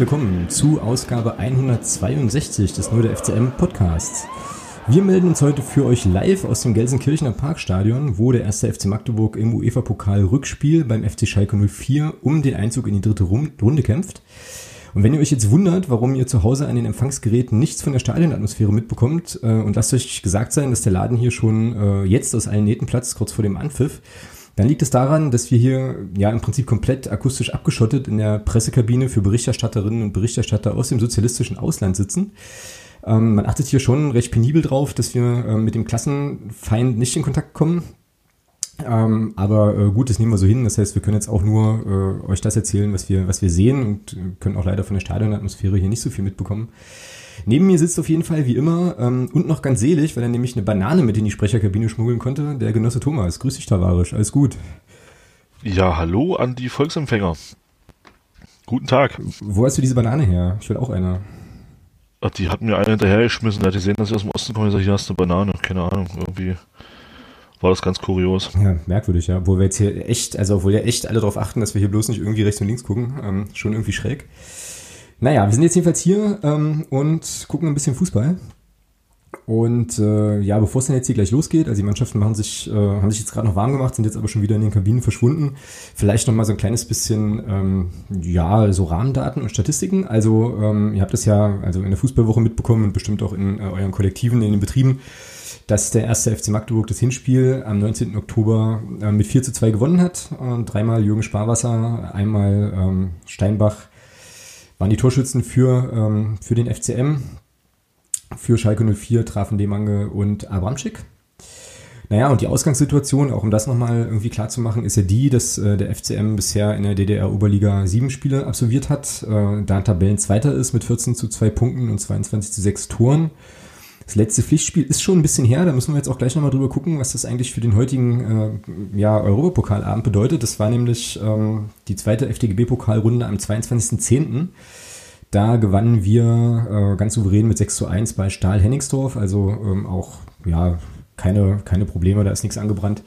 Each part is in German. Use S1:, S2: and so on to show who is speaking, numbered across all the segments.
S1: willkommen zu Ausgabe 162 des Nur der FCM Podcasts. Wir melden uns heute für euch live aus dem Gelsenkirchener Parkstadion, wo der erste FC Magdeburg im UEFA-Pokal Rückspiel beim FC Schalke 04 um den Einzug in die dritte Runde kämpft. Und wenn ihr euch jetzt wundert, warum ihr zu Hause an den Empfangsgeräten nichts von der Stadionatmosphäre mitbekommt, äh, und lasst euch gesagt sein, dass der Laden hier schon äh, jetzt aus allen Nähten platzt, kurz vor dem Anpfiff, dann liegt es daran, dass wir hier ja im Prinzip komplett akustisch abgeschottet in der Pressekabine für Berichterstatterinnen und Berichterstatter aus dem sozialistischen Ausland sitzen. Ähm, man achtet hier schon recht penibel drauf, dass wir äh, mit dem Klassenfeind nicht in Kontakt kommen. Ähm, aber äh, gut, das nehmen wir so hin. Das heißt, wir können jetzt auch nur äh, euch das erzählen, was wir, was wir sehen und äh, können auch leider von der Stadionatmosphäre hier nicht so viel mitbekommen. Neben mir sitzt auf jeden Fall wie immer ähm, und noch ganz selig, weil er nämlich eine Banane mit in die Sprecherkabine schmuggeln konnte, der Genosse Thomas. Grüß dich, Tavarisch. Alles gut.
S2: Ja, hallo an die Volksempfänger. Guten Tag.
S1: Wo hast du diese Banane her? Ich will auch eine.
S2: Ach, die hat mir eine hinterhergeschmissen. Der hat gesehen, dass ich aus dem Osten komme. Ich sag, hier hast du eine Banane. Keine Ahnung. Irgendwie war das ganz kurios.
S1: Ja, merkwürdig, ja. Obwohl wir jetzt hier echt, also obwohl ja echt alle darauf achten, dass wir hier bloß nicht irgendwie rechts und links gucken. Ähm, schon irgendwie schräg. Naja, wir sind jetzt jedenfalls hier ähm, und gucken ein bisschen Fußball. Und äh, ja, bevor es dann jetzt hier gleich losgeht, also die Mannschaften machen sich, äh, haben sich jetzt gerade noch warm gemacht, sind jetzt aber schon wieder in den Kabinen verschwunden. Vielleicht noch mal so ein kleines bisschen, ähm, ja, so Rahmendaten und Statistiken. Also ähm, ihr habt das ja also in der Fußballwoche mitbekommen und bestimmt auch in äh, euren Kollektiven, in den Betrieben, dass der erste FC Magdeburg das Hinspiel am 19. Oktober äh, mit 4 zu 2 gewonnen hat. Äh, dreimal Jürgen Sparwasser, einmal ähm, Steinbach waren die Torschützen für, ähm, für den FCM. Für Schalke 04 trafen Demange und Abramczyk. Naja, und die Ausgangssituation, auch um das nochmal irgendwie klar zu machen, ist ja die, dass äh, der FCM bisher in der DDR-Oberliga sieben Spiele absolviert hat, äh, da Tabellenzweiter ist mit 14 zu 2 Punkten und 22 zu 6 Toren. Das letzte Pflichtspiel ist schon ein bisschen her, da müssen wir jetzt auch gleich nochmal drüber gucken, was das eigentlich für den heutigen äh, ja, Europapokalabend bedeutet. Das war nämlich ähm, die zweite FDGB-Pokalrunde am 22.10. Da gewannen wir äh, ganz souverän mit 6 zu 1 bei Stahl Henningsdorf, also ähm, auch ja, keine, keine Probleme, da ist nichts angebrannt.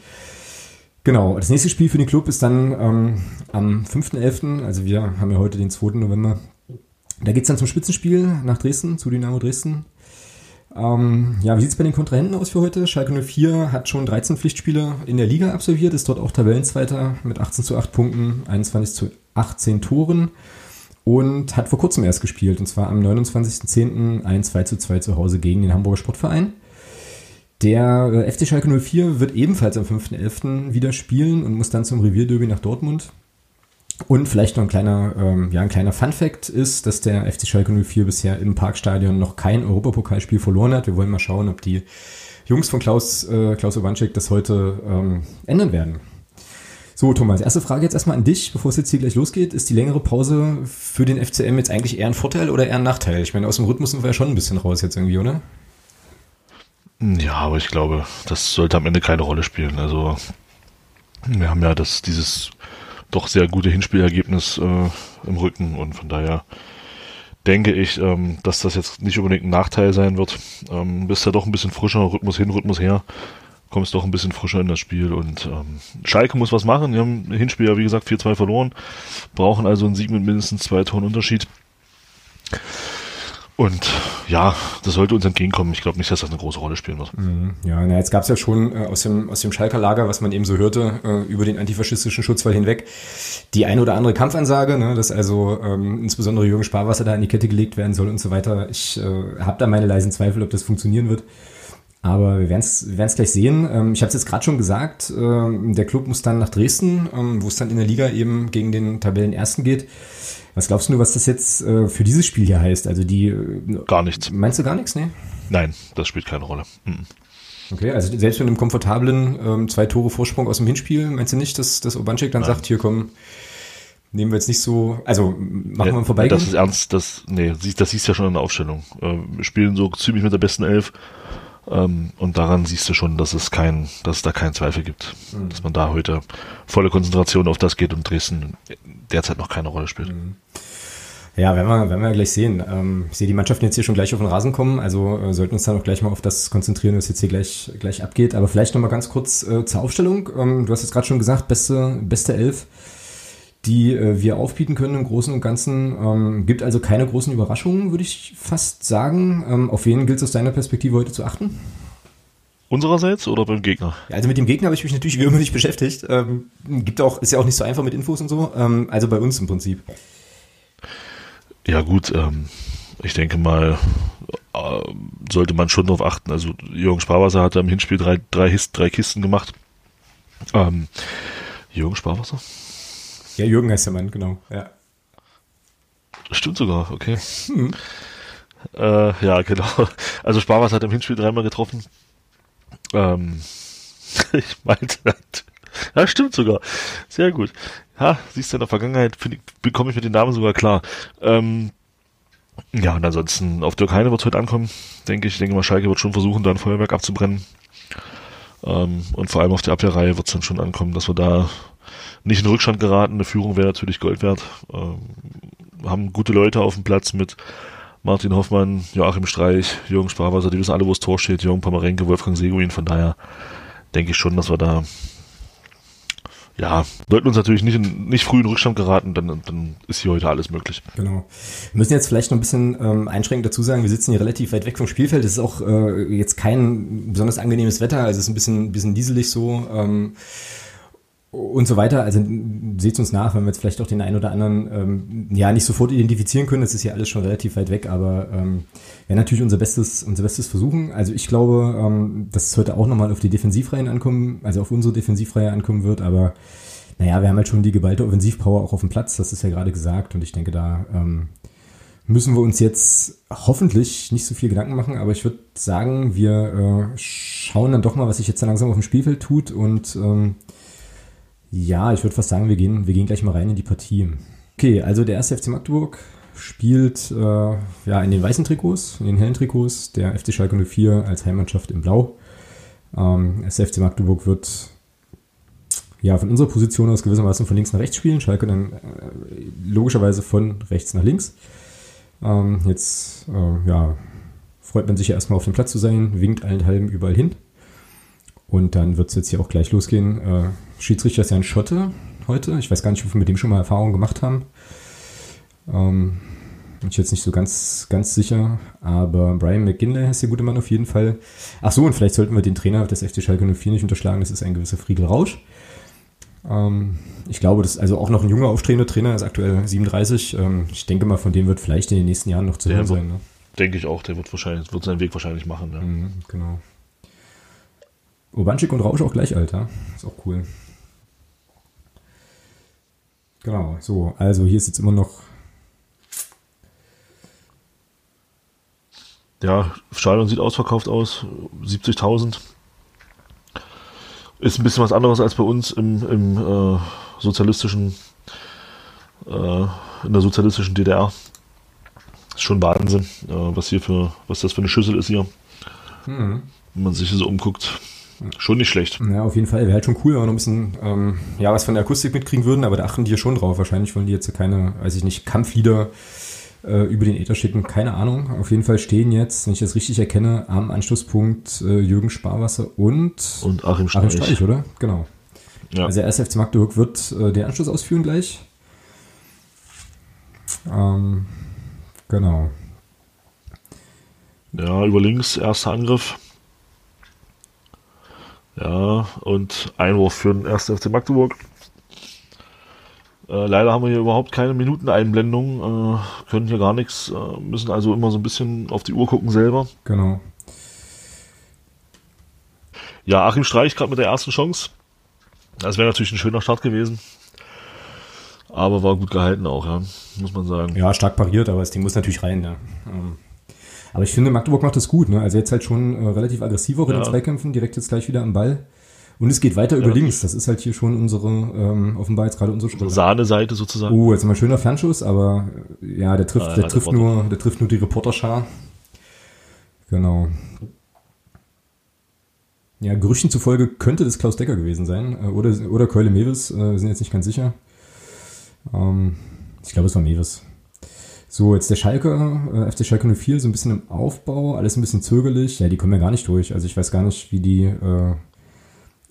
S1: Genau, das nächste Spiel für den Club ist dann ähm, am 5.11., also wir haben ja heute den 2. November. Da geht es dann zum Spitzenspiel nach Dresden, zu Dynamo Dresden. Ähm, ja, wie sieht es bei den Kontrahenten aus für heute? Schalke 04 hat schon 13 Pflichtspiele in der Liga absolviert, ist dort auch Tabellenzweiter mit 18 zu 8 Punkten, 21 zu 18 Toren und hat vor kurzem erst gespielt, und zwar am 29.10. ein 2 zu 2 zu Hause gegen den Hamburger Sportverein. Der äh, FC Schalke 04 wird ebenfalls am 5.11. wieder spielen und muss dann zum Revierderby nach Dortmund. Und vielleicht noch ein kleiner, ähm, ja, ein kleiner Fun-Fact ist, dass der FC Schalke 04 bisher im Parkstadion noch kein Europapokalspiel verloren hat. Wir wollen mal schauen, ob die Jungs von Klaus, äh, Klaus Owanczyk das heute ähm, ändern werden. So, Thomas, erste Frage jetzt erstmal an dich, bevor es jetzt hier gleich losgeht. Ist die längere Pause für den FCM jetzt eigentlich eher ein Vorteil oder eher ein Nachteil? Ich meine, aus dem Rhythmus sind wir ja schon ein bisschen raus jetzt irgendwie, oder?
S2: Ja, aber ich glaube, das sollte am Ende keine Rolle spielen. Also, wir haben ja das, dieses doch sehr gute Hinspielergebnis äh, im Rücken und von daher denke ich, ähm, dass das jetzt nicht unbedingt ein Nachteil sein wird. Ähm, bist ja doch ein bisschen frischer, Rhythmus hin, Rhythmus her, kommst doch ein bisschen frischer in das Spiel und ähm, Schalke muss was machen. Die haben Hinspiel ja wie gesagt 4-2 verloren, brauchen also einen Sieg mit mindestens zwei Toren Unterschied. Und ja, das sollte uns entgegenkommen. Ich glaube nicht, dass das eine große Rolle spielen wird.
S1: Mhm. Ja, na, jetzt gab es ja schon äh, aus, dem, aus dem Schalker Lager, was man eben so hörte, äh, über den antifaschistischen Schutzwall hinweg, die eine oder andere Kampfansage, ne, dass also ähm, insbesondere Jürgen Sparwasser da in die Kette gelegt werden soll und so weiter. Ich äh, habe da meine leisen Zweifel, ob das funktionieren wird. Aber wir werden es gleich sehen. Ähm, ich habe es jetzt gerade schon gesagt, äh, der Club muss dann nach Dresden, ähm, wo es dann in der Liga eben gegen den Tabellenersten geht. Was glaubst du, was das jetzt äh, für dieses Spiel hier heißt? Also die
S2: äh, gar nichts.
S1: Meinst du gar nichts, ne?
S2: Nein, das spielt keine Rolle. Mhm.
S1: Okay, also selbst mit einem komfortablen ähm, zwei Tore Vorsprung aus dem Hinspiel, meinst du nicht, dass, dass Obanczyk dann Nein. sagt, hier komm, nehmen wir jetzt nicht so, also machen ja, wir vorbei.
S2: Das ist ernst, das, nee, das siehst du ja schon in der Aufstellung. Äh, wir spielen so ziemlich mit der besten Elf. Ähm, und daran siehst du schon, dass es kein, dass es da keinen Zweifel gibt, mhm. dass man da heute volle Konzentration auf das geht und Dresden derzeit noch keine Rolle spielt. Mhm.
S1: Ja, werden wir, werden wir gleich sehen. Ähm, ich sehe die Mannschaften jetzt hier schon gleich auf den Rasen kommen, also äh, sollten uns dann auch gleich mal auf das konzentrieren, was jetzt hier gleich, gleich abgeht. Aber vielleicht nochmal ganz kurz äh, zur Aufstellung. Ähm, du hast jetzt gerade schon gesagt, beste, beste Elf. Die äh, wir aufbieten können im Großen und Ganzen. Ähm, gibt also keine großen Überraschungen, würde ich fast sagen. Ähm, auf wen gilt es aus deiner Perspektive heute zu achten?
S2: Unsererseits oder beim Gegner?
S1: Ja, also mit dem Gegner habe ich mich natürlich wie immer nicht beschäftigt. Ähm, gibt auch, ist ja auch nicht so einfach mit Infos und so. Ähm, also bei uns im Prinzip.
S2: Ja gut, ähm, ich denke mal, äh, sollte man schon darauf achten. Also Jürgen Sparwasser hat im Hinspiel drei, drei, drei Kisten gemacht. Ähm, Jürgen Sparwasser?
S1: Ja, Jürgen heißt der Mann, genau. Ja.
S2: Stimmt sogar, okay. Hm. Äh, ja, genau. Also Sparwasser hat im Hinspiel dreimal getroffen. Ähm, ich meinte, ja, stimmt sogar. Sehr gut. Ja, siehst du, in der Vergangenheit ich, bekomme ich mit den Namen sogar klar. Ähm, ja, und ansonsten auf Dirk Heine wird es heute ankommen, denke ich. Ich denke mal, Schalke wird schon versuchen, da ein Feuerwerk abzubrennen. Ähm, und vor allem auf der Abwehrreihe wird es dann schon ankommen, dass wir da nicht in Rückstand geraten. Eine Führung wäre natürlich Gold wert. Ähm, haben gute Leute auf dem Platz mit Martin Hoffmann, Joachim Streich, Jürgen Sparwasser, die wissen alle, wo das Tor steht, Jürgen Pamarenke, Wolfgang Seguin. Von daher denke ich schon, dass wir da ja, sollten uns natürlich nicht, in, nicht früh in Rückstand geraten, dann, dann ist hier heute alles möglich.
S1: Genau. Wir müssen jetzt vielleicht noch ein bisschen ähm, einschränkend dazu sagen, wir sitzen hier relativ weit weg vom Spielfeld. Es ist auch äh, jetzt kein besonders angenehmes Wetter, also es ist ein bisschen, bisschen dieselig so. Ähm, und so weiter. Also seht uns nach, wenn wir jetzt vielleicht auch den einen oder anderen ähm, ja nicht sofort identifizieren können. Das ist ja alles schon relativ weit weg, aber ähm, werden natürlich unser Bestes, unser Bestes versuchen. Also ich glaube, ähm, dass es heute auch nochmal auf die Defensivreihen ankommen, also auf unsere Defensivreihe ankommen wird, aber naja, wir haben halt schon die geballte Offensivpower auch auf dem Platz, das ist ja gerade gesagt. Und ich denke, da ähm, müssen wir uns jetzt hoffentlich nicht so viel Gedanken machen, aber ich würde sagen, wir äh, schauen dann doch mal, was sich jetzt da langsam auf dem Spielfeld tut und ähm, ja, ich würde fast sagen, wir gehen, wir gehen gleich mal rein in die Partie. Okay, also der erste FC Magdeburg spielt äh, ja in den weißen Trikots, in den hellen Trikots, der FC Schalke 04 als Heimmannschaft in Blau. Ähm, das FC Magdeburg wird ja von unserer Position aus gewissermaßen von links nach rechts spielen, Schalke dann äh, logischerweise von rechts nach links. Ähm, jetzt äh, ja, freut man sich ja erstmal auf dem Platz zu sein, winkt allenthalben überall hin. Und dann wird es jetzt hier auch gleich losgehen. Äh, Schiedsrichter ist ja ein Schotte heute. Ich weiß gar nicht, ob wir mit dem schon mal Erfahrungen gemacht haben. Ähm, bin ich jetzt nicht so ganz, ganz sicher. Aber Brian McGinley ist der gute Mann auf jeden Fall. Ach so, und vielleicht sollten wir den Trainer des FC Schalke 04 nicht unterschlagen. Das ist ein gewisser Friedel Rausch. Ähm, ich glaube, das ist also auch noch ein junger, aufstrebender Trainer, ist aktuell 37. Ähm, ich denke mal, von dem wird vielleicht in den nächsten Jahren noch zu hören sein. Ne?
S2: Denke ich auch, der wird wahrscheinlich, wird seinen Weg wahrscheinlich machen. Ja.
S1: Mhm, genau. Urbanschik und Rausch auch gleich alt, ja? Ist auch cool. Genau, so, also hier ist jetzt immer noch.
S2: Ja, Stadion sieht ausverkauft aus, 70.000. Ist ein bisschen was anderes als bei uns im, im äh, sozialistischen, äh, in der sozialistischen DDR. Ist schon Wahnsinn, äh, was hier für, was das für eine Schüssel ist hier. Mhm. Wenn man sich so umguckt. Schon nicht schlecht.
S1: Ja, auf jeden Fall. Wäre halt schon cool, wenn wir noch ein bisschen, ähm, ja, was von der Akustik mitkriegen würden, aber da achten die ja schon drauf. Wahrscheinlich wollen die jetzt keine, weiß ich nicht, Kampflieder äh, über den Äther schicken. Keine Ahnung. Auf jeden Fall stehen jetzt, wenn ich das richtig erkenne, am Anschlusspunkt äh, Jürgen Sparwasser und,
S2: und Achim Streich. Achim Streich,
S1: oder? Genau. Ja. Also der SFC Magdeburg wird äh, den Anschluss ausführen gleich. Ähm, genau.
S2: Ja, über links, erster Angriff. Ja, und Einwurf für den 1. FC Magdeburg. Äh, leider haben wir hier überhaupt keine Minuteneinblendung, äh, können hier gar nichts, äh, müssen also immer so ein bisschen auf die Uhr gucken selber.
S1: Genau.
S2: Ja, Achim Streich gerade mit der ersten Chance. Das wäre natürlich ein schöner Start gewesen. Aber war gut gehalten auch, ja, muss man sagen.
S1: Ja, stark pariert, aber das Ding muss natürlich rein, ja. Ähm. Aber ich finde, Magdeburg macht das gut. Ne? Also jetzt halt schon äh, relativ aggressiv auch in ja. den Zweikämpfen, direkt jetzt gleich wieder am Ball. Und es geht weiter ja, über links. Das ist halt hier schon unsere, ähm, offenbar jetzt gerade unsere
S2: Stelle. Sahneseite sozusagen.
S1: Oh, jetzt mal schöner Fernschuss, aber ja, der trifft, ah, der, trifft nur, der trifft nur die Reporterschar. Genau. Ja, Gerüchten zufolge könnte das Klaus Decker gewesen sein. Äh, oder, oder Keule Mewis, äh, sind jetzt nicht ganz sicher. Ähm, ich glaube, es war Mewis. So, jetzt der Schalke, äh, FC Schalke 04, so ein bisschen im Aufbau, alles ein bisschen zögerlich. Ja, die kommen ja gar nicht durch. Also ich weiß gar nicht, wie die äh,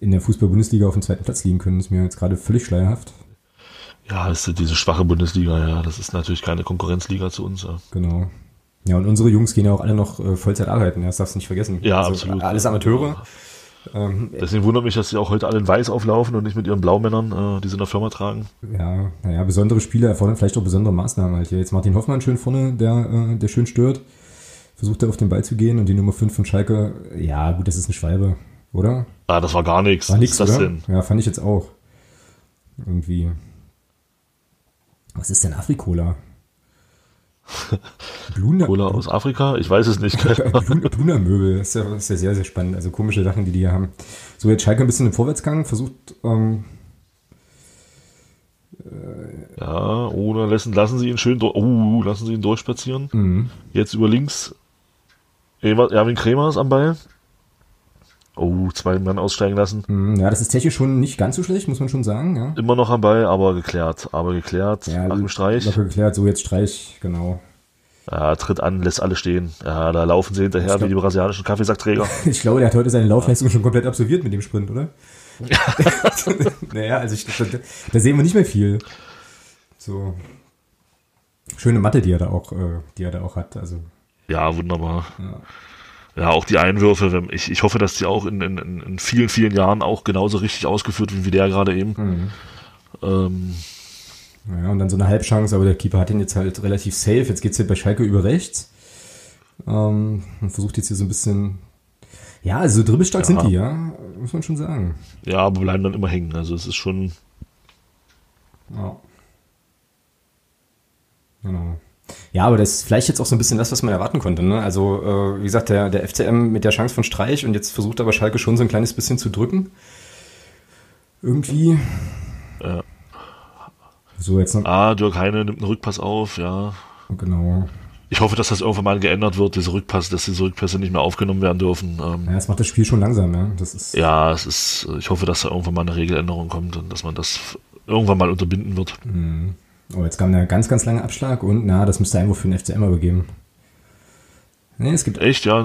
S1: in der Fußball-Bundesliga auf dem zweiten Platz liegen können. ist mir jetzt gerade völlig schleierhaft.
S2: Ja, ist diese schwache Bundesliga, ja. Das ist natürlich keine Konkurrenzliga zu uns. Ja.
S1: Genau. Ja, und unsere Jungs gehen ja auch alle noch äh, Vollzeit arbeiten, ja, das darfst du nicht vergessen.
S2: Ja,
S1: also,
S2: absolut.
S1: Alles Amateure.
S2: Ähm, Deswegen wundert mich, dass sie auch heute alle in Weiß auflaufen und nicht mit ihren Blaumännern, äh, die sie in der Firma tragen.
S1: Ja, naja, besondere Spiele erfordern vielleicht auch besondere Maßnahmen. Halt hier jetzt Martin Hoffmann schön vorne, der, äh, der schön stört. Versucht er auf den Ball zu gehen und die Nummer 5 von Schalke, ja, gut, das ist eine Schwalbe, oder?
S2: Ah, das war gar nichts.
S1: War nichts, das denn? Ja, fand ich jetzt auch. Irgendwie. Was ist denn Afrikola?
S2: Bluna Cola aus Afrika? Ich weiß es nicht.
S1: Bluna-Möbel, das, ja, das, ist ja, sehr, sehr spannend. Also komische Sachen, die die hier haben. So, jetzt Schalke ein bisschen im Vorwärtsgang, versucht. Ähm,
S2: ja, oder lassen, lassen sie ihn schön oh, lassen sie ihn durchspazieren. Mhm. Jetzt über links. Erwin Kremer ist am Ball. Oh, zwei Mann aussteigen lassen.
S1: Mhm, ja, das ist technisch schon nicht ganz so schlecht, muss man schon sagen. Ja.
S2: Immer noch am Ball, aber geklärt. Aber geklärt.
S1: Ja, nach dem Streich. Locker geklärt, so jetzt Streich, genau.
S2: Ja, tritt an, lässt alle stehen. Ja, da laufen sie hinterher glaub, wie die brasilianischen Kaffeesackträger.
S1: ich glaube, der hat heute seine Laufleistung schon komplett absolviert mit dem Sprint, oder? naja, also ich da, da sehen wir nicht mehr viel. So. Schöne Matte, die er da auch, äh, die er da auch hat. Also.
S2: Ja, wunderbar. Ja ja, auch die Einwürfe, ich, ich hoffe, dass die auch in, in, in vielen, vielen Jahren auch genauso richtig ausgeführt werden wie der gerade eben. Mhm.
S1: Ähm, ja, und dann so eine Halbchance, aber der Keeper hat ihn jetzt halt relativ safe. Jetzt geht es hier bei Schalke über rechts. Ähm, und versucht jetzt hier so ein bisschen. Ja, also dribbelstark ja. sind die, ja. Muss man schon sagen.
S2: Ja, aber bleiben dann immer hängen. Also es ist schon.
S1: Ja. Genau. Ja, aber das ist vielleicht jetzt auch so ein bisschen das, was man erwarten konnte. Ne? Also, äh, wie gesagt, der, der FCM mit der Chance von Streich und jetzt versucht aber Schalke schon so ein kleines bisschen zu drücken. Irgendwie. Ja.
S2: So, jetzt noch. Ah, Dirk Heine nimmt einen Rückpass auf, ja.
S1: Genau.
S2: Ich hoffe, dass das irgendwann mal geändert wird, diese Rückpass, dass diese Rückpässe nicht mehr aufgenommen werden dürfen.
S1: Ähm, ja, es macht das Spiel schon langsam, ja. Das ist
S2: ja, es ist, ich hoffe, dass da irgendwann mal eine Regeländerung kommt und dass man das irgendwann mal unterbinden wird.
S1: Mhm. Oh, jetzt kam der ganz, ganz lange Abschlag und na, das müsste irgendwo für den FCM übergeben.
S2: Nee, es gibt. Echt, ja,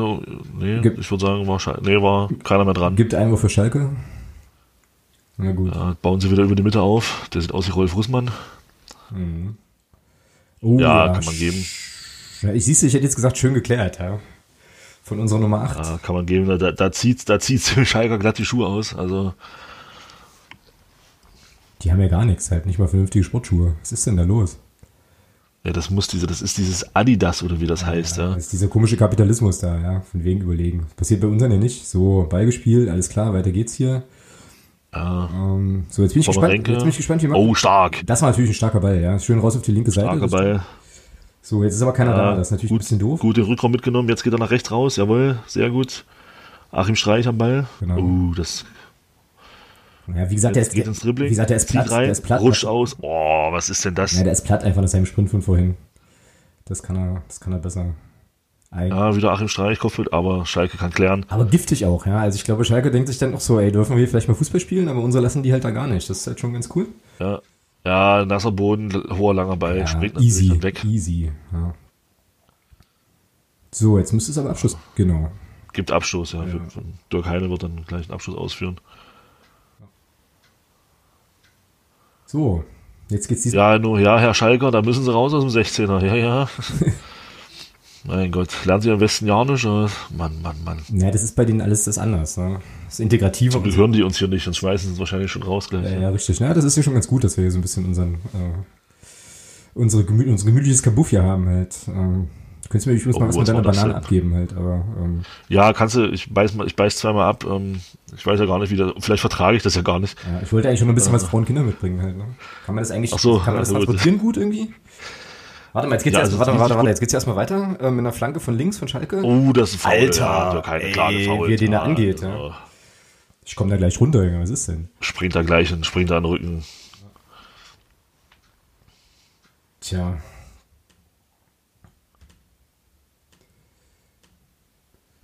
S2: nee, gibt, ich würde sagen, war Nee, war keiner mehr dran.
S1: Gibt Einwurf für Schalke.
S2: Na gut. Ja, bauen sie wieder über die Mitte auf. Der sieht aus wie Rolf Russmann. Mhm. Oh, ja, ja, kann man geben.
S1: Ja, ich siehst ich hätte jetzt gesagt, schön geklärt, ja. Von unserer Nummer 8.
S2: Ja, kann man geben. Da, da zieht da zieht's Schalker glatt die Schuhe aus. Also.
S1: Die haben ja gar nichts, halt nicht mal vernünftige Sportschuhe. Was ist denn da los?
S2: Ja, das muss diese, das ist dieses Adidas oder wie das ja, heißt, ja.
S1: Das ist dieser komische Kapitalismus da, ja, von wegen überlegen. Das passiert bei uns ja nicht. So, Ball gespielt, alles klar, weiter geht's hier. Ja. Ähm, so, jetzt bin ich gespannt. Jetzt bin ich gespannt, wie
S2: man. Oh, stark.
S1: Das war natürlich ein starker Ball, ja. Schön raus auf die linke Seite.
S2: Starker Ball.
S1: So, jetzt ist aber keiner ja, da. Das ist natürlich
S2: gut,
S1: ein bisschen doof.
S2: Gut den Rückraum mitgenommen. Jetzt geht er nach rechts raus. Jawohl, sehr gut. Achim Streich am Ball. Genau. Uh, das
S1: ja, wie gesagt, der ist,
S2: geht ins Dribbling,
S1: wie gesagt, der ist platt.
S2: Rein,
S1: der ist platt.
S2: Rutscht aus. Oh, was ist denn das?
S1: Ja, der ist platt einfach nach seinem Sprint von vorhin. Das kann er, das kann er besser.
S2: Ein ja, wieder Achim Streich, Kopfhüt, aber Schalke kann klären.
S1: Aber giftig auch, ja. Also ich glaube, Schalke denkt sich dann noch so, ey, dürfen wir vielleicht mal Fußball spielen, aber unsere lassen die halt da gar nicht. Das ist halt schon ganz cool.
S2: Ja, ja nasser Boden, hoher, langer Ball, ja, springt
S1: easy, dann weg. Easy, ja. So, jetzt müsste es aber Abschluss, genau.
S2: Gibt Abschluss, ja. ja. Dirk Heine wird dann gleich einen Abschluss ausführen.
S1: So, jetzt geht's
S2: diesmal. Ja, nur, ja, Herr Schalker, da müssen Sie raus aus dem 16er. Ja, ja. mein Gott, lernen Sie am besten ja nicht. Mann, Mann, Mann.
S1: Ja, das ist bei denen alles das anders. Ne? Das ist integrativer.
S2: Hören die uns hier nicht und schmeißen uns wahrscheinlich schon raus gleich.
S1: Ja, ja, richtig. Ja, das ist ja schon ganz gut, dass wir hier so ein bisschen unseren, äh, unsere gemü unser gemütliches Kabuff hier haben halt. Ähm, Du könntest mir übrigens mal was mit deiner Banane denn? abgeben halt, aber. Ähm.
S2: Ja, kannst du, ich beiß, ich beiß zweimal ab. Ähm, ich weiß ja gar nicht, wie das, vielleicht vertrage ich das ja gar nicht.
S1: Ja, ich wollte eigentlich schon mal ein bisschen ja. was Frauen und Kinder mitbringen halt. Ne? Kann man das eigentlich,
S2: Ach so,
S1: kann man das transportieren gut irgendwie? Warte mal, jetzt geht's ja, also warte, warte, warte, jetzt geht's erstmal weiter äh, mit einer Flanke von links von Schalke.
S2: Oh, das ist
S1: faul, Alter, ja, keine klare Faul. Wie er den da angeht, ja. Ich komme da gleich runter, Junge, was ist denn?
S2: Springt da gleich und springt da an den Rücken.
S1: Tja,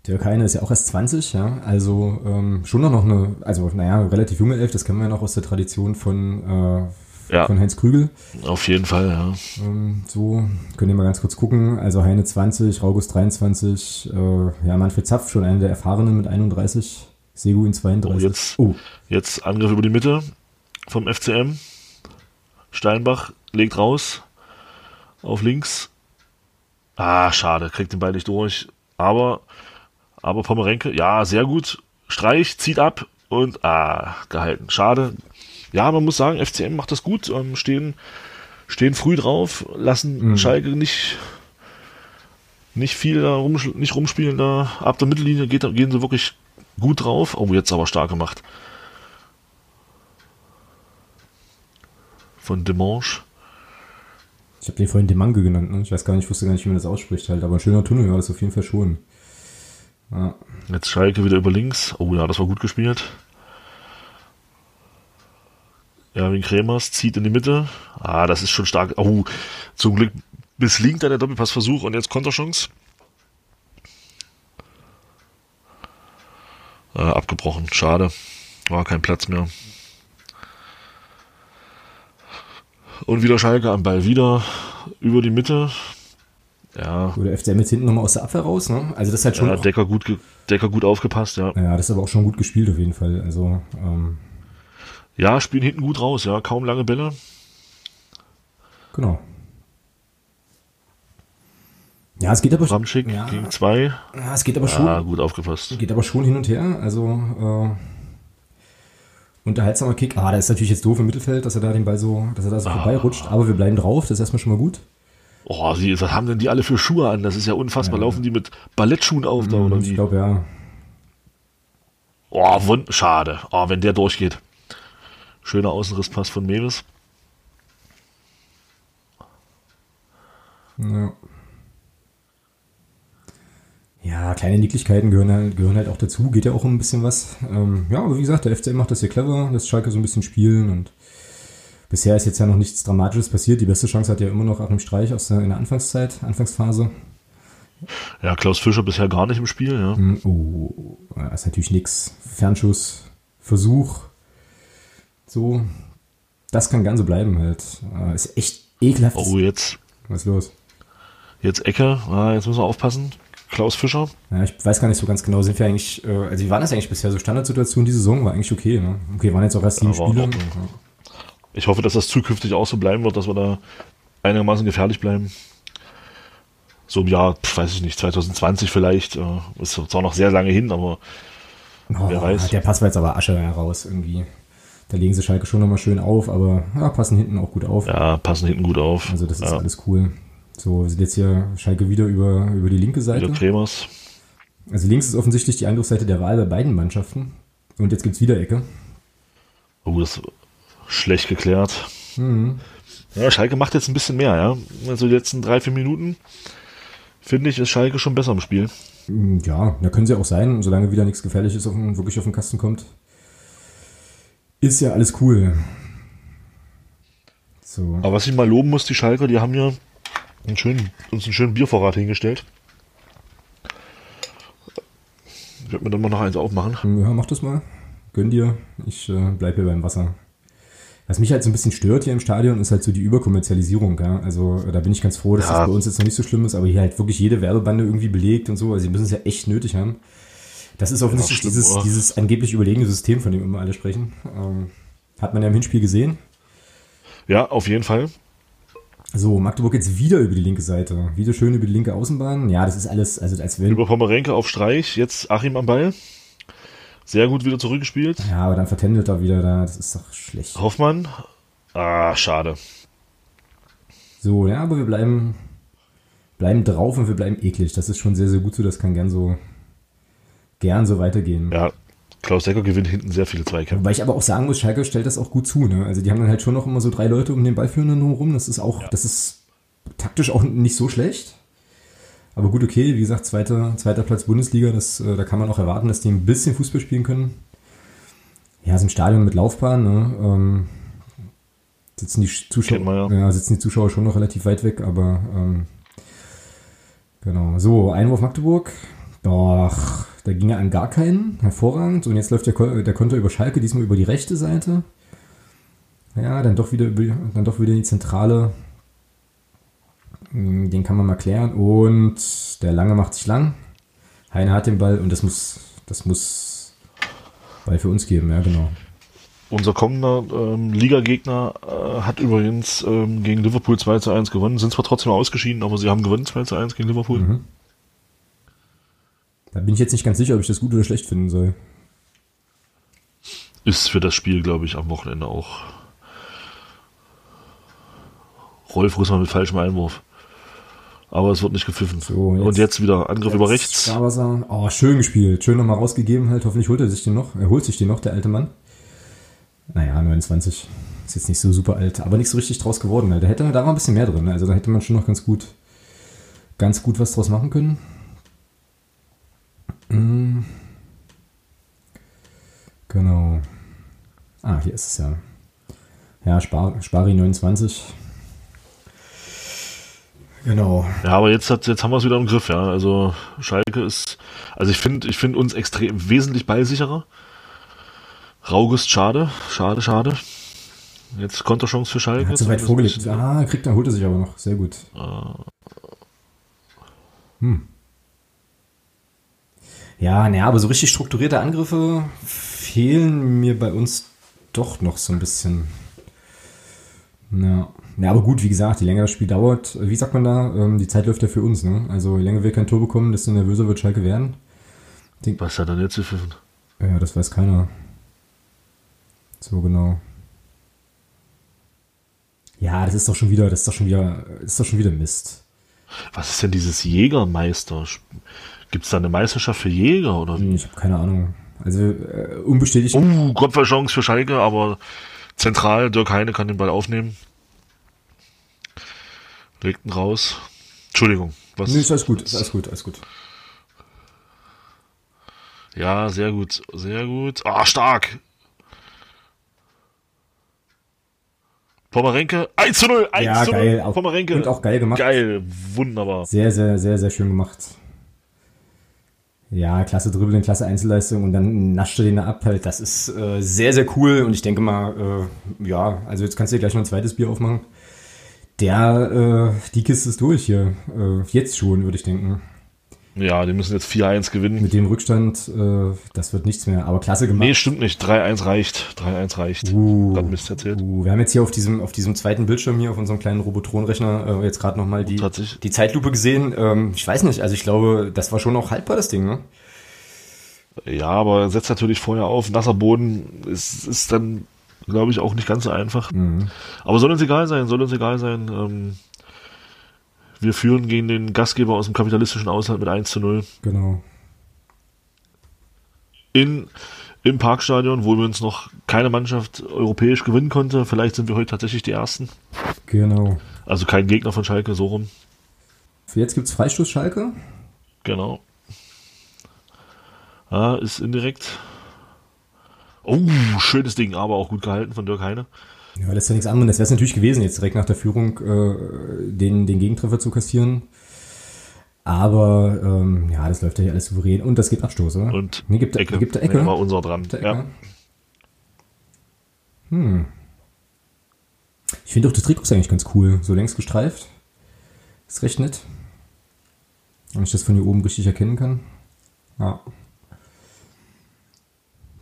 S1: Dirk Heine ist ja auch erst 20, ja, also ähm, schon noch eine, also naja, relativ junge Elf, das kennen wir ja noch aus der Tradition von, äh, ja. von Heinz Krügel.
S2: Auf jeden Fall, ja.
S1: Ähm, so, könnt ihr mal ganz kurz gucken, also Heine 20, August 23, äh, ja, Manfred Zapf, schon einer der Erfahrenen mit 31, Seguin 32.
S2: Oh, jetzt, oh. jetzt Angriff über die Mitte vom FCM. Steinbach legt raus auf links. Ah, schade, kriegt den Ball nicht durch. Aber, aber Pomerenke, ja, sehr gut. Streich, zieht ab und ah, gehalten. Schade. Ja, man muss sagen, FCM macht das gut. Ähm, stehen, stehen früh drauf, lassen mhm. Schalke nicht, nicht viel da rum, nicht rumspielen da. Ab der Mittellinie geht, gehen sie wirklich gut drauf. Oh, jetzt aber stark gemacht. Von Demanche.
S1: Ich habe den vorhin Demange genannt, ne? Ich weiß gar nicht, wusste gar nicht, wie man das ausspricht halt. Aber ein schöner Tunnel war das auf jeden Fall schon.
S2: Ja. Jetzt Schalke wieder über links. Oh ja, das war gut gespielt. Erwin Kremers zieht in die Mitte. Ah, das ist schon stark. Oh, zum Glück misslingt da der Doppelpassversuch und jetzt Konterchance. Äh, abgebrochen. Schade. War kein Platz mehr. Und wieder Schalke am Ball wieder über die Mitte.
S1: Ja. Oder FCM jetzt hinten nochmal aus der Abwehr raus, ne? Also das hat schon.
S2: Ja, Decker gut, Decker gut aufgepasst, ja.
S1: Ja, das ist aber auch schon gut gespielt auf jeden Fall. Also, ähm,
S2: Ja, spielen hinten gut raus, ja. Kaum lange Bälle.
S1: Genau. Ja, es geht aber
S2: schon. ja, gegen zwei.
S1: Ja, es geht aber schon. Ja,
S2: gut aufgepasst.
S1: Geht aber schon hin und her. Also, äh, unterhaltsamer Kick. Ah, da ist natürlich jetzt doof im Mittelfeld, dass er da den Ball so, dass er da so ah. vorbeirutscht. Aber wir bleiben drauf. Das ist erstmal schon mal gut.
S2: Oh, sie, was haben denn die alle für Schuhe an? Das ist ja unfassbar. Ja. Laufen die mit Ballettschuhen auf da oder
S1: wie? Ich glaube ja.
S2: Oh, wund schade. Oh, wenn der durchgeht. Schöner Außenrisspass von Mewes.
S1: Ja. Ja, kleine Nicklichkeiten gehören halt, gehören halt auch dazu, geht ja auch um ein bisschen was. Ähm, ja, aber wie gesagt, der FCM macht das hier clever, lässt Schalke so ein bisschen spielen und bisher ist jetzt ja noch nichts Dramatisches passiert. Die beste Chance hat ja immer noch Achim Streich aus der, in der Anfangszeit, Anfangsphase.
S2: Ja, Klaus Fischer bisher gar nicht im Spiel, ja. Hm,
S1: oh, ist natürlich nichts. Fernschuss, Versuch. So, das kann ganz so bleiben halt. Äh, ist echt ekelhaft.
S2: Oh, jetzt.
S1: Was ist los?
S2: Jetzt Ecke, ah, jetzt müssen wir aufpassen. Klaus Fischer.
S1: Ja, ich weiß gar nicht so ganz genau, sind wir eigentlich, äh, also wie war das eigentlich bisher? So Standardsituation, die Saison war eigentlich okay, ne? Okay, waren jetzt auch erst sieben ja, Spiele.
S2: Ich hoffe, dass das zukünftig auch so bleiben wird, dass wir da einigermaßen gefährlich bleiben. So im Jahr, weiß ich nicht, 2020 vielleicht, äh, ist zwar noch sehr lange hin, aber
S1: oh, wer weiß. Der Pass war jetzt aber Asche heraus irgendwie. Da legen sie Schalke schon nochmal schön auf, aber ja, passen hinten auch gut auf.
S2: Ja, passen hinten gut auf.
S1: Also das ist ja. alles cool. So, wir sind jetzt hier Schalke wieder über, über die linke Seite. Wieder
S2: Kremers.
S1: Also links ist offensichtlich die Angriffsseite der Wahl bei beiden Mannschaften. Und jetzt gibt es wieder Ecke.
S2: Oh, das schlecht geklärt. Mhm. Ja, Schalke macht jetzt ein bisschen mehr, ja. Also die letzten drei, vier Minuten, finde ich, ist Schalke schon besser im Spiel.
S1: Hm, ja, da können sie auch sein, solange wieder nichts Gefährliches auf den, wirklich auf den Kasten kommt. Ist ja alles cool.
S2: So. Aber was ich mal loben muss, die Schalke, die haben ja einen schönen, uns einen schönen Biervorrat hingestellt. Ich werde mir dann mal noch eins aufmachen.
S1: Ja, mach das mal. Gönn dir. Ich äh, bleibe hier beim Wasser. Was mich halt so ein bisschen stört hier im Stadion, ist halt so die Überkommerzialisierung. Ja? Also da bin ich ganz froh, dass ja. das bei uns jetzt noch nicht so schlimm ist, aber hier halt wirklich jede Werbebande irgendwie belegt und so. Also sie müssen es ja echt nötig haben. Das ist offensichtlich ja, dieses, dieses angeblich überlegene System, von dem immer alle sprechen. Ähm, hat man ja im Hinspiel gesehen.
S2: Ja, auf jeden Fall.
S1: So, Magdeburg jetzt wieder über die linke Seite. Wieder schön über die linke Außenbahn. Ja, das ist alles, also als wenn.
S2: Über Pomerenke auf Streich, jetzt Achim am Ball. Sehr gut wieder zurückgespielt.
S1: Ja, aber dann vertändelt er wieder da. Das ist doch schlecht.
S2: Hoffmann. Ah, schade.
S1: So, ja, aber wir bleiben, bleiben drauf und wir bleiben eklig. Das ist schon sehr, sehr gut so. Das kann gern so, gern so weitergehen.
S2: Ja, Klaus Decker gewinnt hinten sehr viele Zweikämpfe.
S1: Weil ich aber auch sagen muss, Schalke stellt das auch gut zu. Ne? Also die haben dann halt schon noch immer so drei Leute um den Ballführenden rum. Das ist auch, ja. das ist taktisch auch nicht so schlecht. Aber gut, okay, wie gesagt, zweiter, zweiter Platz Bundesliga, das, äh, da kann man auch erwarten, dass die ein bisschen Fußball spielen können. Ja, so ein Stadion mit Laufbahn, ne? ähm, sitzen die Zuschauer, ja. ja. sitzen die Zuschauer schon noch relativ weit weg, aber ähm, genau. So, Einwurf Magdeburg. Doch, da ging er an gar keinen. Hervorragend. Und jetzt läuft der, der Konter über Schalke, diesmal über die rechte Seite. Ja, dann doch wieder, dann doch wieder in die Zentrale. Hm, den kann man mal klären. Und der Lange macht sich lang. Heine hat den Ball und das muss, das muss Ball für uns geben, ja, genau.
S2: unser kommender ähm, Ligagegner äh, hat übrigens ähm, gegen Liverpool 2 zu 1 gewonnen. Sind zwar trotzdem ausgeschieden, aber sie haben gewonnen 2 zu 1 gegen Liverpool. Mhm.
S1: Da bin ich jetzt nicht ganz sicher, ob ich das gut oder schlecht finden soll.
S2: Ist für das Spiel, glaube ich, am Wochenende auch. Rolf Russmann mit falschem Einwurf. Aber es wird nicht gepfiffen. So, jetzt, Und jetzt wieder Angriff jetzt über rechts.
S1: Starwasser. Oh, schön gespielt. Schön nochmal rausgegeben halt. Hoffentlich holt er sich den noch. Er holt sich den noch, der alte Mann. Naja, 29. Ist jetzt nicht so super alt, aber nicht so richtig draus geworden. Halt. Da hätte da war ein bisschen mehr drin. Also da hätte man schon noch ganz gut, ganz gut was draus machen können. Mhm. Genau. Ah, hier ist es ja. Ja, Spar, Spari 29. Genau.
S2: Ja, aber jetzt, hat, jetzt haben wir es wieder im Griff, ja. Also Schalke ist, also ich finde ich finde uns extrem wesentlich ballsicherer. Raugust schade, schade, schade. Jetzt Konterchance für Schalke. Er
S1: hat so weit vorgelegt. Ah, kriegt er, holt er sich aber noch. Sehr gut.
S2: Ah.
S1: Hm. Ja, naja, aber so richtig strukturierte Angriffe fehlen mir bei uns doch noch so ein bisschen. Ja. Ja, aber gut, wie gesagt, je länger das Spiel dauert, wie sagt man da, ähm, die Zeit läuft ja für uns, ne? Also je länger wir kein Tor bekommen, desto nervöser wird Schalke werden.
S2: Denk, Was hat er denn jetzt gepfiffen?
S1: Ja, das weiß keiner. So genau. Ja, das ist doch schon wieder, das ist doch schon wieder, ist doch schon wieder Mist.
S2: Was ist denn dieses Jägermeister? Gibt es da eine Meisterschaft für Jäger oder
S1: wie? Ich habe keine Ahnung. Also äh, unbestätigt.
S2: Uh, Kopfballchance für Schalke, aber zentral Dirk Heine kann den Ball aufnehmen. Legt ihn raus. Entschuldigung.
S1: Was? Nee, ist alles gut, ist alles gut, alles gut.
S2: Ja, sehr gut, sehr gut. Ah, stark. Pomerenke, 1 zu 0, 1
S1: ja,
S2: zu
S1: 0. Geil.
S2: Pomerenke.
S1: Und auch geil gemacht.
S2: Geil, wunderbar.
S1: Sehr, sehr, sehr, sehr schön gemacht. Ja, klasse Dribbling, klasse Einzelleistung und dann nascht er den da ab halt. Das ist äh, sehr, sehr cool und ich denke mal, äh, ja, also jetzt kannst du dir gleich noch ein zweites Bier aufmachen. Der, äh, die Kiste ist durch hier. Äh, jetzt schon, würde ich denken.
S2: Ja, die müssen jetzt 4-1 gewinnen.
S1: Mit dem Rückstand, äh, das wird nichts mehr. Aber klasse gemacht.
S2: Nee, stimmt nicht. 3-1 reicht. 3-1 reicht.
S1: Uh, Mist erzählt. Uh, wir haben jetzt hier auf diesem, auf diesem zweiten Bildschirm hier, auf unserem kleinen Robotronrechner, äh, jetzt gerade nochmal die, die Zeitlupe gesehen. Ähm, ich weiß nicht, also ich glaube, das war schon noch haltbar, das Ding, ne?
S2: Ja, aber setzt natürlich vorher auf. Nasser Boden ist, ist dann, glaube ich, auch nicht ganz so einfach. Mhm. Aber soll uns egal sein, soll uns egal sein. Ähm, wir führen gegen den Gastgeber aus dem kapitalistischen Aushalt mit 1 zu 0.
S1: Genau.
S2: In, Im Parkstadion, wo wir uns noch keine Mannschaft europäisch gewinnen konnte. Vielleicht sind wir heute tatsächlich die Ersten.
S1: Genau.
S2: Also kein Gegner von Schalke, so rum.
S1: Jetzt gibt es Freistoß Schalke.
S2: Genau. Ah, ist indirekt. Oh, schönes Ding, aber auch gut gehalten von Dirk Heine.
S1: Ja, das ist ja nichts anderes. Das wäre es natürlich gewesen, jetzt direkt nach der Führung äh, den, den Gegentreffer zu kassieren. Aber ähm, ja, das läuft ja hier alles souverän. Und das gibt Abstoß, oder?
S2: Und
S1: nee, gibt, Ecke. Gibt der Ecke?
S2: Nee, war unser dran. Ja.
S1: Hm. Ich finde auch das Trikot ist eigentlich ganz cool. So längs gestreift. Ist recht nett. Wenn ich das von hier oben richtig erkennen kann. Ja.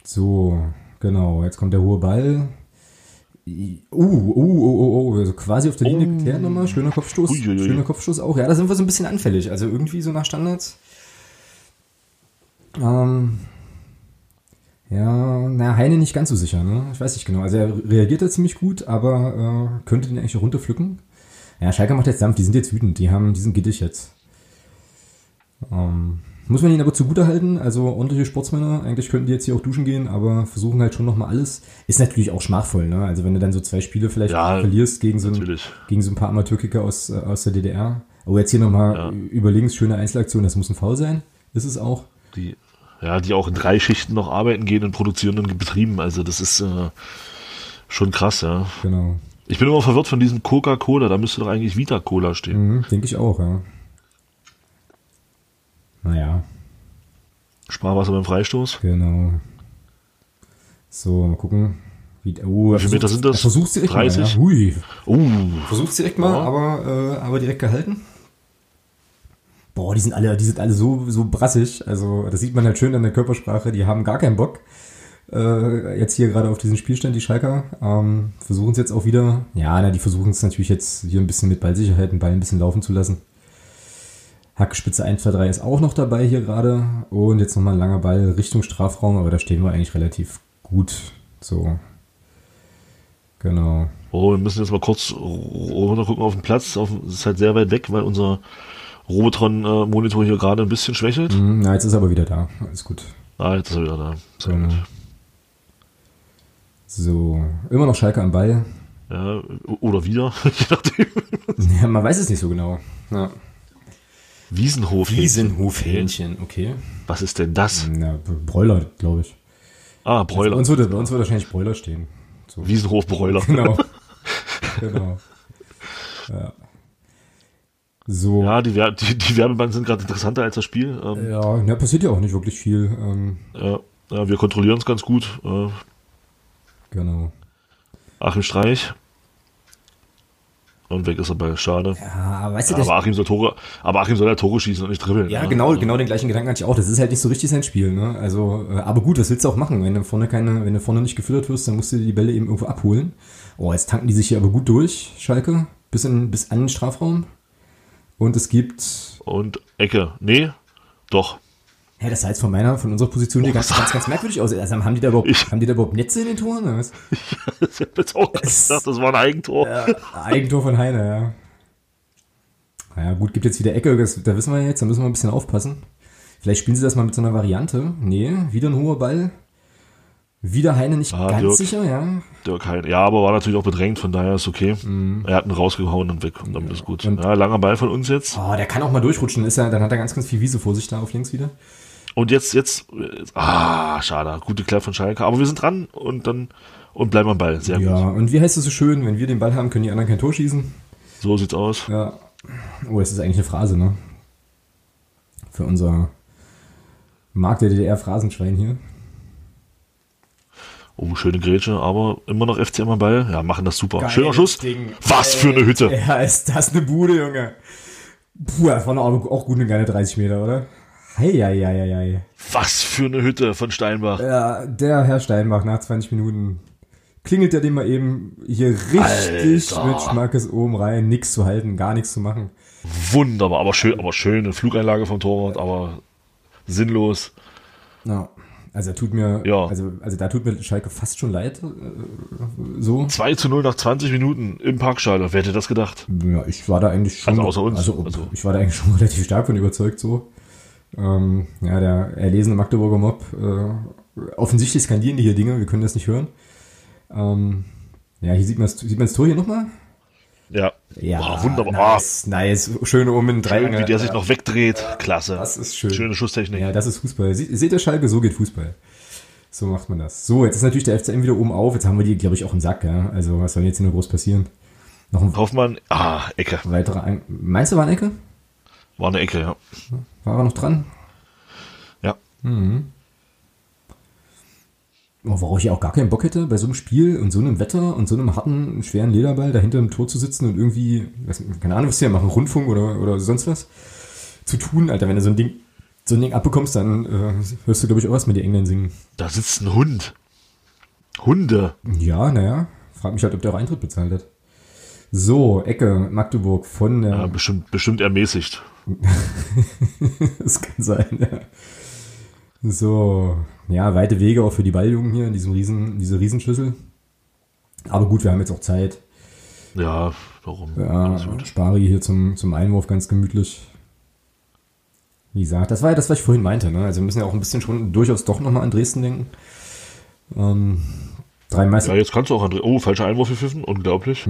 S1: So, genau. Jetzt kommt der hohe Ball. Uh, uh, uh, uh, uh, also quasi auf der Linie oh. geklärt nochmal. Schöner Kopfstoß. Uiuiui. Schöner Kopfstoß auch. Ja, da sind wir so ein bisschen anfällig. Also irgendwie so nach Standards. Ähm, ja, na, Heine nicht ganz so sicher, ne? Ich weiß nicht genau. Also er reagiert da ziemlich gut, aber äh, könnte den eigentlich runterpflücken. Ja, Schalke macht jetzt Dampf, die sind jetzt wütend, die haben, die sind gittig jetzt. Ähm, muss man ihnen aber zugutehalten, also ordentliche Sportsmänner, eigentlich könnten die jetzt hier auch duschen gehen, aber versuchen halt schon nochmal alles. Ist natürlich auch schmachvoll, ne? Also wenn du dann so zwei Spiele vielleicht ja, verlierst gegen so, ein, gegen so ein paar Amateurkicker aus, äh, aus der DDR. Aber jetzt hier nochmal ja. über links, schöne Einzelaktion, das muss ein Foul sein. Ist es auch.
S2: Die, ja, die auch in drei Schichten noch arbeiten gehen in produzierenden Betrieben, also das ist äh, schon krass, ja.
S1: Genau.
S2: Ich bin immer verwirrt von diesem Coca-Cola, da müsste doch eigentlich Vita-Cola stehen.
S1: Mhm, Denke ich auch, ja. Naja.
S2: Sparwasser beim Freistoß.
S1: Genau. So, mal gucken. Wie, oh,
S2: Wie viele Meter sind das?
S1: Versuch's direkt
S2: 30?
S1: mal. Ja. Hui.
S2: Uh.
S1: Versuch's direkt mal, ja. aber, äh, aber direkt gehalten. Boah, die sind alle, die sind alle so, so brassig. Also, das sieht man halt schön an der Körpersprache. Die haben gar keinen Bock. Äh, jetzt hier gerade auf diesen Spielstand, die Schalker. Ähm, versuchen es jetzt auch wieder. Ja, na, die versuchen es natürlich jetzt hier ein bisschen mit Ballsicherheit, den Ball ein bisschen laufen zu lassen. Hackspitze 1, 2, 3 ist auch noch dabei hier gerade. Und jetzt nochmal ein langer Ball Richtung Strafraum, aber da stehen wir eigentlich relativ gut. So. Genau.
S2: Oh, wir müssen jetzt mal kurz runter gucken auf den Platz. Auf, es ist halt sehr weit weg, weil unser Robotron-Monitor hier gerade ein bisschen schwächelt.
S1: Mhm, na, jetzt ist er aber wieder da. Alles gut.
S2: Ah, jetzt ist er wieder da. Sehr
S1: Genau.
S2: gut.
S1: So, immer noch Schalke am Ball.
S2: Ja, oder wieder, je nachdem.
S1: Ja, man weiß es nicht so genau. Ja.
S2: Wiesenhof.
S1: Wiesenhofhähnchen, okay.
S2: Was ist denn das?
S1: Ja, Bräuler, glaube ich.
S2: Ah,
S1: Bei
S2: Bräuler.
S1: uns, würde, bei uns würde wahrscheinlich Bräuler stehen. So.
S2: Wiesenhof-Bräuler.
S1: Genau. genau. Ja. So.
S2: Ja, die, Wer- die, die Werbebanden sind gerade interessanter als das Spiel. Ähm,
S1: Ja, na, passiert ja auch nicht wirklich viel. Ähm,
S2: ja, ja, wir kontrollieren es ganz gut. Äh,
S1: genau.
S2: Achim Streich. Und weg ist er bei Schade.
S1: Ja, weißt du,
S2: aber, Achim soll Tore, aber Achim soll ja Tore schießen und nicht dribbeln.
S1: ja,
S2: ne?
S1: genau,
S2: Also,
S1: genau den gleichen Gedanken hatte ich auch. Das ist halt nicht so richtig sein Spiel, ne? Also, äh, aber gut, was willst du auch machen? Wenn du vorne keine, wenn du vorne nicht gefüttert wirst, dann musst du die Bälle eben irgendwo abholen. Oh, jetzt tanken die sich hier aber gut durch, Schalke. Bis, in, bis an den Strafraum. Und es gibt
S2: Und Ecke. Nee, doch.
S1: Hä, das sah jetzt von meiner, von unserer Position hier ganz, ganz, ganz merkwürdig aus. Also haben die da überhaupt,
S2: Ich-
S1: haben die da überhaupt Netze in den Toren? Oder was?
S2: Ich hab jetzt auch gedacht, das war ein Eigentor.
S1: Ja, Eigentor von Heine, ja. Naja, gut, gibt jetzt wieder Ecke, das, da wissen wir jetzt, da müssen wir ein bisschen aufpassen. Vielleicht spielen sie das mal mit so einer Variante. Nee, wieder ein hoher Ball. Wieder Heine nicht
S2: Ah,
S1: ganz
S2: Dirk.
S1: sicher, ja.
S2: Dirk Hein. Ja, aber war natürlich auch bedrängt, von daher ist okay. Er hat ihn rausgehauen und weg und damit ist gut.
S1: Mhm. Und-
S2: ja, langer Ball von uns jetzt.
S1: Oh, der kann auch mal durchrutschen, ist er, dann hat er ganz, ganz viel Wiese vor sich da auf links wieder.
S2: Und jetzt, jetzt, ah, schade. Gute Klär von Schalke. Aber wir sind dran und dann, und bleiben am Ball. Sehr
S1: Ja,
S2: gut.
S1: und wie heißt es so schön, wenn wir den Ball haben, können die anderen kein Tor schießen.
S2: So sieht's aus.
S1: Ja. Oh, das ist eigentlich eine Phrase, ne? Für unser Markt der DDR-Phrasenschwein hier.
S2: Oh, schöne Grätsche, aber immer noch FCM am Ball. Ja, machen das super. Schöner
S1: Geiles
S2: Schuss.
S1: Ding.
S2: Was für eine Hütte.
S1: Ja, ist das eine Bude, Junge. Puh, das war aber auch gut eine geile 30 Meter, oder? Heieieiei.
S2: Was für eine Hütte von Steinbach.
S1: Ja, der Herr Steinbach nach 20 Minuten klingelt der den mal eben hier richtig
S2: Alter.
S1: mit Schmackes oben rein. Nix zu halten, gar nichts zu machen.
S2: Wunderbar, aber schön, aber schöne Flugeinlage vom Torwart, aber sinnlos.
S1: Ja. Also, er tut mir,
S2: Ja.
S1: also, also da tut mir Schalke fast schon leid. äh, So.
S2: 2 zu 0 nach 20 Minuten im Parkstadion. Wer hätte das gedacht?
S1: Ja, ich war da eigentlich schon.
S2: Also außer uns.
S1: Also,
S2: Also-
S1: ich war da eigentlich schon relativ stark von überzeugt so. Ähm, ja, der erlesene Magdeburger Mob. Äh, offensichtlich skandieren die hier Dinge, wir können das nicht hören. Ähm, ja, hier sieht man sieht man das Tor hier nochmal?
S2: Ja.
S1: Ja,
S2: Boah, wunderbar.
S1: Nice, nice. Schön oben in drei.
S2: Schön, wie der sich noch wegdreht. Klasse.
S1: Das ist schön.
S2: Schöne Schusstechnik.
S1: Ja, das ist Fußball. Seht ihr Schalke, so geht Fußball. So macht man das. So, jetzt ist natürlich der FCM wieder oben auf. Jetzt haben wir die, glaube ich, auch im Sack. Ja? Also, was soll jetzt hier nur groß passieren? Noch ein
S2: Hoffmann, ah, Ecke.
S1: weiterer. Ein Meinst du, war eine Ecke?
S2: War eine Ecke, ja.
S1: War er noch dran?
S2: Ja.
S1: Oh, worauf ich auch gar keinen Bock hätte, bei so einem Spiel und so einem Wetter und so einem harten, schweren Lederball dahinter im Tor zu sitzen und irgendwie, was, keine Ahnung, was die da machen, Rundfunk oder, oder sonst was zu tun. Alter, wenn du so ein Ding, so ein Ding abbekommst, dann äh, hörst du, glaube ich, auch was mit die Engländer singen.
S2: Da sitzt ein Hund. Hunde.
S1: Ja, naja, frag mich halt, ob der auch Eintritt bezahlt hat. So, Ecke, Magdeburg von der,
S2: Ja, bestimmt, bestimmt ermäßigt.
S1: das kann sein, ja. So, ja, weite Wege auch für die Balljungen hier in diesem riesen, in dieser Riesenschüssel. Aber gut, wir haben jetzt auch Zeit.
S2: Ja, warum?
S1: Ja. Spari hier zum, zum Einwurf ganz gemütlich. Wie gesagt, das war ja das, was ich vorhin meinte. Ne? Also wir müssen ja auch ein bisschen schon durchaus doch nochmal an Dresden denken. Ähm, drei, Meister
S2: Ja, jetzt kannst du auch André. Oh, falscher Einwurf gepfiffen. Unglaublich.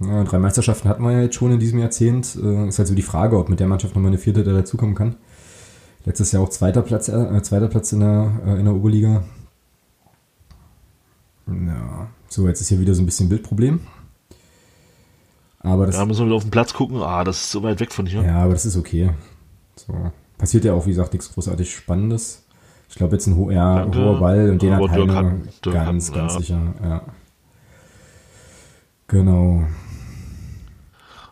S1: ja, drei Meisterschaften hatten wir ja jetzt schon in diesem Jahrzehnt. Äh, ist halt so die Frage, ob mit der Mannschaft nochmal eine vierte da dazukommen kann. Letztes Jahr auch zweiter Platz, äh, zweiter Platz in der, äh, in der Oberliga. Ja, so, jetzt ist hier wieder so ein bisschen Bildproblem. Aber das,
S2: Da müssen wir wieder auf den Platz gucken. Ah, das ist so weit weg von hier.
S1: Ja, aber das ist okay. So. Passiert ja auch, wie gesagt, nichts großartig Spannendes. Ich glaube, jetzt ein ho ja, hoher Ball und den hat
S2: Dirk
S1: Heine
S2: hat- Dirk
S1: ganz,
S2: hat-
S1: ganz
S2: ja.
S1: sicher. Ja. Genau.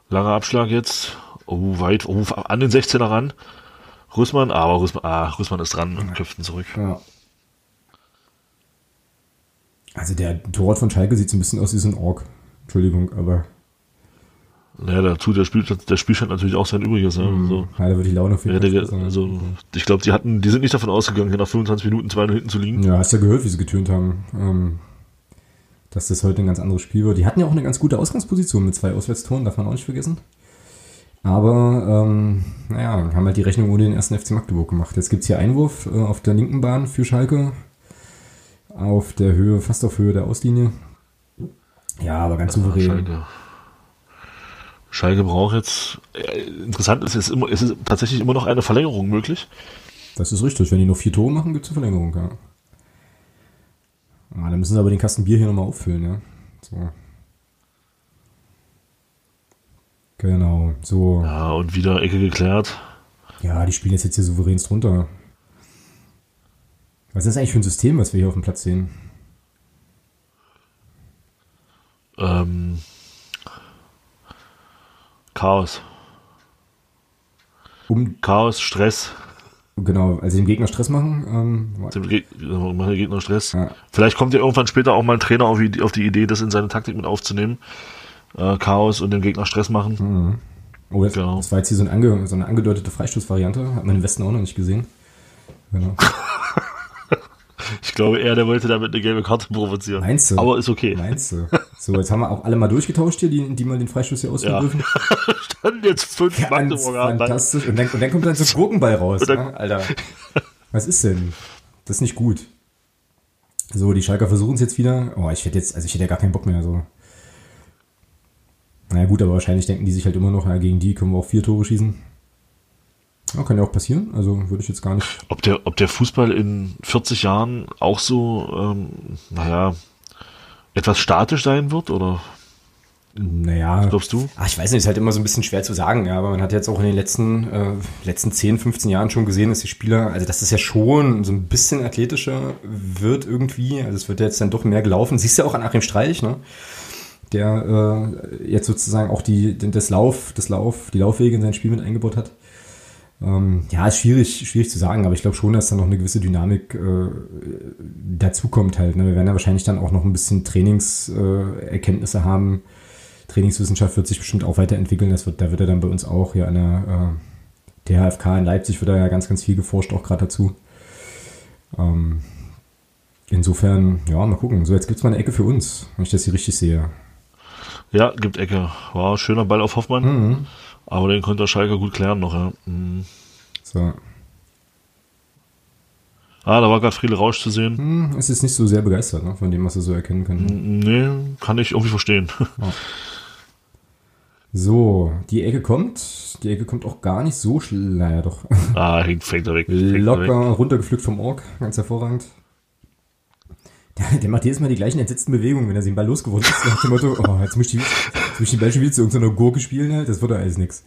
S2: Langer Abschlag jetzt. Oh, weit. Oh, an den 16er ran. Rüssmann, aber Rüssmann, ah, Rüssmann ist dran und köpft ihn zurück.
S1: Ja. Also der Torwart von Schalke sieht so ein bisschen aus wie so ein Ork. Entschuldigung, aber.
S2: Naja, dazu der, Spiel, der Spielstand natürlich auch sein Übriges. Ne?
S1: Mhm.
S2: So.
S1: Ja, da wird die Laune auf
S2: Ja,
S1: sein.
S2: also, ich glaube, die hatten, die sind nicht davon ausgegangen, hier nach 25 Minuten 2 hinten zu liegen.
S1: Ja, hast ja gehört, wie sie getönt haben. Ähm, dass das heute ein ganz anderes Spiel wird. Die hatten ja auch eine ganz gute Ausgangsposition mit zwei Auswärtstoren, darf man auch nicht vergessen. Aber, ähm, naja, haben halt die Rechnung ohne den ersten FC Magdeburg gemacht. Jetzt gibt's hier Einwurf äh, auf der linken Bahn für Schalke. Auf der Höhe, fast auf Höhe der Auslinie. Ja, aber ganz
S2: Ja,
S1: souverän.
S2: Schalke. Schalke braucht jetzt, äh, interessant ist, es ist, immer, es ist tatsächlich immer noch eine Verlängerung möglich.
S1: Das ist richtig. Wenn die noch vier Tore machen, gibt's eine Verlängerung, ja. Ah, dann müssen sie aber den Kasten Bier hier nochmal auffüllen, ja. So. Genau, so.
S2: Ja, und wieder Ecke geklärt.
S1: Ja, die spielen jetzt, jetzt hier souveränst runter. Was ist das eigentlich für ein System, was wir hier auf dem Platz sehen?
S2: Ähm, Chaos.
S1: Um,
S2: Chaos, Stress.
S1: genau, also dem Gegner Stress machen. Ähm,
S2: Dem Geg machen Gegner Stress.
S1: Ja.
S2: Vielleicht kommt ja irgendwann später auch mal ein Trainer auf, die- auf die Idee, das in seine Taktik mit aufzunehmen. Äh, Chaos und dem Gegner Stress machen.
S1: oh, das,
S2: Genau.
S1: das war jetzt hier so, ein ange, so eine angedeutete Freistoßvariante. Hat man im Westen auch noch nicht gesehen. Genau.
S2: Ich glaube eher, der wollte damit eine gelbe Karte provozieren.
S1: Meinst du?
S2: Aber ist okay.
S1: Meinst du? So, jetzt haben wir auch alle mal durchgetauscht hier, die, die mal den Freistoß hier ausführen
S2: Ja.
S1: dürfen.
S2: Dann jetzt fünf
S1: Ganz
S2: Magdeburger.
S1: fantastisch. Und dann, und dann kommt dann so ein Gurkenball raus.
S2: Dann-
S1: ne? Alter. Was ist denn? Das ist nicht gut. So, die Schalker versuchen es jetzt wieder. Oh, ich hätte jetzt, also ich hätte ja gar keinen Bock mehr. So. Naja, gut, aber wahrscheinlich denken die sich halt immer noch, ja, gegen die können wir auch vier Tore schießen. Ja, kann ja auch passieren. Also würde ich jetzt gar nicht.
S2: Ob der, ob der Fußball in 40 Jahren auch so, ähm, naja, etwas statisch sein wird, oder
S1: Naja.
S2: glaubst du?
S1: Ach, ich weiß nicht, ist halt immer so ein bisschen schwer zu sagen, ja, aber man hat jetzt auch in den letzten, äh, letzten 10, 15 Jahren schon gesehen, dass die Spieler, also dass das ja schon so ein bisschen athletischer wird irgendwie, also es wird jetzt dann doch mehr gelaufen, siehst du ja auch an Achim Streich, ne? der äh, jetzt sozusagen auch die, das Lauf, das Lauf, die Laufwege in sein Spiel mit eingebaut hat. Ähm, ja, ist schwierig, schwierig zu sagen, aber ich glaube schon, dass da noch eine gewisse Dynamik äh, dazukommt halt. Ne? Wir werden ja wahrscheinlich dann auch noch ein bisschen Trainingserkenntnisse äh, haben. Trainingswissenschaft wird sich bestimmt auch weiterentwickeln. Das wird, da wird er dann bei uns auch hier an der äh, THFK in Leipzig wird da ja ganz, ganz viel geforscht, auch gerade dazu. Ähm, insofern, ja, mal gucken. So, jetzt gibt's mal eine Ecke für uns, wenn ich das hier richtig sehe.
S2: Ja, gibt Ecke. War schöner Ball auf Hoffmann,
S1: Mhm.
S2: Aber den konnte der Schalke gut klären noch, ja. Mhm.
S1: So.
S2: Ah, da war gerade Friedel Rausch zu sehen.
S1: Hm, es ist nicht so sehr begeistert, ne, von dem, was er so erkennen kann.
S2: Nee, kann ich irgendwie verstehen.
S1: So, die Ecke kommt. Die Ecke kommt auch gar nicht so schnell. Naja, doch.
S2: ah, fängt er weg. fängt er weg.
S1: Locker runtergepflückt vom Ork. Ganz hervorragend. Der, der macht jedes Mal die gleichen entsetzten Bewegungen, wenn er den Ball losgeworden ist. Nach dem Motto, oh, jetzt muss ich, die, ich den wieder zu irgendeiner Gurke spielen. Halt. Das wird ja alles nix.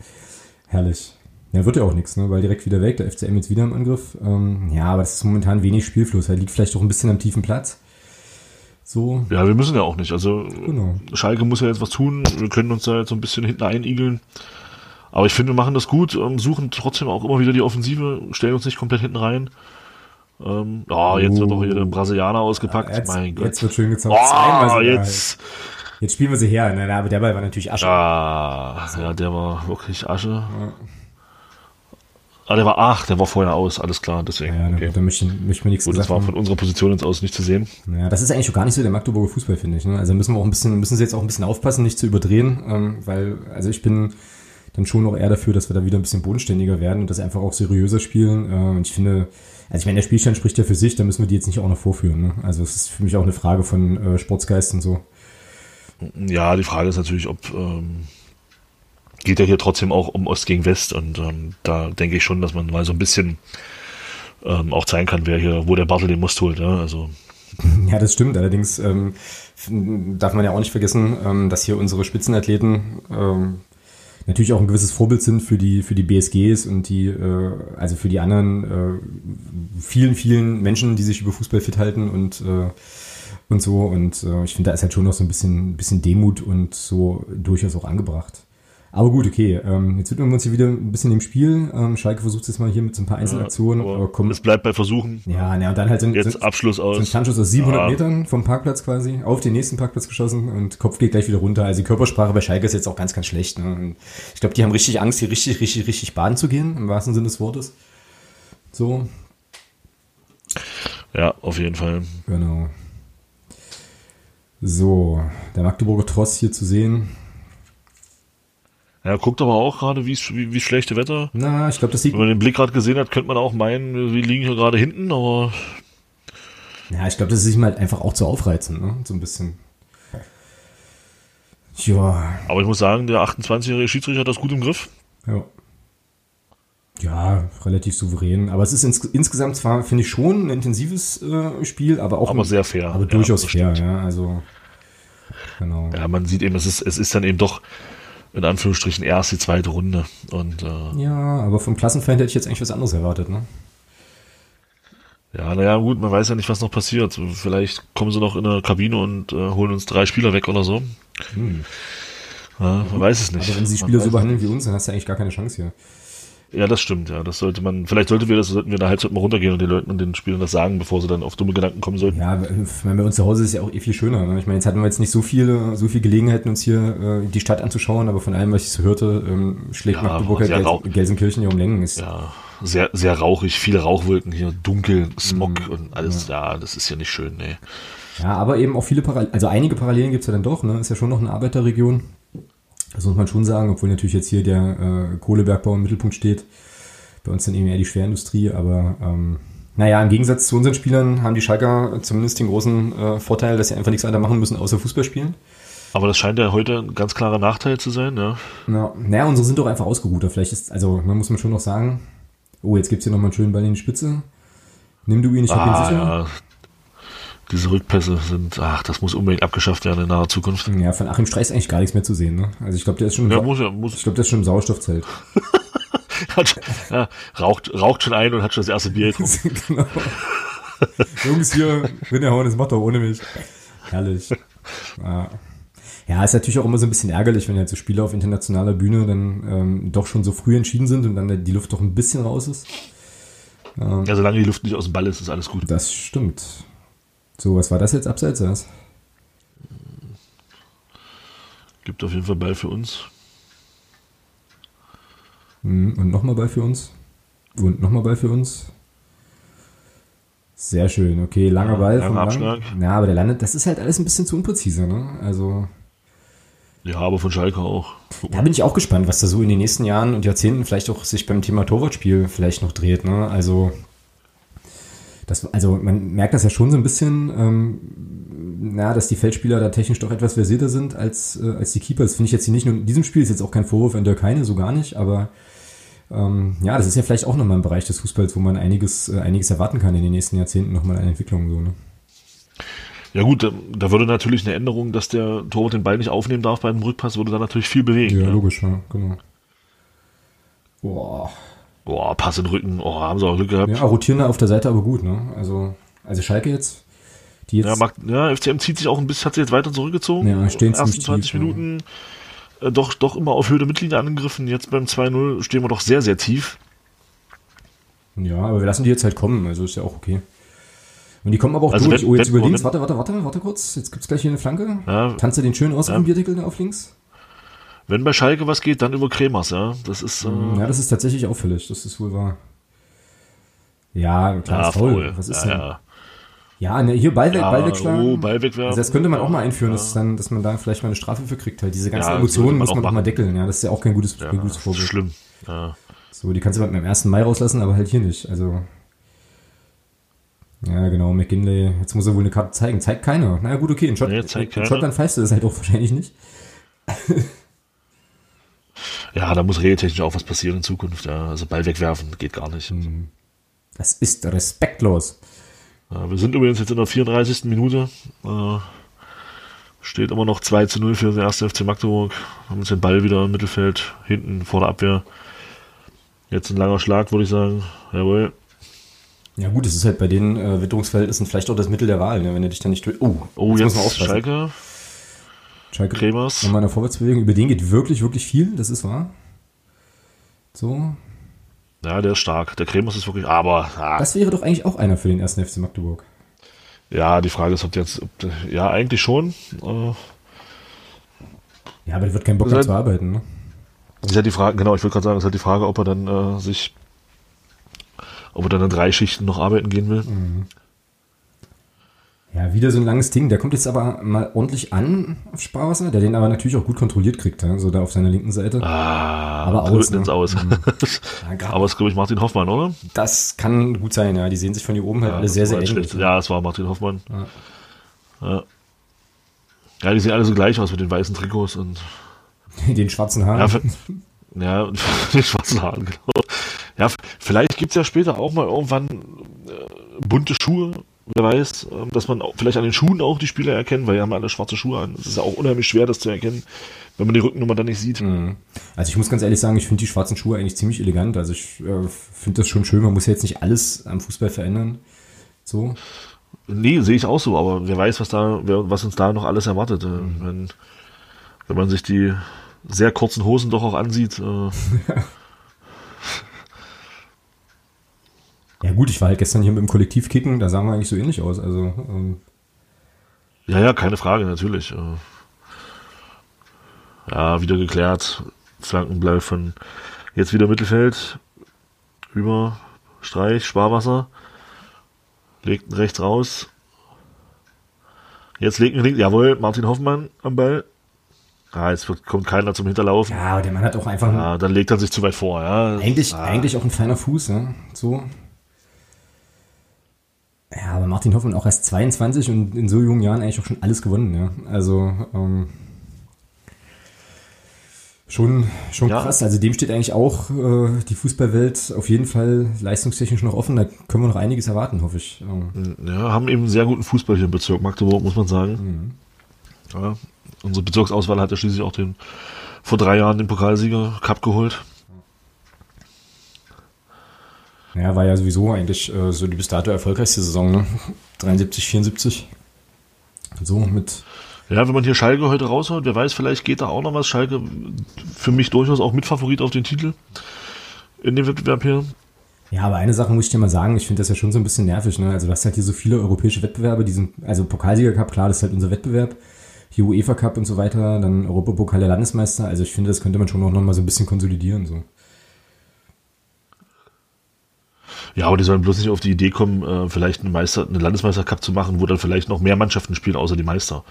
S1: Herrlich. Ja, wird ja auch nix, ne? weil direkt wieder weg. Der FCM jetzt wieder im Angriff. Ähm, ja, aber das ist momentan wenig Spielfluss. Er liegt vielleicht auch ein bisschen am tiefen Platz. So,
S2: Ja, wir müssen ja auch nicht. Also
S1: Genau.
S2: Schalke muss ja jetzt was tun. Wir können uns da jetzt so ein bisschen hinten einigeln. Aber ich finde, wir machen das gut, suchen trotzdem auch immer wieder die Offensive, stellen uns nicht komplett hinten rein. Ähm, oh, jetzt wird doch hier der Brasilianer ausgepackt.
S1: jetzt,
S2: mein Gott.
S1: jetzt wird schön. Zweimal
S2: Oh, jetzt.
S1: Jetzt spielen wir sie her. Na, aber der Ball war natürlich Asche.
S2: Ah, ja, der war wirklich Asche. Ah, der war, ach, der war vorher aus, alles klar, deswegen.
S1: Ja,
S2: okay.
S1: da möchte, ich- möchte mir nichts
S2: Gut, das war von unserer Position jetzt aus nicht zu sehen.
S1: Ja, das ist eigentlich schon gar nicht so der Magdeburger Fußball, finde ich. Ne? Also müssen wir auch ein bisschen, müssen sie jetzt auch ein bisschen aufpassen, nicht zu überdrehen, ähm, weil, also ich bin dann schon auch eher dafür, dass wir da wieder ein bisschen bodenständiger werden und das einfach auch seriöser spielen. Äh, und ich finde, also ich meine, der Spielstand spricht ja für sich, da müssen wir die jetzt nicht auch noch vorführen. Ne? Also es ist für mich auch eine Frage von äh, Sportsgeist und so.
S2: Ja, die Frage ist natürlich, ob ähm, geht ja hier trotzdem auch um Ost gegen West und ähm, da denke ich schon, dass man mal so ein bisschen ähm, auch zeigen kann, wer hier, wo der Bartel den Must holt. Ja? Also
S1: Ja, das stimmt. Allerdings ähm, darf man ja auch nicht vergessen, ähm, dass hier unsere Spitzenathleten ähm, natürlich auch ein gewisses Vorbild sind für die für die BSGs und die äh, also für die anderen äh, vielen vielen Menschen, die sich über Fußball fit halten und äh, und so und äh, ich finde da ist halt schon noch so ein bisschen bisschen Demut und so durchaus auch angebracht. Aber gut, okay. Ähm, jetzt widmen wir uns hier wieder ein bisschen dem Spiel. Ähm, Schalke versucht es mal hier mit so ein paar Einzelaktionen.
S2: Ja,
S1: aber komm,
S2: es bleibt bei Versuchen.
S1: Ja, na, und dann halt so ein,
S2: Jetzt
S1: so,
S2: Abschluss
S1: so ein
S2: aus.
S1: Tandschuss aus 700
S2: Ja.
S1: Metern vom Parkplatz quasi auf den nächsten Parkplatz geschossen und Kopf geht gleich wieder runter. Also die Körpersprache bei Schalke ist jetzt auch ganz, ganz schlecht. Ne? Ich glaube, die haben richtig Angst, hier richtig, richtig, richtig baden zu gehen, im wahrsten Sinne des Wortes. So,
S2: Ja, auf jeden Fall.
S1: genau. So, der Magdeburger Tross hier zu sehen.
S2: Ja, guckt aber auch gerade, wie, wie, wie schlechte Wetter.
S1: Na, ich glaube, das sieht
S2: Wenn man den Blick gerade gesehen hat, könnte man auch meinen, wir liegen hier gerade hinten, aber
S1: Ja, ich glaube, das ist ihm halt einfach auch zu aufreizen, ne? So ein bisschen. Ja,
S2: Aber ich muss sagen, der 28-jährige Schiedsrichter hat das gut im Griff.
S1: ja. Ja, relativ souverän. Aber es ist ins, insgesamt zwar, finde ich, schon ein intensives äh, Spiel, aber auch
S2: Aber
S1: ein,
S2: sehr fair.
S1: aber
S2: Ja,
S1: durchaus
S2: das
S1: fair, ja. Also, genau.
S2: Ja, man sieht eben, es ist, es ist dann eben doch in Anführungsstrichen erst die zweite Runde. Und äh,
S1: Ja, aber vom Klassenfeind hätte ich jetzt eigentlich was anderes erwartet, ne?
S2: ja, naja, gut, man weiß ja nicht, was noch passiert. Vielleicht kommen sie noch in eine Kabine und äh, holen uns drei Spieler weg oder so.
S1: Hm.
S2: Ja, man weiß es nicht.
S1: Aber wenn sie Spieler so behandeln wie uns, dann hast du eigentlich gar keine Chance hier.
S2: Ja, das stimmt, ja. Das sollte man, vielleicht sollten wir das, sollten wir der Halbzeit mal runtergehen und den Leuten und den Spielern das sagen, bevor sie dann auf dumme Gedanken kommen sollten.
S1: Ja, meine, bei uns zu Hause ist es ja auch eh viel schöner. Ne? Ich meine, jetzt hatten wir jetzt nicht so viele, so viel Gelegenheiten, uns hier äh, die Stadt anzuschauen, aber von allem, was ich so hörte, ähm, schlägt
S2: Ja,
S1: Magdeburg halt Gels Gelsenkirchen ja um Längen. Ist,
S2: Ja, sehr, sehr rauchig, viele Rauchwolken hier, dunkel, Smog
S1: Mhm.
S2: und alles, ja. das ist ja nicht schön, nee.
S1: Ja, aber eben auch viele Parallelen, also einige Parallelen gibt's ja dann doch, ne? Ist ja schon noch eine Arbeiterregion. Das muss man schon sagen, obwohl natürlich jetzt hier der äh, Kohlebergbau im Mittelpunkt steht. Bei uns dann eben eher die Schwerindustrie, aber ähm, naja, im Gegensatz zu unseren Spielern haben die Schalker zumindest den großen äh, Vorteil, dass sie einfach nichts weiter machen müssen, außer Fußball spielen.
S2: Aber das scheint ja heute ein ganz klarer Nachteil zu sein, ja.
S1: Na, naja, unsere sind doch einfach ausgeruhter. Vielleicht ist, also, man muss man schon noch sagen, oh, jetzt gibt's hier nochmal einen schönen Ball in die Spitze. Nimm du ihn, ich hab ihn
S2: Ah,
S1: sicher.
S2: ja. Diese Rückpässe sind, ach, das muss unbedingt abgeschafft werden in naher Zukunft.
S1: Ja, von Achim Streich ist eigentlich gar nichts mehr zu sehen, ne? Also ich glaube, der ist schon,
S2: Ja,
S1: im
S2: muss ja, muss,
S1: ich glaube, der ist schon im Sauerstoffzelt.
S2: hat, ja, raucht, raucht schon ein und hat schon das erste Bier getrunken.
S1: genau. Jungs hier, Rinderhauen, das macht doch ohne mich. Herrlich. Ja. ja, ist natürlich auch immer so ein bisschen ärgerlich, wenn jetzt so Spiele auf internationaler Bühne dann ähm, doch schon so früh entschieden sind und dann die Luft doch ein bisschen raus ist.
S2: Ja, solange die Luft nicht aus dem Ball ist, ist alles gut.
S1: Das stimmt. So, was war das jetzt abseits? Was?
S2: Gibt auf jeden Fall Ball für uns.
S1: Hm, Und nochmal Ball für uns. Und nochmal Ball für uns. Sehr schön, okay, langer
S2: Ja,
S1: Ball.
S2: langer
S1: Lang.
S2: Abschlag.
S1: Ja, aber der landet, das ist halt alles ein bisschen zu unpräzise, ne? Also,
S2: Ja, aber von Schalke auch.
S1: Da bin ich auch gespannt, was da so in den nächsten Jahren und Jahrzehnten vielleicht auch sich beim Thema Torwartspiel vielleicht noch dreht, ne? Also, das, also man merkt das ja schon so ein bisschen, ähm, na, dass die Feldspieler da technisch doch etwas versierter sind als, äh, als die Keeper. Das finde ich jetzt hier nicht nur in diesem Spiel, ist jetzt auch kein Vorwurf an Dirk Heine, so gar nicht, aber ähm, ja, das ist ja vielleicht auch nochmal ein Bereich des Fußballs, wo man einiges, äh, einiges erwarten kann in den nächsten Jahrzehnten nochmal eine Entwicklung, so, ne?
S2: Ja gut, da, da würde natürlich eine Änderung, dass der Torwart den Ball nicht aufnehmen darf bei einem Rückpass, würde da natürlich viel bewegen.
S1: Ja,
S2: Ja,
S1: logisch, ja, genau. Boah.
S2: Boah, Pass den Rücken, oh, haben sie auch Glück gehabt.
S1: Ja, rotierender auf der Seite aber gut, ne? Also, also Schalke jetzt, die jetzt,
S2: Ja, mag, ja, FCM zieht sich auch ein bisschen, hat sich jetzt weiter zurückgezogen.
S1: Ja, stehen
S2: ersten
S1: ziemlich
S2: 20
S1: tief, ja.
S2: Minuten äh, doch, doch immer auf Höhe der Mittellinie angegriffen. Jetzt beim 2-0 stehen wir doch sehr, sehr tief.
S1: ja, aber wir lassen die jetzt halt kommen, also ist ja auch okay. Und die kommen aber auch
S2: Also
S1: durch.
S2: wenn-
S1: oh, jetzt
S2: wenn-
S1: über links, warte, warte, warte, warte kurz, jetzt gibt's gleich hier eine Flanke.
S2: Ja.
S1: Du den schön aus
S2: Ja.
S1: dem Bierdeckel da auf links?
S2: Wenn bei Schalke was geht, dann über Kremers, ja. Das ist, äh,
S1: Ja, das ist tatsächlich auffällig, das ist wohl wahr. Ja, klar,
S2: ja,
S1: faul. Was ist
S2: ja,
S1: denn?
S2: ja.
S1: Ja, ne, hier Ball,
S2: Ja,
S1: Ball wegschlagen.
S2: oh, Ball wegwerfen.
S1: Also das könnte man auch mal einführen,
S2: Ja.
S1: dass, dann, dass man da vielleicht mal eine Strafe für kriegt. Halt. Diese ganzen
S2: Ja,
S1: Emotionen
S2: man
S1: muss
S2: auch
S1: man doch mal deckeln. Ja, das ist ja auch kein gutes, kein gutes
S2: das ist
S1: Vorbild.
S2: schlimm.
S1: So, die kannst du beim 1. Mai rauslassen, aber halt hier nicht. Also. Ja, genau, McGinley. Jetzt muss er wohl eine Karte zeigen. Zeigt keiner. Na gut, okay. In, Schott,
S2: Nee, zeigt
S1: in pfeifst du das halt auch wahrscheinlich nicht.
S2: ja, da muss regeltechnisch auch was passieren in Zukunft. Ja. Also Ball wegwerfen geht gar nicht.
S1: Hm. Das ist respektlos.
S2: Ja, wir sind übrigens jetzt in der 34. Minute. Äh, steht immer noch 2 zu 0 für den 1. FC Magdeburg. Haben uns den Ball wieder im Mittelfeld, hinten vor der Abwehr. Jetzt ein langer Schlag, würde ich sagen. Jawohl.
S1: Ja, gut, es ist halt bei den äh, Witterungsverhältnissen vielleicht auch das Mittel der Wahl, ne, wenn du dich dann nicht durch. Oh,
S2: Oh,
S1: muss
S2: jetzt,
S1: man aufpassen.
S2: Schalke.
S1: Schalke
S2: Kremers.
S1: in der Vorwärtsbewegung. Über den geht wirklich, wirklich viel, das ist wahr. So.
S2: Ja, der ist stark. Der Kremers ist wirklich, aber ah,
S1: Das wäre doch eigentlich auch einer für den ersten FC Magdeburg.
S2: ja, die Frage ist, ob der jetzt, ob ja, eigentlich schon. Äh,
S1: Ja, aber der wird keinen Bock mehr
S2: Seit-
S1: zu arbeiten, ne?
S2: ist ja die Frage, genau, ich würde gerade sagen, ist halt die Frage, ob er dann äh, sich, ob er dann in drei Schichten noch arbeiten gehen will.
S1: Ja, wieder so ein langes Ding. Der kommt jetzt aber mal ordentlich an auf Sparwasser, der den aber natürlich auch gut kontrolliert kriegt, ja? so da auf seiner linken Seite.
S2: Ah,
S1: Aber aus, ne?
S2: ins Aus.
S1: Ja,
S2: aber es ist, glaube ich, Martin Hoffmann, oder?
S1: das kann gut sein, ja. Die sehen sich von hier oben halt alle
S2: das
S1: sehr, sehr ähnlich.
S2: schlecht- Ja, es war Martin Hoffmann. Ja. ja, die sehen alle so gleich aus mit den weißen Trikots und
S1: Den schwarzen Haaren.
S2: Ja, für, ja, die schwarzen Haaren, genau. Ja, vielleicht gibt's ja später auch mal irgendwann äh, bunte Schuhe, wer weiß, ähm, dass man vielleicht an den Schuhen auch die Spieler erkennt, weil die haben alle schwarze Schuhe an. Es ist ja auch unheimlich schwer, das zu erkennen, wenn man die Rückennummer dann nicht sieht.
S1: Mhm. Also ich muss ganz ehrlich sagen, ich finde die schwarzen Schuhe eigentlich ziemlich elegant. Also ich äh, finde das schon schön. Man muss ja jetzt nicht alles am Fußball verändern. So.
S2: Nee, sehe ich auch so, aber wer weiß, was da, was uns da noch alles erwartet. Äh, wenn, wenn man sich die sehr kurzen Hosen doch auch ansieht. Äh,
S1: Ja gut, ich war halt gestern hier mit dem Kollektiv kicken, da sahen wir eigentlich so ähnlich aus. Also ähm,
S2: Ja, ja, keine Frage, natürlich. äh. Ja, wieder geklärt. Flankenbleib von jetzt wieder Mittelfeld. Über Streich, Sparwasser. Legt rechts raus. Jetzt legt links. Jawohl, Martin Hoffmann am Ball. Ah, jetzt wird, kommt keiner zum Hinterlaufen.
S1: ja, aber der Mann hat auch einfach
S2: Ja, dann legt er sich zu weit vor, ja.
S1: eigentlich,
S2: ah,
S1: eigentlich auch ein feiner Fuß, ja. So. Ja, aber Martin Hoffmann auch erst 22 und in so jungen Jahren eigentlich auch schon alles gewonnen, ja. Also ähm, schon, schon
S2: Ja.
S1: krass. Also dem steht eigentlich auch äh, die Fußballwelt auf jeden Fall leistungstechnisch noch offen. Da können wir noch einiges erwarten, hoffe ich. Ähm,
S2: Ja, haben eben sehr guten Fußball hier im Bezirk Magdeburg, muss man sagen. Ja, unsere Bezirksauswahl hat ja schließlich auch den, vor drei Jahren den Pokalsieger Cup geholt.
S1: Ja, war ja sowieso eigentlich äh, so die bis dato erfolgreichste Saison, ne? 73, 74. So mit.
S2: Ja, wenn man hier Schalke heute raushaut, wer weiß, vielleicht geht da auch noch was. Schalke für mich durchaus auch Mitfavorit auf den Titel in dem Wettbewerb hier.
S1: Ja, aber eine Sache muss ich dir mal sagen, ich finde das ja schon so ein bisschen nervig, ne? Also du hast halt hier so viele europäische Wettbewerbe, die sind, also Pokalsieger Cup, klar, das ist halt unser Wettbewerb. Hier UEFA Cup und so weiter, dann Europapokal der Landesmeister. Also ich finde, das könnte man schon auch noch mal so ein bisschen konsolidieren. So.
S2: Ja, aber die sollen bloß nicht auf die Idee kommen, äh, vielleicht eine Meister, eine Landesmeistercup zu machen, wo dann vielleicht noch mehr Mannschaften spielen, außer die Meister.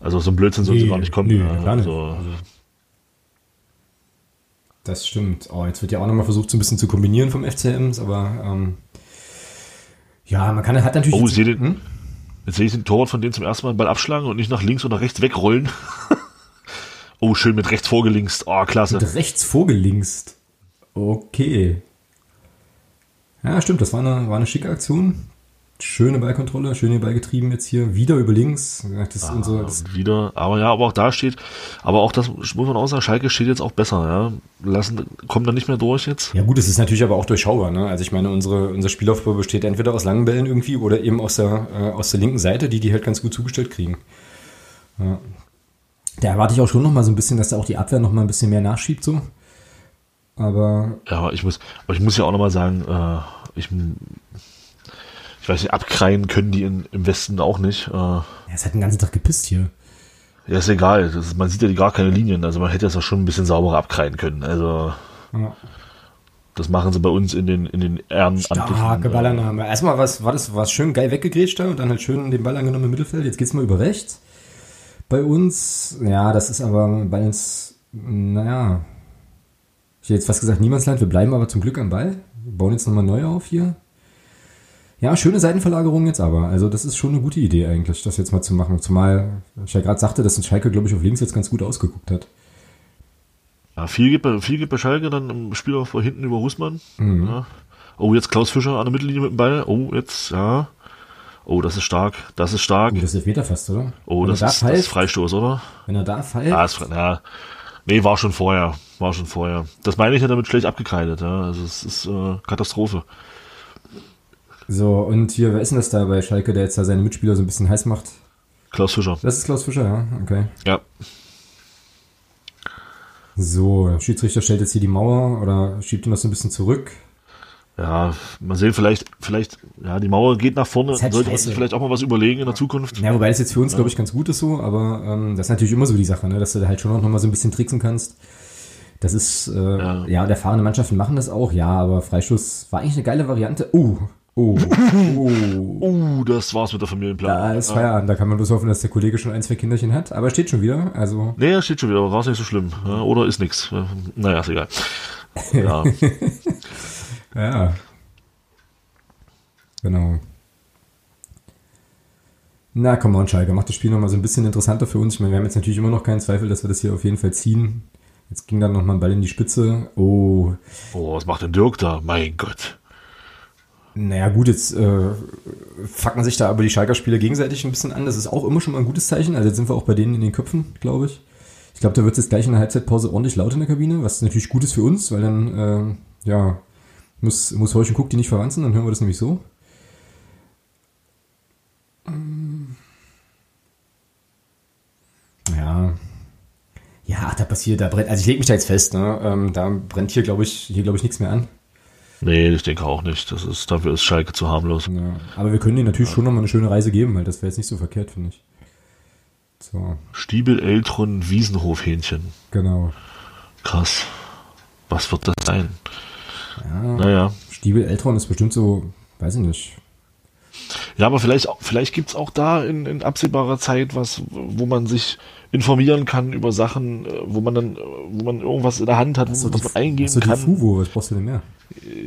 S2: Also so ein Blödsinn sollen sie
S1: Nee,
S2: gar nicht kommen.
S1: nee,
S2: ja,
S1: klar nicht.
S2: also,
S1: Das stimmt. Oh, jetzt wird ja auch nochmal versucht, so ein bisschen zu kombinieren vom FCMs, aber ähm, ja, man kann hat natürlich.
S2: Oh,
S1: jetzt-
S2: den,
S1: Hm?
S2: jetzt sehe ich den Torwart von denen zum ersten Mal den Ball abschlagen und nicht nach links oder rechts wegrollen. oh, schön mit rechts vorgelinst. Oh, klasse.
S1: Mit rechts vorgelinst. Okay. Ja, stimmt, das war eine, war eine schicke Aktion. Schöne Ballkontrolle, schöne Ballgetrieben jetzt hier. Wieder über links. Das ist unser, das,
S2: wieder, aber ja, aber auch da steht, aber auch das muss man auch sagen, Schalke steht jetzt auch besser, ja. Lassen, kommen dann nicht mehr durch jetzt.
S1: ja gut, es ist natürlich aber auch durchschaubar. Ne? Also ich meine, unsere, unser Spielaufbau besteht entweder aus langen Bällen irgendwie oder eben aus der, äh, aus der linken Seite, die die halt ganz gut zugestellt kriegen. Ja. Da erwarte ich auch schon noch mal so ein bisschen, dass da auch die Abwehr noch mal ein bisschen mehr nachschiebt so. Aber
S2: Ja, aber ich muss, aber ich muss ja auch nochmal sagen, äh, ich, ich weiß nicht, abkreien können die in, im Westen auch nicht. Äh, ja,
S1: ist halt den ganzen Tag gepisst hier.
S2: ist egal. Ist, man sieht ja gar keine Linien. Also man hätte das auch schon ein bisschen sauberer abkreien können. Also
S1: Ja.
S2: das machen sie bei uns in den, in den ehrenamtlichen.
S1: Starke
S2: äh,
S1: Ballannahme. Erstmal was, war das was schön geil weggegrätscht da und dann halt schön den Ball angenommen im Mittelfeld. Jetzt geht's mal über rechts. Bei uns, ja, das ist aber bei uns, naja, ich hätte jetzt fast gesagt Niemandsland, wir bleiben aber zum Glück am Ball. Wir bauen jetzt nochmal neu auf hier. Ja, schöne Seitenverlagerung jetzt aber. Also das ist schon eine gute Idee eigentlich, das jetzt mal zu machen. Zumal ich ja gerade sagte, dass ein Schalke, glaube ich, auf links jetzt ganz gut ausgeguckt hat.
S2: Ja, viel gibt, bei- viel gibt bei Schalke dann im Spielaufbau hinten über Husmann.
S1: Mhm.
S2: Ja. Oh, jetzt Klaus Fischer an der Mittellinie mit dem Ball. Oh, jetzt, ja. Oh, das ist stark. Das ist stark.
S1: Oh, das ist Elfmeter fast, oder?
S2: Oh,
S1: Wenn
S2: das
S1: da
S2: ist, das ist Freistoß, oder?
S1: Wenn er da fällt.
S2: Ah, ist, ja. Nee, war schon vorher. War schon vorher. Das meine ich ja damit schlecht abgekreidet. Ja. Also es ist äh, Katastrophe.
S1: So, und hier, wer ist denn das da bei Schalke, der jetzt da seine Mitspieler so ein bisschen heiß macht?
S2: Klaus Fischer.
S1: Das ist Klaus Fischer, ja, okay.
S2: Ja.
S1: So, der Schiedsrichter stellt jetzt hier die Mauer oder schiebt ihn noch so ein bisschen zurück.
S2: Ja, mal sehen, vielleicht, vielleicht, ja, die Mauer geht nach vorne.
S1: Halt
S2: Sollte man sich vielleicht auch mal was überlegen in der Zukunft.
S1: Ja, wobei das jetzt für uns, glaube ich, ganz gut ist so, aber ähm, das ist natürlich immer so die Sache, ne? dass du da halt schon noch mal so ein bisschen tricksen kannst. Das ist, äh, ja.
S2: Ja.
S1: und erfahrene Mannschaften machen das auch, ja, aber Freistoß war eigentlich eine geile Variante. Oh, oh, oh.
S2: Uh, das war's mit der Familienplanung.
S1: Da ist Feierabend, da kann man bloß hoffen, dass der Kollege schon ein, zwei Kinderchen hat, aber er steht schon wieder, also
S2: Nee, steht schon wieder, aber war nicht so schlimm. Ja, oder ist nix. Ja, Naja, ist egal. Ja,
S1: Ja. Genau. Na, komm on, Schalke, macht das Spiel nochmal so ein bisschen interessanter für uns. Ich meine, wir haben jetzt natürlich immer noch keinen Zweifel, dass wir das hier auf jeden Fall ziehen. Jetzt ging dann nochmal ein Ball in die Spitze. Oh,
S2: oh, was macht denn Dirk da? Mein Gott.
S1: naja gut, jetzt äh, fucken sich da aber die Schalker Spieler gegenseitig ein bisschen an. Das ist auch immer schon mal ein gutes Zeichen. Also jetzt sind wir auch bei denen in den Köpfen, glaube ich. Ich glaube, da wird es jetzt gleich in der Halbzeitpause ordentlich laut in der Kabine, was natürlich gut ist für uns, weil dann, äh, ja, muss, muss Heusch und die nicht verwanzen, dann hören wir das nämlich so. Ja. Ja, da passiert, da brennt, also ich lege mich da jetzt fest, ne? Ähm, da brennt hier, glaube ich, hier, glaube ich, nichts mehr an.
S2: Nee, ich denke auch nicht. Das ist, dafür ist Schalke zu harmlos.
S1: Ja. Aber wir können denen natürlich schon nochmal eine schöne Reise geben, weil das wäre jetzt nicht so verkehrt, finde ich. So,
S2: Stiebel, Eltron, Wiesenhof-Hähnchen.
S1: genau.
S2: Krass. Was wird das sein?
S1: Ja,
S2: Naja.
S1: Stiebel Eltron ist bestimmt so, weiß ich nicht.
S2: Ja, aber vielleicht, vielleicht gibt's auch da in, in absehbarer Zeit was, wo man sich informieren kann über Sachen, äh, wo man dann, äh, wo man irgendwas in der Hand hat,
S1: du
S2: was man eingeben
S1: hast du die
S2: kann.
S1: Fuvo, was brauchst du denn mehr?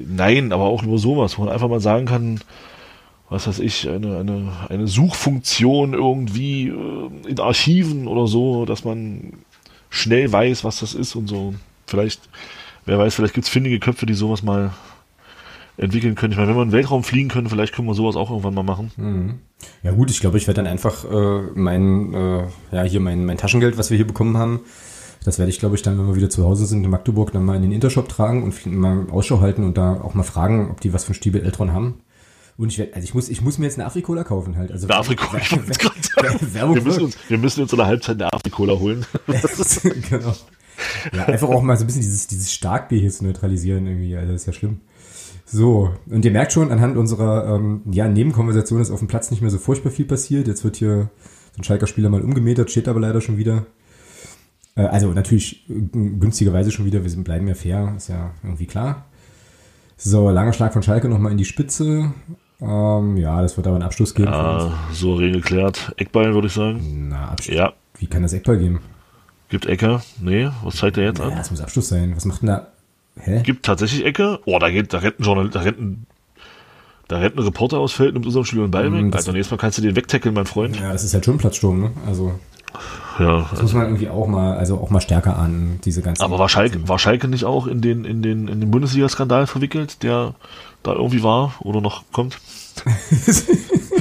S2: Nein, aber auch über sowas, wo man einfach mal sagen kann, was weiß ich, eine, eine, eine Suchfunktion irgendwie äh, in Archiven oder so, dass man schnell weiß, was das ist und so. Vielleicht, wer weiß, vielleicht gibt's findige Köpfe, die sowas mal entwickeln können. Ich meine, wenn wir in den Weltraum fliegen können, vielleicht können wir sowas auch irgendwann mal machen.
S1: Mhm. Ja gut, ich glaube, ich werde dann einfach äh, mein, äh, ja hier mein, mein Taschengeld, was wir hier bekommen haben, das werde ich, glaube ich, dann, wenn wir wieder zu Hause sind in Magdeburg, dann mal in den Intershop tragen und mal Ausschau halten und da auch mal fragen, ob die was von Stiebel Eltron haben. Und ich werde, also ich muss, ich muss mir jetzt eine Afrikola kaufen halt. Also
S2: Eine Afrikola, ich wollte gerade sagen.
S1: Werbung
S2: Wir müssen, uns, wir müssen uns in der Halbzeit eine Afrikola holen.
S1: genau. Ja, einfach auch mal so ein bisschen dieses, dieses Starkbier hier zu neutralisieren irgendwie, also das ist ja schlimm. So, und ihr merkt schon, anhand unserer ähm, ja, Nebenkonversation ist auf dem Platz nicht mehr so furchtbar viel passiert. Jetzt wird hier so ein Schalker Spieler mal umgemetert, steht aber leider schon wieder. Äh, also natürlich äh, günstigerweise schon wieder, wir sind, bleiben ja fair, ist ja irgendwie klar. So, langer Schlag von Schalke nochmal in die Spitze. Ähm, ja, das wird aber einen Abschluss geben. für uns.
S2: Ja, souverän geklärt. Eckball, würde ich sagen.
S1: Na, Abschluss.
S2: Ja.
S1: Wie kann das Eckball geben?
S2: Gibt Ecke? Nee, was zeigt er jetzt
S1: Ja,
S2: an?
S1: das muss Abschluss sein. Was macht denn da? Hä?
S2: Gibt tatsächlich Ecke. Oh, da geht, da rennt ein Journal, da rennt ein, da rennt ein Reporter aus Feld, nimmt unserem Spiel einen Ball weg.
S1: Mm,
S2: Also nächstes Mal kannst du den wegtackeln, mein Freund.
S1: Ja, das ist halt schon Platzsturm, ne? Also,
S2: Ja.
S1: das muss man irgendwie auch mal, also auch mal stärker an, diese ganzen.
S2: Aber war Schalke, war Schalke nicht auch in den, in den, in den Bundesliga-Skandal verwickelt, der da irgendwie war oder noch kommt?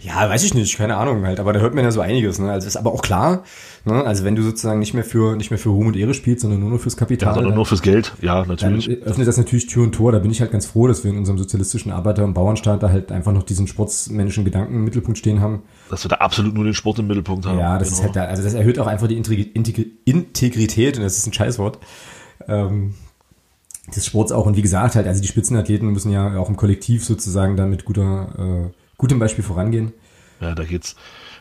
S1: Ja, weiß ich nicht, keine Ahnung halt, aber da hört man ja so einiges, ne? Also ist aber auch klar, ne? Also wenn du sozusagen nicht mehr für, nicht mehr für Ruhm und Ehre spielst, sondern nur noch fürs Kapital,
S2: Ja, sondern
S1: dann,
S2: nur fürs Geld. Ja,
S1: dann
S2: natürlich.
S1: öffnet das natürlich Tür und Tor. Da bin ich halt ganz froh, dass wir in unserem sozialistischen Arbeiter- und Bauernstaat da halt einfach noch diesen sportsmännischen Gedanken im Mittelpunkt stehen haben.
S2: Dass wir da absolut nur den Sport im Mittelpunkt haben.
S1: Ja, das
S2: Genau.
S1: ist halt da, also das erhöht auch einfach die Integ- Integ- Integrität, und das ist ein Scheißwort, ähm, des Sports auch. Und wie gesagt, halt, also die Spitzenathleten müssen ja auch im Kollektiv sozusagen da mit guter, äh, gutem Beispiel vorangehen.
S2: Ja, da geht's.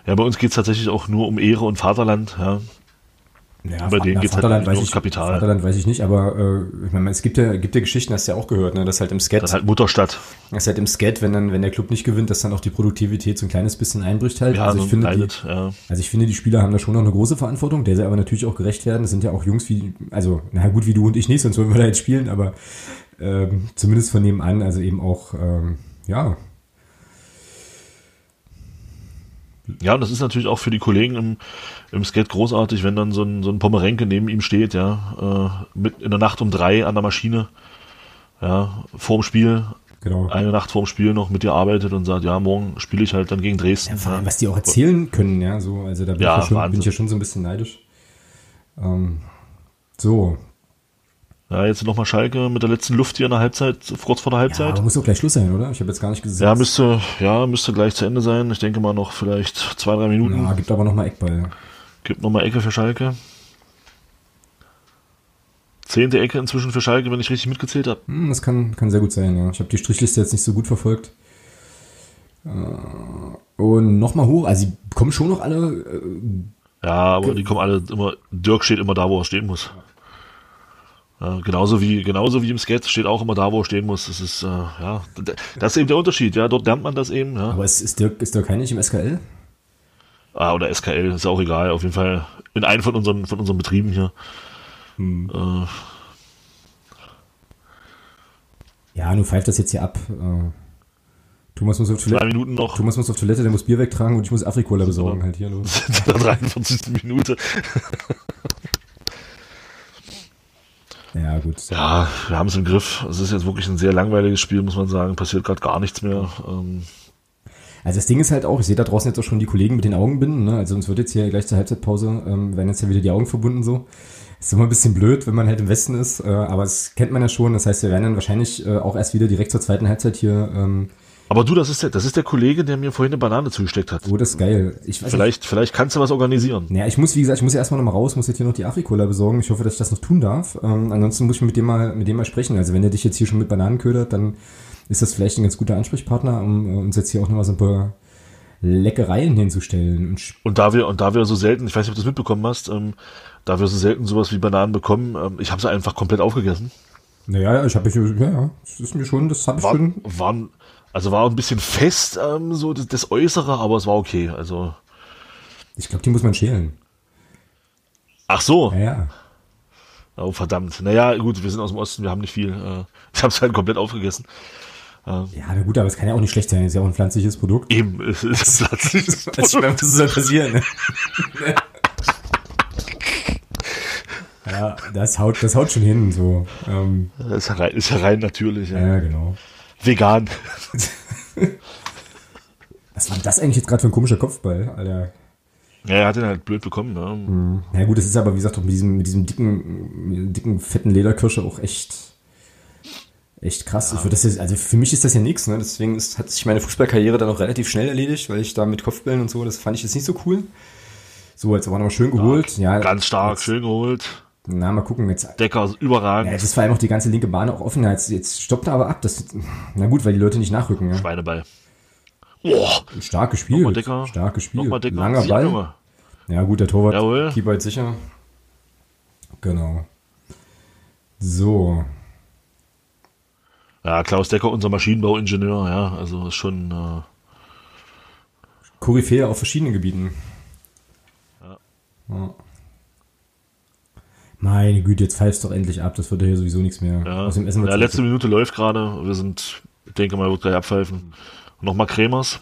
S2: Ja, bei uns geht's tatsächlich auch nur um Ehre und Vaterland. Ja,
S1: Ja,
S2: Bei denen
S1: Vater-
S2: geht's halt nur ums
S1: ich,
S2: Kapital.
S1: Vaterland weiß ich nicht, aber äh, ich meine, es gibt ja, gibt ja Geschichten, hast du ja auch gehört, ne, dass halt im Skat,
S2: das ist halt Mutterstadt.
S1: dass halt im Skat, wenn dann, wenn der Club nicht gewinnt, dass dann auch die Produktivität so ein kleines bisschen einbricht halt.
S2: Ja,
S1: also ich
S2: so
S1: finde, die,
S2: leidet, ja.
S1: Also ich finde, die Spieler haben da schon noch eine große Verantwortung, der sie aber natürlich auch gerecht werden. Das sind ja auch Jungs wie, also, na gut, wie du und ich nicht, sonst würden wir da jetzt spielen, aber ähm, zumindest von nebenan, also eben auch, ähm, ja,
S2: Ja, und das ist natürlich auch für die Kollegen im, im Skate großartig, wenn dann so ein, so ein Pomerenke neben ihm steht, ja, äh, mit in der Nacht um drei an der Maschine, ja, vorm Spiel,
S1: genau.
S2: eine Nacht vorm Spiel noch mit dir arbeitet und sagt, ja, morgen spiele ich halt dann gegen Dresden.
S1: Vor allem, was die auch erzählen können, ja, so, also da bin,
S2: Ja,
S1: ich, ja schon, bin ich ja schon so ein bisschen neidisch. Ähm, so.
S2: Ja, jetzt nochmal Schalke mit der letzten Luft hier in der Halbzeit, kurz vor der
S1: Ja,
S2: Halbzeit.
S1: aber muss doch gleich Schluss sein, oder? Ich habe jetzt gar nicht gesehen.
S2: Ja, müsste, ja, müsste gleich zu Ende sein. Ich denke mal noch vielleicht zwei, drei Minuten.
S1: Ja, gibt aber nochmal Eckball.
S2: Gibt nochmal Ecke für Schalke. Zehnte Ecke inzwischen für Schalke, wenn ich richtig mitgezählt habe.
S1: Hm, das kann, kann sehr gut sein, ja. Ich habe die Strichliste jetzt nicht so gut verfolgt. Äh, Und nochmal hoch, also sie kommen schon noch alle. äh,
S2: Ja, aber die kommen alle immer, Dirk steht immer da, wo er stehen muss. Ja, genauso wie, genauso wie im Skate steht auch immer da, wo er stehen muss. Das ist, äh, ja, das ist eben der Unterschied, ja, dort lernt man das eben, ja.
S1: Aber ist, ist, Dirk, ist Dirk Heinrich im SKL?
S2: Ah, oder SKL, ist auch egal, auf jeden Fall in einem von unseren, von unseren Betrieben hier. Äh,
S1: Ja, nun pfeift das jetzt hier ab. Äh, Thomas muss auf Toilette.
S2: Minuten noch,
S1: Thomas muss auf Toilette, der muss Bier wegtragen und ich muss Afrikola besorgen, halt hier los.
S2: in der 43. Minute.
S1: Ja, gut.
S2: Ja, wir haben es im Griff. Es ist jetzt wirklich ein sehr langweiliges Spiel, muss man sagen. Passiert gerade gar nichts mehr. Ähm,
S1: Also das Ding ist halt auch, ich sehe da draußen jetzt auch schon die Kollegen mit den Augenbinden, ne? Also uns wird jetzt hier gleich zur Halbzeitpause, ähm, werden jetzt ja wieder die Augen verbunden so. Ist immer ein bisschen blöd, wenn man halt im Westen ist, äh, aber das kennt man ja schon. Das heißt, wir werden dann wahrscheinlich äh, auch erst wieder direkt zur zweiten Halbzeit hier. Ähm,
S2: aber du, das ist der, das ist der Kollege, der mir vorhin eine Banane zugesteckt hat.
S1: oh, das ist geil. Ich weiß
S2: Vielleicht, vielleicht kannst du was organisieren.
S1: Naja, ich muss, wie gesagt, ich muss ja erstmal nochmal raus, muss jetzt hier noch die Afrikola besorgen. Ich hoffe, dass ich das noch tun darf. Ähm, ansonsten muss ich mit dem mal, mit dem mal sprechen. Also wenn er dich jetzt hier schon mit Bananen ködert, dann ist das vielleicht ein ganz guter Ansprechpartner, um äh, uns jetzt hier auch nochmal so ein paar Leckereien hinzustellen. Und
S2: Und da wir, und da wir so selten, ich weiß nicht, ob du das mitbekommen hast, ähm, da wir so selten sowas wie Bananen bekommen, ähm, ich habe sie einfach komplett aufgegessen.
S1: naja, ich habe, ja, ja, das ist mir schon, das habe ich
S2: War,
S1: schon.
S2: waren, also war ein bisschen fest, ähm, so das, das Äußere, aber es war okay. Also,
S1: Ich glaube, die muss man schälen.
S2: ach so,
S1: Ja, ja.
S2: oh verdammt. Naja, gut, wir sind aus dem Osten, wir haben nicht viel. Äh, ich habe es halt komplett aufgegessen.
S1: Ja, na gut, aber es kann ja auch nicht schlecht sein. Ist ja auch ein pflanzliches Produkt.
S2: Eben, es ist plötzlich.
S1: Das soll passieren. Ne? ja, das haut, das haut schon hin, so. Ähm,
S2: Das ist ja rein, ist ja rein natürlich. Ja.
S1: ja, genau.
S2: Vegan.
S1: Was war denn das eigentlich jetzt gerade für ein komischer Kopfball, Alter?
S2: Ja, er hat den halt blöd bekommen. Ne?
S1: Ja gut, das ist aber, wie gesagt, mit diesem, mit diesem dicken, dicken, fetten Lederkirsche auch echt, echt krass. Ich würde das jetzt, also für mich ist das ja nichts, ne? Deswegen ist, hat sich meine Fußballkarriere dann auch relativ schnell erledigt, weil ich da mit Kopfbällen und so, das fand ich jetzt nicht so cool. So, jetzt aber noch schön geholt. Ja,
S2: Ganz stark,
S1: Jetzt,
S2: schön geholt.
S1: Na, mal gucken, jetzt.
S2: Decker, überragend.
S1: Ja, jetzt ist vor allem auch die ganze linke Bahn auch offen. Jetzt, jetzt stoppt er aber ab. Das, na gut, weil die Leute nicht nachrücken. Ja.
S2: Schweineball. Boah,
S1: Stark gespielt.
S2: Nochmal Decker.
S1: Stark gespielt.
S2: nochmal Decker.
S1: Langer
S2: Sieg,
S1: Ball.
S2: Junge.
S1: Ja, gut, der Torwart,
S2: Jawohl.
S1: Keeper halt sicher. Genau. So.
S2: Ja, Klaus Decker, unser Maschinenbauingenieur, ja, also ist schon, äh,
S1: Koryphäe auf verschiedenen Gebieten. Ja. Meine Güte, jetzt pfeifst doch endlich ab. Das wird ja hier sowieso nichts mehr.
S2: ja.
S1: Außerdem essen wir
S2: ja, letzte Minute läuft gerade. Wir sind, ich denke mal, wird gleich abpfeifen. Nochmal Kremers.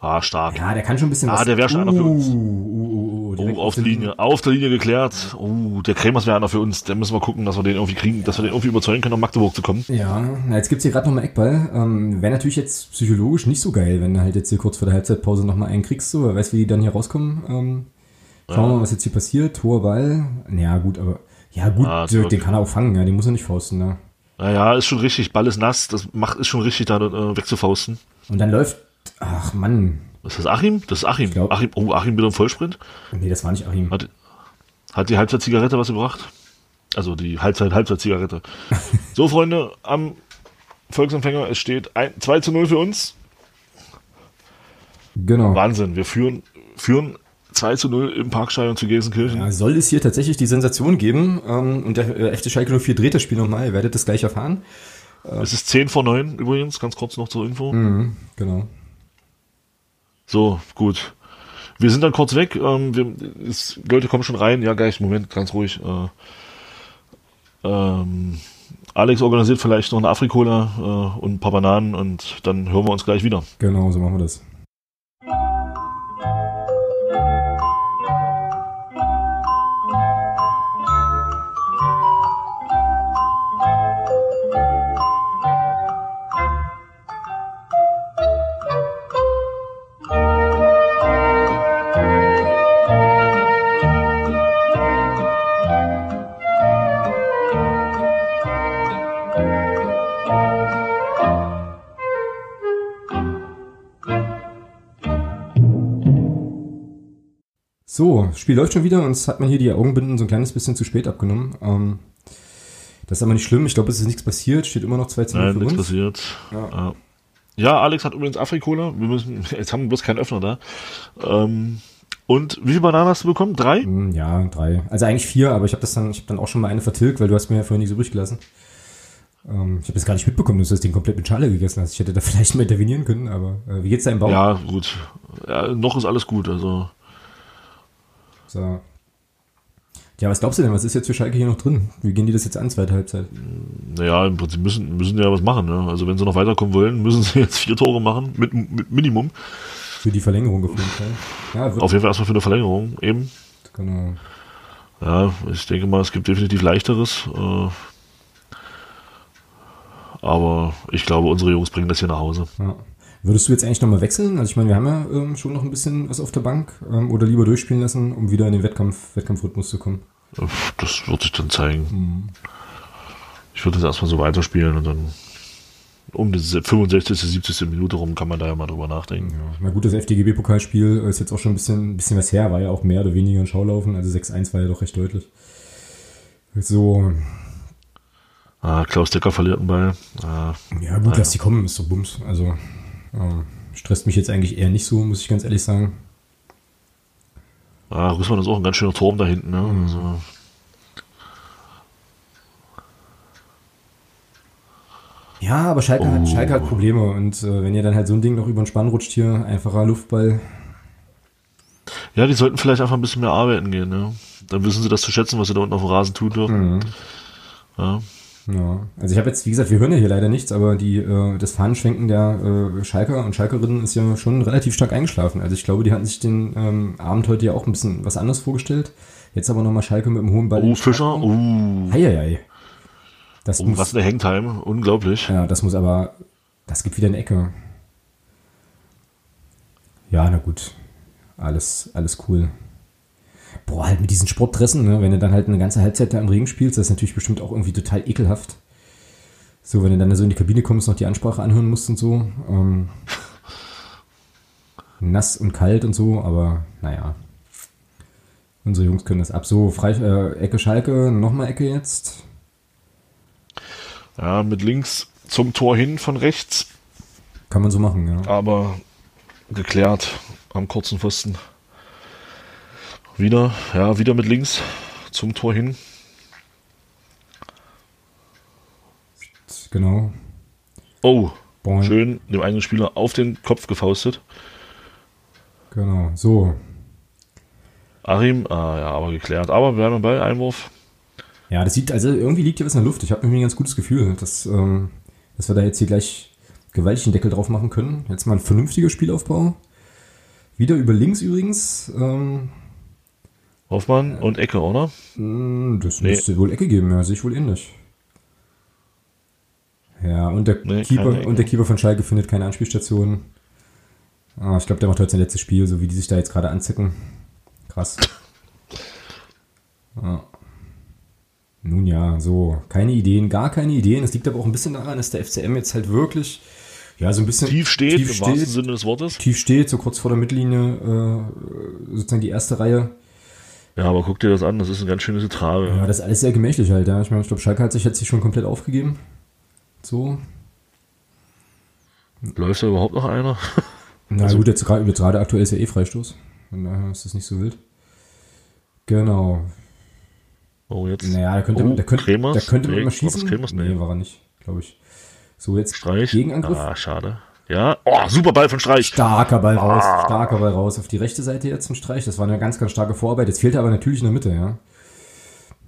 S2: Ah, stark.
S1: Ja, der kann schon ein bisschen
S2: Ah,
S1: was.
S2: der wär schon einer für uns.
S1: Uh, uh, uh, uh,
S2: Oh,
S1: direkt
S2: auf der Linie, auf der Linie geklärt. Oh, der Kremers wäre einer für uns. Da müssen wir gucken, dass wir den irgendwie kriegen, dass wir den irgendwie überzeugen können, nach Magdeburg zu kommen.
S1: Ja, na, jetzt gibt's hier gerade nochmal Eckball. Ähm, Wäre natürlich jetzt psychologisch nicht so geil, wenn du halt jetzt hier kurz vor der Halbzeitpause nochmal einen kriegst, so. Wer weiß, wie die dann hier rauskommen. Ähm, schauen wir mal, was jetzt hier passiert. Hoher Ball. Ja, gut, aber. Ja, gut,
S2: Ah,
S1: Dirk, den
S2: wirklich-
S1: kann er auch fangen, ja, den muss er nicht fausten, ne?
S2: Naja, ist schon richtig. Ball ist nass. Das macht, ist schon richtig, da äh, wegzufausten.
S1: Und dann läuft. Ach, Mann.
S2: Ist das Achim? Das ist Achim.
S1: glaub-
S2: Achim, oh, Achim wieder im Vollsprint.
S1: Nee, das war nicht Achim.
S2: Hat, hat die Halbzeit-Zigarette was gebracht? Also die Halbzeit-Halbzeit-Zigarette. so, Freunde, am Volksempfänger, es steht ein, 2 zu 0 für uns.
S1: Genau.
S2: Wahnsinn, wir führen, führen 2 zu 0 im Parkstadion zu Gelsenkirchen.
S1: Ja, soll es hier tatsächlich die Sensation geben ähm, und der äh, FC Schalke 04 dreht das Spiel nochmal, ihr werdet das gleich erfahren.
S2: Es ist 10 vor 9 übrigens, ganz kurz noch zur Info.
S1: Mhm, genau.
S2: So, gut. Wir sind dann kurz weg. Ähm, wir, es, Leute kommen schon rein. Ja, gleich, Moment, ganz ruhig. Äh, ähm, Alex organisiert vielleicht noch eine Afrikola äh, und ein paar Bananen und dann hören wir uns gleich wieder.
S1: Genau, so machen wir das. So, das Spiel läuft schon wieder, uns hat man hier die Augenbinden so ein kleines bisschen zu spät abgenommen. Ähm, das ist aber nicht schlimm, ich glaube, es ist nichts passiert, steht immer noch 2 zu 0
S2: Nein,
S1: für
S2: nichts
S1: uns.
S2: passiert.
S1: Ja.
S2: Ja. Alex hat übrigens Afrikola. Wir müssen, jetzt haben wir bloß keinen Öffner da. Ähm, und wie viele Bananen hast du bekommen? Drei?
S1: Hm, Ja, drei. Also eigentlich vier, aber ich habe das dann, ich habe dann auch schon mal eine vertilgt, weil du hast mir ja vorhin nicht so übrig gelassen. Ähm, ich habe das gar nicht mitbekommen, dass du das Ding komplett mit Schale gegessen hast. Ich hätte da vielleicht mal intervenieren können, aber äh, wie geht's deinem Bauch?
S2: Ja, gut. Ja, noch ist alles gut. Also
S1: So. Ja, was glaubst du denn? Was ist jetzt für Schalke hier noch drin? Wie gehen die das jetzt an, zweite Halbzeit?
S2: Naja, im Prinzip müssen, müssen die ja was machen. Ne? Also wenn sie noch weiterkommen wollen, müssen sie jetzt vier Tore machen, mit, mit Minimum.
S1: Für die Verlängerung gefunden. Ja,
S2: Auf jeden Fall erstmal für eine Verlängerung eben.
S1: genau.
S2: Ja, ich denke mal, es gibt definitiv leichteres. Äh, aber ich glaube, unsere Jungs bringen das hier nach Hause.
S1: Ja. Würdest du jetzt eigentlich nochmal wechseln? Also ich meine, wir haben ja ähm, schon noch ein bisschen was auf der Bank. Ähm, oder lieber durchspielen lassen, um wieder in den Wettkampf, Wettkampfrhythmus zu kommen.
S2: Das wird sich dann zeigen. Ich würde jetzt erstmal so weiterspielen und dann um die 65., 70. Minute rum kann man da ja mal drüber nachdenken.
S1: Ja. Na gut, das FDGB-Pokalspiel ist jetzt auch schon ein bisschen, ein bisschen was her, war ja auch mehr oder weniger ein Schaulaufen. Also 6-1 war ja doch recht deutlich. So,
S2: Ah, Klaus Decker verliert einen Ball. Ah,
S1: ja gut, lass die kommen, ist doch Bums. Also ähm, stresst mich jetzt eigentlich eher nicht so, muss ich ganz ehrlich sagen.
S2: ah, Rüssmann ist auch ein ganz schöner Turm da hinten. Ne? Also,
S1: Ja, aber Schalke, hat, Schalke hat Probleme und äh, wenn ihr dann halt so ein Ding noch über den Spann rutscht hier, einfacher Luftball.
S2: ja, die sollten vielleicht einfach ein bisschen mehr arbeiten gehen. Ne? Dann wissen sie das zu schätzen, was sie da unten auf dem Rasen tun dürfen. Ja.
S1: Ja, also ich habe jetzt, wie gesagt, wir hören ja hier leider nichts, aber die, äh, das Fahnenschwenken der äh, Schalker und Schalkerinnen ist ja schon relativ stark eingeschlafen. Also ich glaube, die hatten sich den ähm, Abend heute ja auch ein bisschen was anderes vorgestellt. Jetzt aber nochmal Schalke mit dem hohen Ball.
S2: Oh, Fischer. Oh,
S1: Heieiei. Das
S2: oh
S1: muss,
S2: was eine Hangtime. Unglaublich.
S1: ja, das muss aber, das gibt wieder eine Ecke. Ja, na gut. Alles, alles cool. Boah, halt mit diesen Sportdressen, ne? wenn du dann halt eine ganze Halbzeit da im Regen spielst, das ist natürlich bestimmt auch irgendwie total ekelhaft. So, wenn du dann so in die Kabine kommst, noch die Ansprache anhören musst und so. Ähm, nass und kalt und so, aber naja. Unsere Jungs können das ab. So, Frei, äh, Ecke Schalke, nochmal Ecke jetzt.
S2: Ja, mit links zum Tor hin von rechts.
S1: Kann man so machen, ja.
S2: aber geklärt am kurzen Pfosten. Wieder, ja, wieder mit links zum Tor hin.
S1: Genau.
S2: Oh,
S1: Boing.
S2: schön dem eigenen Spieler auf den Kopf gefaustet.
S1: Genau. So,
S2: Arim, ah ja, aber geklärt. Aber wir bleiben Ball, Einwurf.
S1: Ja, das sieht, also irgendwie liegt hier was in der Luft. Ich habe irgendwie ein ganz gutes Gefühl, dass, ähm, dass wir da jetzt hier gleich gewaltig den Deckel drauf machen können. Jetzt mal ein vernünftiger Spielaufbau. Wieder über links übrigens. Ähm,
S2: Hoffmann und Ecke, oder?
S1: mh, das
S2: Nee.
S1: müsste wohl Ecke geben, ja, sehe ich wohl ähnlich. Ja, und der,
S2: Nee,
S1: Keeper, und der Keeper von Schalke findet keine Anspielstation. Ah, ich glaube, der macht heute sein letztes Spiel, so wie die sich da jetzt gerade anzicken. Krass. Ja. Nun ja, so, keine Ideen, gar keine Ideen. Es liegt aber auch ein bisschen daran, dass der FCM jetzt halt wirklich, ja, so ein bisschen
S2: Tief steht,
S1: tief
S2: im wahrsten Sinne des Wortes.
S1: tief steht, so kurz vor der Mittellinie, äh, sozusagen die erste Reihe.
S2: Ja, aber guck dir das an, das ist eine ganz schöne Trage.
S1: Ja, das ist alles sehr gemächlich halt, ja. Ich meine, ich glaube, Schalke hat sich jetzt hier schon komplett aufgegeben. So.
S2: Läuft da überhaupt noch einer?
S1: Na
S2: Also-
S1: gut, jetzt gerade jetzt gerade aktuell ist ja eh Freistoß. Von daher ist das nicht so wild. Genau.
S2: Oh, jetzt.
S1: Naja, da könnte,
S2: oh,
S1: man- da könnte,
S2: Kremers?
S1: da könnte man
S2: Nee,
S1: mal
S2: war das
S1: schießen.
S2: Kremers?
S1: Nee,
S2: Nee.
S1: war er nicht, glaube ich. So, jetzt
S2: Streich.
S1: Gegenangriff.
S2: Ah, schade. Ja, oh, super Ball von Streich.
S1: Starker Ball raus,
S2: Ah.
S1: starker Ball raus. Auf die rechte Seite jetzt ein Streich. Das war eine ganz, ganz starke Vorarbeit. Jetzt fehlt er aber natürlich in der Mitte, ja.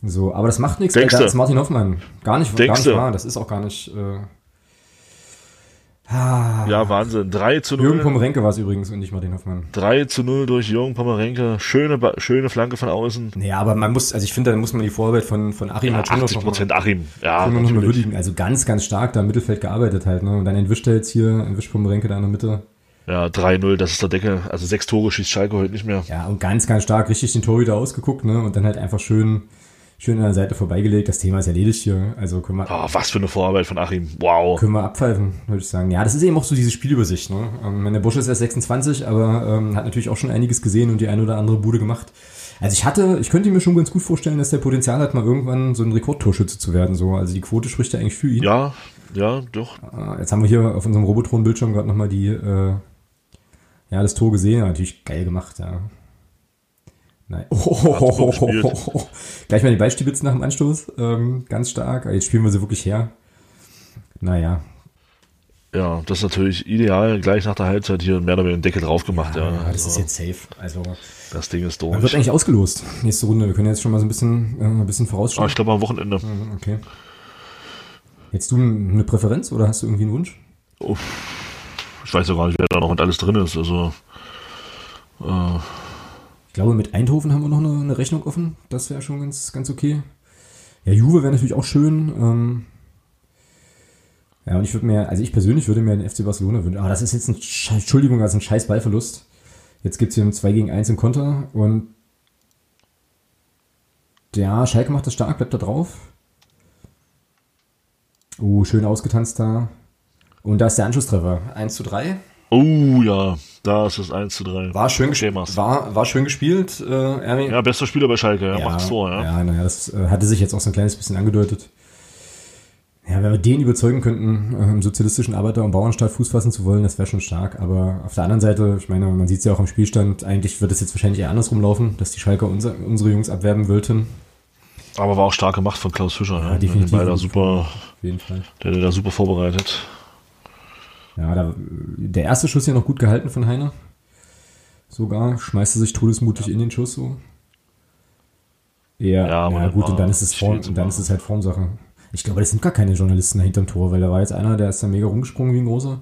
S1: So, aber das macht nichts, weil
S2: Denkste?
S1: da ist Martin Hoffmann. Gar nicht, gar
S2: Denkste?
S1: nicht wahr. Das ist auch gar nicht. Äh, ah,
S2: Ja, Wahnsinn. 3 zu 0.
S1: Jürgen Pomerenke war es übrigens und nicht Martin Hoffmann.
S2: 3 zu 0 durch Jürgen Pomerenke. Schöne, schöne Flanke von außen.
S1: Naja, aber man muss, also ich finde, da muss man die Vorarbeit von, von Achim halt schon noch
S2: 80
S1: noch mal-
S2: Prozent Achim. Ja,
S1: noch mal
S2: natürlich.
S1: würdigen. Also ganz, ganz stark da im Mittelfeld gearbeitet halt. Ne? Und dann entwischt er jetzt hier, entwischt Pomerenke da in der Mitte.
S2: Ja, 3-0, das ist der Deckel. Also sechs Tore schießt Schalke heute nicht mehr.
S1: Ja, und ganz, ganz stark richtig den Torhüter ausgeguckt, ne? Und dann halt einfach schön, schön an der Seite vorbeigelegt. Das Thema ist erledigt hier. Also können wir,
S2: Oh, was für eine Vorarbeit von Achim. Wow.
S1: können wir abpfeifen, würde ich sagen. Ja, das ist eben auch so diese Spielübersicht. Ne? Ähm, der Busch ist erst 26, aber ähm, hat natürlich auch schon einiges gesehen und die eine oder andere Bude gemacht. Also ich hatte, ich könnte mir schon ganz gut vorstellen, dass der Potenzial hat, mal irgendwann so ein Rekordtorschütze zu werden. So. Also die Quote spricht ja eigentlich für ihn.
S2: Ja, ja, doch.
S1: Äh, Jetzt haben wir hier auf unserem Robotron-Bildschirm gerade nochmal die, äh, ja, das Tor gesehen. Natürlich geil gemacht, ja. Nein. Oh. Gleich mal die Beistiebitz nach dem Anstoß. Ähm, ganz stark. Jetzt spielen wir sie wirklich her. Naja.
S2: Ja, das ist natürlich ideal. Gleich nach der Halbzeit hier mehr oder weniger einen Deckel drauf gemacht. Ja,
S1: Ja, das
S2: also,
S1: ist jetzt safe. Also,
S2: das Ding ist
S1: man wird
S2: durch.
S1: eigentlich ausgelost. Nächste Runde. Wir können jetzt schon mal so ein bisschen, äh, ein bisschen
S2: Ah,
S1: vorausschauen.
S2: ich glaube am Wochenende.
S1: Mhm, okay. Jetzt du eine Präferenz oder hast du irgendwie einen Wunsch?
S2: Uff, ich weiß ja gar nicht, wer da noch mit alles drin ist. Also, äh,
S1: Ich glaube, mit Eindhoven haben wir noch eine, eine Rechnung offen. Das wäre schon ganz, ganz okay. Ja, Juve wäre natürlich auch schön. Ähm ja, und ich würde mir, also ich persönlich würde mir den FC Barcelona wünschen. Aber das ist jetzt ein, Entschuldigung, ist ein scheiß Ballverlust. Jetzt gibt es hier ein 2 gegen 1 im Konter und ja, Schalke macht das stark, bleibt da drauf. Oh, schön ausgetanzt da. Und da ist der Anschlusstreffer. 1 zu 3.
S2: oh ja, da ist es 1 zu 3.
S1: War schön,
S2: mach's.
S1: war, war schön gespielt, äh, Erwin.
S2: Ja, bester Spieler bei Schalke, ja, macht's vor, ja.
S1: Ja, naja, das äh, hatte sich jetzt auch so ein kleines bisschen angedeutet. Ja, wenn wir den überzeugen könnten, äh, im sozialistischen Arbeiter- und Bauernstaat Fuß fassen zu wollen, das wäre schon stark. Aber auf der anderen Seite, ich meine, man sieht es ja auch am Spielstand, eigentlich wird es jetzt wahrscheinlich eher andersrum laufen, dass die Schalker unser, unsere Jungs abwerben wollten.
S2: Aber war auch stark gemacht von Klaus Fischer. Ja,
S1: definitiv.
S2: Der, war da super,
S1: Auf jeden Fall.
S2: der hat da super vorbereitet.
S1: Ja, da, der erste Schuss ja noch gut gehalten von Heiner. Sogar, schmeißt er sich todesmutig in den Schuss so. Ja,
S2: Ja,
S1: ja, gut, und dann ist es Form, und dann ist es halt Formsache. Ich glaube, das sind gar keine Journalisten da hinterm Tor, weil da war jetzt einer, der ist da mega rumgesprungen wie ein großer.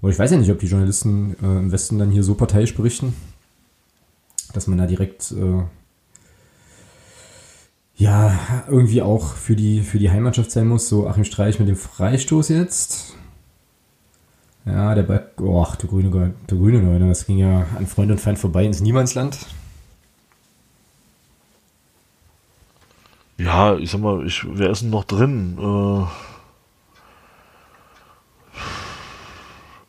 S1: Aber ich weiß ja nicht, ob die Journalisten äh, im Westen dann hier so parteiisch berichten, dass man da direkt äh, ja irgendwie auch für die, für die Heimatschaft sein muss. So Achim Streich mit dem Freistoß jetzt. Ja, der Ball, oh, der grüne, der grüne Neuner, das ging ja an Freund und Feind vorbei ins Niemandsland.
S2: Ja, ich sag mal, ich, wer ist denn noch drin? Äh,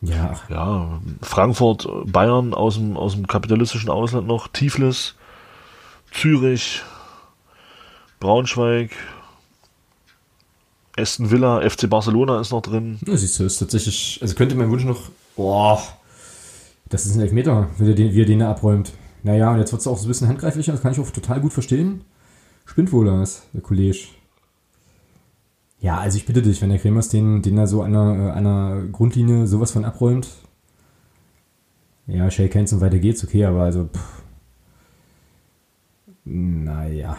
S1: Ja,
S2: ja, Frankfurt, Bayern aus dem, aus dem kapitalistischen Ausland noch, Tiflis, Zürich, Braunschweig, Aston Villa, FC Barcelona ist noch drin.
S1: Ja, siehst du, ist tatsächlich, also könnte mein Wunsch noch, boah, das ist ein Elfmeter, wie er den, wie er den da abräumt. Naja, und jetzt wird es auch so ein bisschen handgreiflicher, das kann ich auch total gut verstehen. Spinnt wohl das, der Kollege. Ja, also ich bitte dich, wenn der Kremers den, den da so an einer, äh, einer Grundlinie sowas von abräumt. Ja, Shake Hands und weiter geht's, okay, aber also, pff. Naja.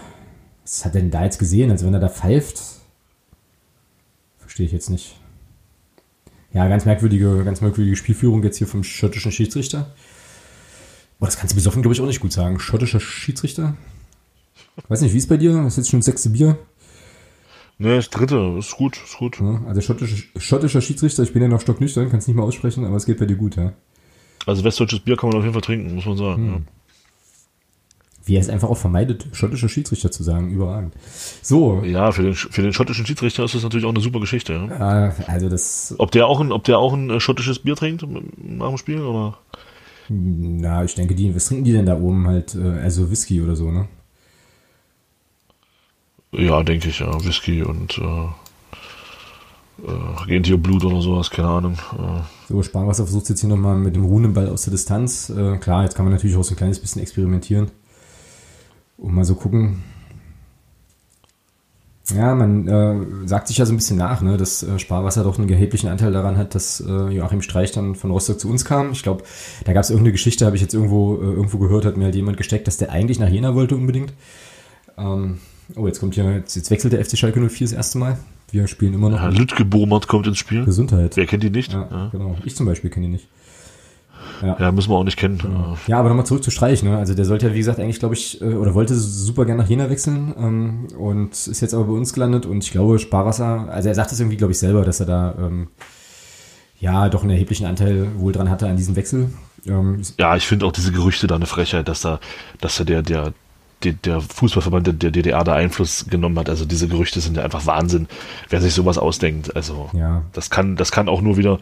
S1: Was hat er denn da jetzt gesehen? Also wenn er da pfeift, verstehe ich jetzt nicht. Ja, ganz merkwürdige, ganz merkwürdige Spielführung jetzt hier vom schottischen Schiedsrichter. Boah, das kannst du besoffen, glaube ich, auch nicht gut sagen. Schottischer Schiedsrichter? Weiß nicht, wie ist bei dir? Das ist jetzt schon das sechste Bier.
S2: Ne, das dritte, ist gut, ist gut.
S1: Ja, also schottischer, schottischer Schiedsrichter, ich bin ja noch stocknüchtern, kann es nicht mal aussprechen, aber es geht bei dir gut, ja.
S2: Also westdeutsches Bier kann man auf jeden Fall trinken, muss man sagen.
S1: Hm. Wie er es einfach auch vermeidet, schottischer Schiedsrichter zu sagen, überragend. So,
S2: Ja, für, den, für den schottischen Schiedsrichter ist das natürlich auch eine super Geschichte. Ja.
S1: äh, also das,
S2: Ob der auch ein, ob der auch ein äh, schottisches Bier trinkt nach dem Spiel oder?
S1: na, ich denke, die, was trinken die denn da oben halt, äh, also Whisky oder so, ne?
S2: Ja, denke ich, ja. Whisky und äh, äh, Gentierblut oder sowas, keine Ahnung. Äh,
S1: So, Sparwasser versucht jetzt hier nochmal mit dem ruhenden Ball aus der Distanz. Äh, klar, jetzt kann man natürlich auch so ein kleines bisschen experimentieren. Und mal so gucken. Ja, man äh, sagt sich ja so ein bisschen nach, ne, dass äh, Sparwasser doch einen erheblichen Anteil daran hat, dass äh, Joachim Streich dann von Rostock zu uns kam. Ich glaube, da gab es irgendeine Geschichte, habe ich jetzt irgendwo, äh, irgendwo gehört, hat mir halt jemand gesteckt, dass der eigentlich nach Jena wollte unbedingt. Ähm, oh, jetzt kommt hier, jetzt, jetzt wechselt der FC Schalke 04 das erste Mal. Wir spielen immer noch
S2: Herr Lütke Burmert kommt ins Spiel.
S1: Gesundheit.
S2: Wer kennt ihn nicht?
S1: Ja,
S2: Ja,
S1: genau. Ich zum Beispiel kenne ihn nicht.
S2: Ja müssen wir auch nicht kennen.
S1: Ja, aber nochmal zurück zu Streich, ne? Also der sollte ja, wie gesagt, eigentlich, glaube ich, äh, oder wollte super gerne nach Jena wechseln ähm, und ist jetzt aber bei uns gelandet und ich glaube, Sparwasser, also er sagt es irgendwie, glaube ich, selber, dass er da ähm, ja doch einen erheblichen Anteil wohl dran hatte an diesem Wechsel. Ähm,
S2: Ja, ich finde auch diese Gerüchte da eine Frechheit, dass da, dass da der, der, der Fußballverband der, der DDR da Einfluss genommen hat. Also diese Gerüchte sind ja einfach Wahnsinn, wer sich sowas ausdenkt. Also
S1: Ja.
S2: das kann, das kann auch nur wieder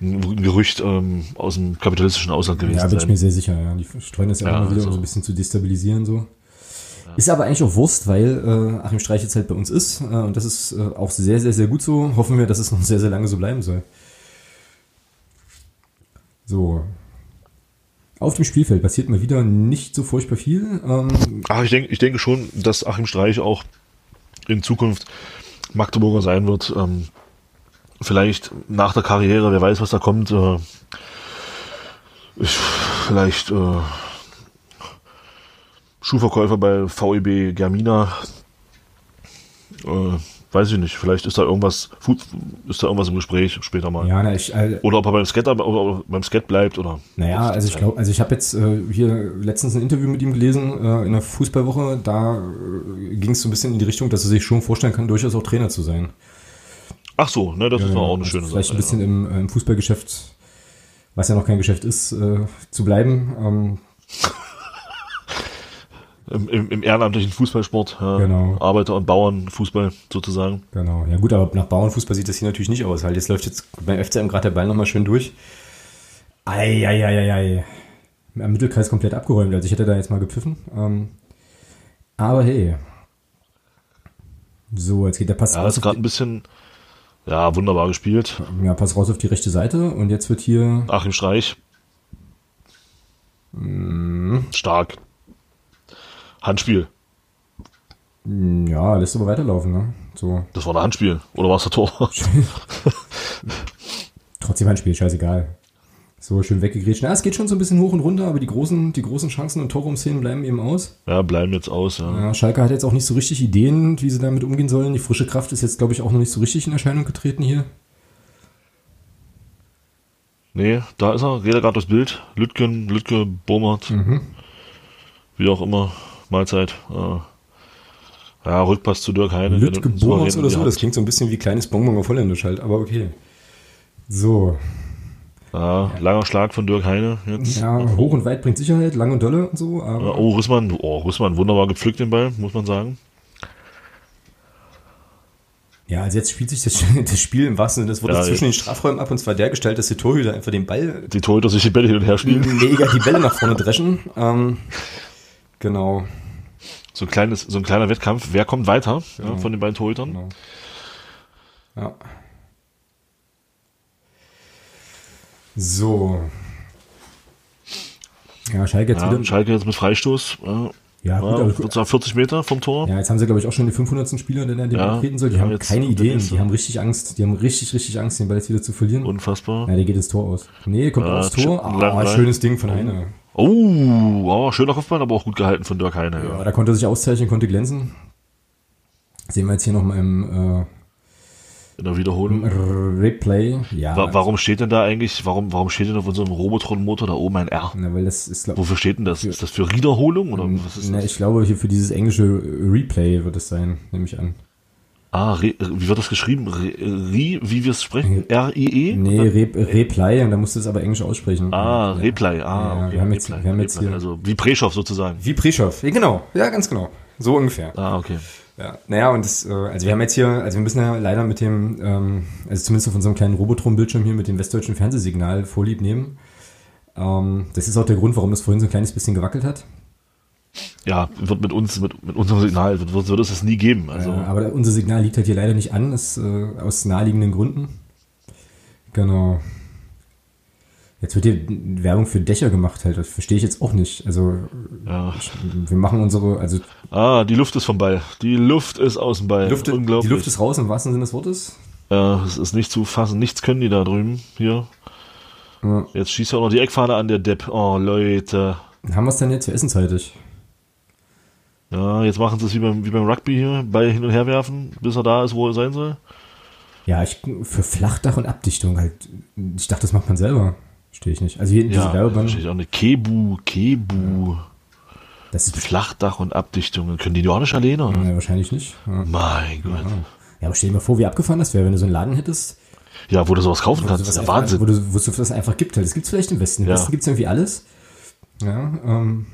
S2: ein Gerücht ähm, aus dem kapitalistischen Ausland gewesen
S1: Ja, bin ich
S2: sein.
S1: mir sehr sicher, ja. Die streuen das ja,
S2: Ja,
S1: immer wieder, um
S2: also-
S1: so ein bisschen zu destabilisieren, so. Ist aber eigentlich auch Wurst, weil äh, Achim Streich jetzt halt bei uns ist. Äh, und das ist äh, auch sehr, sehr, sehr gut so. Hoffen wir, dass es noch sehr, sehr lange so bleiben soll. So. Auf dem Spielfeld passiert mal wieder nicht so furchtbar viel. Ähm,
S2: Ach, ich denke, ich denke schon, dass Achim Streich auch in Zukunft Magdeburger sein wird. Ähm, vielleicht nach der Karriere, wer weiß, was da kommt. Äh, ich, vielleicht äh, Schuhverkäufer bei VEB Germina. Äh, weiß ich nicht. Vielleicht ist da irgendwas, ist da irgendwas im Gespräch später mal.
S1: ja, na, ich, äh,
S2: Oder ob er beim Skater, oder beim Skate bleibt oder.
S1: Naja, also ich glaube, also ich habe jetzt äh, hier letztens ein Interview mit ihm gelesen äh, in der Fußballwoche. Da äh, ging es so ein bisschen in die Richtung, dass er sich schon vorstellen kann, durchaus auch Trainer zu sein.
S2: Ach so, ne, das ist doch auch eine
S1: Also
S2: schöne
S1: Vielleicht
S2: Sache.
S1: ein bisschen im, äh, im Fußballgeschäft, was ja noch kein Geschäft ist, äh, zu bleiben. Ähm,
S2: Im, im, im ehrenamtlichen Fußballsport, ja,
S1: Genau.
S2: Arbeiter- und Bauernfußball sozusagen.
S1: genau. Ja gut, aber nach Bauernfußball sieht das hier natürlich nicht aus. Halt, jetzt läuft jetzt beim FCM gerade der Ball nochmal schön durch. Eieieiei. Am Mittelkreis komplett abgeräumt. Also ich hätte da jetzt mal gepfiffen. Ähm, aber hey. So, jetzt geht der Pass
S2: Ja,
S1: raus.
S2: ist gerade ein bisschen, ja, wunderbar gespielt.
S1: Ja, pass raus auf die rechte Seite und jetzt wird hier.
S2: Achim Streich.
S1: Mhm.
S2: Stark. Handspiel.
S1: Ja, lässt aber weiterlaufen, ne? So.
S2: Das war ein Handspiel. Oder war es der Tor?
S1: Trotzdem Handspiel, scheißegal. So, schön weggegrätscht. Ja, es geht schon so ein bisschen hoch und runter, aber die großen, die großen Chancen und Torraumszenen bleiben eben aus.
S2: ja, bleiben jetzt aus, ja.
S1: Ja, Schalke hat jetzt auch nicht so richtig Ideen, wie sie damit umgehen sollen. Die frische Kraft ist jetzt, glaube ich, auch noch nicht so richtig in Erscheinung getreten hier.
S2: Nee, da ist er. Er gerade durchs Bild. Lütgen, Lütke, Bomert.
S1: Mhm.
S2: Wie auch immer. Mahlzeit. Äh, ja, Rückpass zu Dirk Heine.
S1: Lütke
S2: in
S1: oder so, das klingt so ein bisschen wie kleines Bonbon auf Holländisch halt, aber okay. So,
S2: Ja, langer Schlag von Dirk Heine jetzt.
S1: ja, hoch und weit bringt Sicherheit, lang und dolle und so,
S2: Ja, Oh, Rüssmann, oh, Rüssmann, wunderbar gepflückt den Ball, muss man sagen.
S1: Ja, also jetzt spielt sich das, das Spiel im wahrsten Sinne des Wortes
S2: Ja,
S1: zwischen den Strafräumen ab und zwar der Gestalt, dass die Torhüter einfach den Ball
S2: Die Torhüter sich die Bälle hin und her spielen.
S1: mega die Bälle nach vorne dreschen. Ähm, genau.
S2: So ein, kleines, so ein kleiner Wettkampf. Wer kommt weiter ja, von den beiden Torhütern?
S1: genau. Ja. So. Ja, Schalke jetzt
S2: Ja,
S1: wieder.
S2: Schalke jetzt mit Freistoß. Ja,
S1: Ja, gut,
S2: ja,
S1: aber,
S2: wird sagen 40 Meter vom Tor.
S1: ja, jetzt haben sie, glaube ich, auch schon den 500. Spieler, der den
S2: Ja,
S1: treten soll. Die
S2: ja,
S1: haben
S2: jetzt
S1: keine Ideen. Die haben richtig Angst. Die haben richtig, richtig Angst, den Ball jetzt wieder zu verlieren.
S2: Unfassbar.
S1: Ja, der geht ins Tor aus. Nee, kommt
S2: Ja,
S1: aufs Tor. Ah,
S2: rein.
S1: schönes Ding von Heine.
S2: Oh, oh, schöner Kopfball, aber auch gut gehalten von Dirk Heine.
S1: Ja,
S2: Ja.
S1: da konnte er sich auszeichnen, konnte glänzen. Sehen wir jetzt hier nochmal im
S2: In der Wiederholung.
S1: Replay. Ja,
S2: Wa warum steht denn da eigentlich, warum, warum steht denn auf unserem Robotron-Motor da oben ein R?
S1: na, weil das ist, glaube
S2: Wofür steht denn das? Ist das für Wiederholung oder was ist
S1: na,
S2: das?
S1: ich glaube, hier für dieses englische Replay wird es sein, nehme ich an.
S2: Ah, Re, wie wird das geschrieben? Re, Ri, wie wir es sprechen? R-I-E?
S1: Nee, Re Replay, und da musst du es aber englisch aussprechen.
S2: Ah,
S1: ja.
S2: Replay. Ah,
S1: Ja,
S2: okay.
S1: wir haben jetzt-
S2: Replay,
S1: wir haben jetzt
S2: Replay.
S1: hier-
S2: Also wie Preschow sozusagen.
S1: Wie Prischow. Ja, genau. Ja, ganz genau. So ungefähr.
S2: Ah, okay.
S1: Ja, naja, und das, äh, also wir haben jetzt hier, also wir müssen ja leider mit dem, ähm, also zumindest auf unserem kleinen Robotron-Bildschirm hier mit dem westdeutschen Fernsehsignal Vorlieb nehmen. Ähm, das ist auch der Grund, warum das vorhin so ein kleines bisschen gewackelt hat.
S2: Ja, wird mit uns, mit, mit unserem Signal, wird, wird, wird es das nie geben. Also,
S1: Äh, aber unser Signal liegt halt hier leider nicht an, das, äh, aus naheliegenden Gründen. Genau. Jetzt wird hier Werbung für Dächer gemacht halt, das verstehe ich jetzt auch nicht. Also
S2: ja.
S1: wir machen unsere, also
S2: Ah, die Luft ist vom Ball. Die Luft ist aus dem Ball.
S1: die Luft, die
S2: Unglaublich.
S1: Luft ist raus im wahrsten Sinne des Wortes.
S2: ja, es ist nicht zu fassen. Nichts können die da drüben. Hier.
S1: Ja.
S2: Jetzt schießt er auch noch die Eckfahne an, der Depp. Oh, Leute.
S1: Haben wir es dann jetzt für essenszeitig?
S2: Ja, jetzt machen sie es wie beim, wie beim Rugby hier. Ball hin und her werfen, bis er da ist, wo er sein soll.
S1: Ja, ich, für Flachdach und Abdichtung halt. Ich dachte, das macht man selber. Verstehe ich nicht. Also hier in
S2: Ja,
S1: diese Werbeband,
S2: verstehe ich auch nicht. Kebu, Kebu.
S1: das ist
S2: Flachdach und Abdichtung. Können die die auch nicht alleine, oder?
S1: ja, wahrscheinlich nicht. Ja.
S2: Mein Gott.
S1: ja, aber stell dir mal vor, wie abgefahren das wäre, wenn du so einen Laden hättest.
S2: Ja, wo du sowas kaufen kannst. Das ist ja Wahnsinn.
S1: Wo, du, wo es das einfach gibt. Das gibt es vielleicht im Westen. Im
S2: Ja.
S1: Westen gibt es irgendwie alles. Ja, ähm,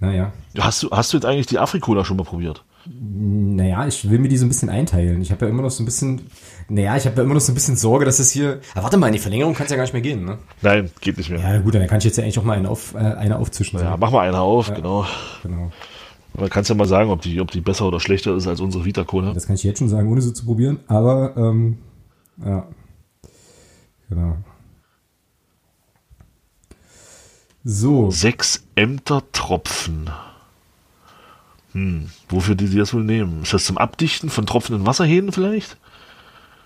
S1: Naja.
S2: Hast du, hast du jetzt eigentlich die Afrikola schon mal probiert?
S1: Naja, ich will mir die so ein bisschen einteilen. Ich habe ja immer noch so ein bisschen, naja, ich habe ja immer noch so ein bisschen Sorge, dass es hier. Aber warte mal, in die Verlängerung kann es ja gar nicht mehr gehen, ne?
S2: Nein, geht nicht mehr.
S1: Ja, gut, dann kann ich jetzt ja eigentlich auch mal eine, auf, äh, eine aufzischen.
S2: Ja, mach mal eine auf, genau.
S1: Genau.
S2: Aber kannst ja mal sagen, ob die, ob die besser oder schlechter ist als unsere Vita Cola.
S1: Das kann ich jetzt schon sagen, ohne sie zu probieren. Aber, ähm, ja. Genau. So.
S2: Sechs Ämtertropfen. Hm, wofür die, die das wohl nehmen? Ist das zum Abdichten von tropfenden Wasserhähnen vielleicht?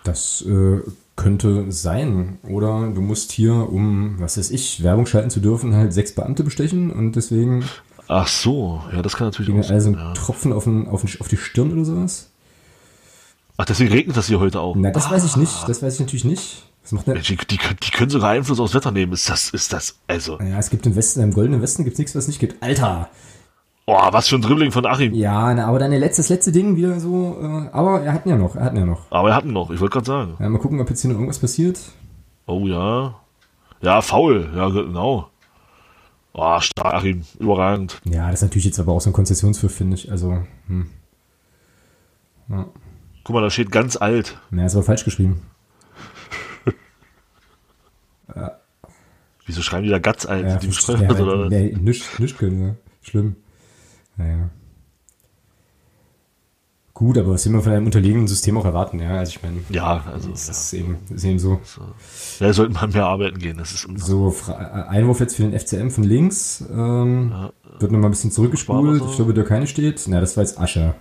S1: Das äh, könnte sein. Oder du musst hier, um, was weiß ich, Werbung schalten zu dürfen, halt sechs Beamte bestechen und deswegen
S2: Ach so, ja, das kann natürlich auch
S1: also
S2: sein.
S1: einen
S2: Ja.
S1: Tropfen auf, den, auf, den, auf die Stirn oder sowas.
S2: Ach, deswegen regnet das hier heute auch.
S1: Na, das weiß ich nicht. Das weiß ich natürlich nicht. Was macht?
S2: Mensch, die, die, können- die können sogar Einfluss aufs Wetter nehmen. Ist das, ist das, also,
S1: Naja, es gibt im Westen, im goldenen Westen gibt's nichts, was es nicht gibt. Alter!
S2: Oh, was für ein Dribbling von Achim.
S1: Ja, na, aber deine letztes, letzte Ding wieder so, äh, aber er hat ihn ja noch, er hat ihn ja noch.
S2: Aber er hat ihn noch, ich wollte gerade sagen.
S1: Ja, mal gucken, ob jetzt hier noch irgendwas passiert.
S2: Oh ja. Ja, faul, ja, genau. Oh, stark, Achim, überragend.
S1: Ja, das ist natürlich jetzt aber auch so ein Konzessionspfiff, finde ich. Also, hm. Ja.
S2: Guck mal, da steht ganz alt.
S1: Na, ist aber falsch geschrieben.
S2: Wieso schreiben die da ganz alt?
S1: Ja,
S2: die
S1: ja,
S2: oder?
S1: nee, nicht, nicht können, ne? Schlimm. Naja. Gut, aber was will man von einem unterlegenen System auch erwarten, ja? Also ich meine,
S2: Ja, also,
S1: das
S2: ja.
S1: ist eben, ist eben so.
S2: ja, sollten mal mehr arbeiten gehen. Das ist
S1: So, äh, Einwurf jetzt für den FCM von links. Ähm, wird nochmal ein bisschen zurückgespult.
S2: So.
S1: Ich glaube, der keine steht. Na, das war jetzt Ascher.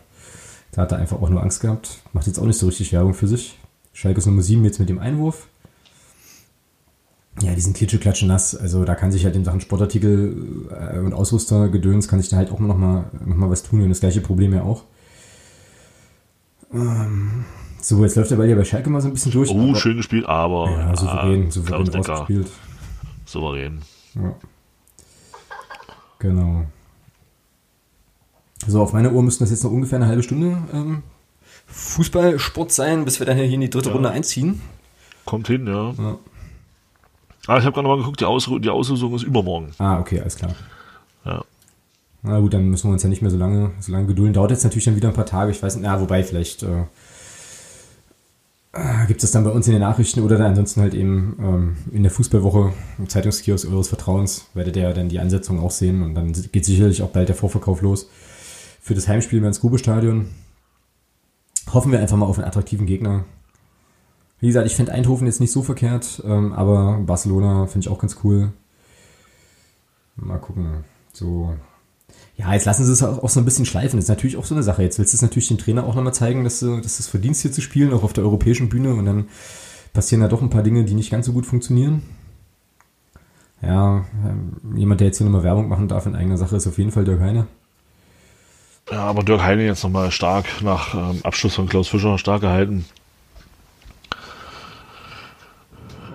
S1: Da hat er einfach auch nur Angst gehabt. Macht jetzt auch nicht so richtig Werbung für sich. Schalke ist Nummer 7 jetzt mit dem Einwurf. Ja, die sind klitscheklatschen nass. Also da kann sich halt in Sachen Sportartikel äh, und Ausrüstergedöns kann sich da halt auch noch mal, noch mal was tun. Und das gleiche Problem ja auch. Ähm, so, jetzt läuft der Ball ja bei Schalke mal so ein bisschen durch.
S2: Oh,
S1: aber-
S2: schön gespielt, aber
S1: Ja, souverän,
S2: ah,
S1: souverän rausgespielt.
S2: souverän.
S1: Ja. Genau. So, auf meiner Uhr müssten das jetzt noch ungefähr eine halbe Stunde ähm, Fußballsport sein, bis wir dann hier in die dritte Runde einziehen.
S2: Kommt hin, ja.
S1: Ja.
S2: Ah, ich habe gerade mal geguckt, die, Ausru die Auslosung ist übermorgen.
S1: Ah, okay, alles klar.
S2: Ja.
S1: Na gut, dann müssen wir uns ja nicht mehr so lange, so lange gedulden. Dauert jetzt natürlich dann wieder ein paar Tage. Ich weiß nicht, na, wobei vielleicht äh, äh, gibt es dann bei uns in den Nachrichten oder dann ansonsten halt eben ähm, in der Fußballwoche im Zeitungskiosk eures Vertrauens werdet ihr ja dann die Ansetzung auch sehen und dann geht sicherlich auch bald der Vorverkauf los für das Heimspiel ins Grube-Stadion. Hoffen wir einfach mal auf einen attraktiven Gegner. Wie gesagt, ich finde Eindhoven jetzt nicht so verkehrt, ähm, aber Barcelona finde ich auch ganz cool. Mal gucken. So. Ja, jetzt lassen sie es auch auch so ein bisschen schleifen. Das ist natürlich auch so eine Sache. Jetzt willst du es natürlich dem Trainer auch nochmal zeigen, dass du, dass du es verdienst, hier zu spielen, auch auf der europäischen Bühne. Und dann passieren da doch ein paar Dinge, die nicht ganz so gut funktionieren. Ja, ähm, jemand, der jetzt hier nochmal Werbung machen darf in eigener Sache, ist auf jeden Fall der Heine.
S2: Ja, aber Dirk Heine jetzt nochmal stark nach ähm, Abschluss von Klaus Fischer stark gehalten.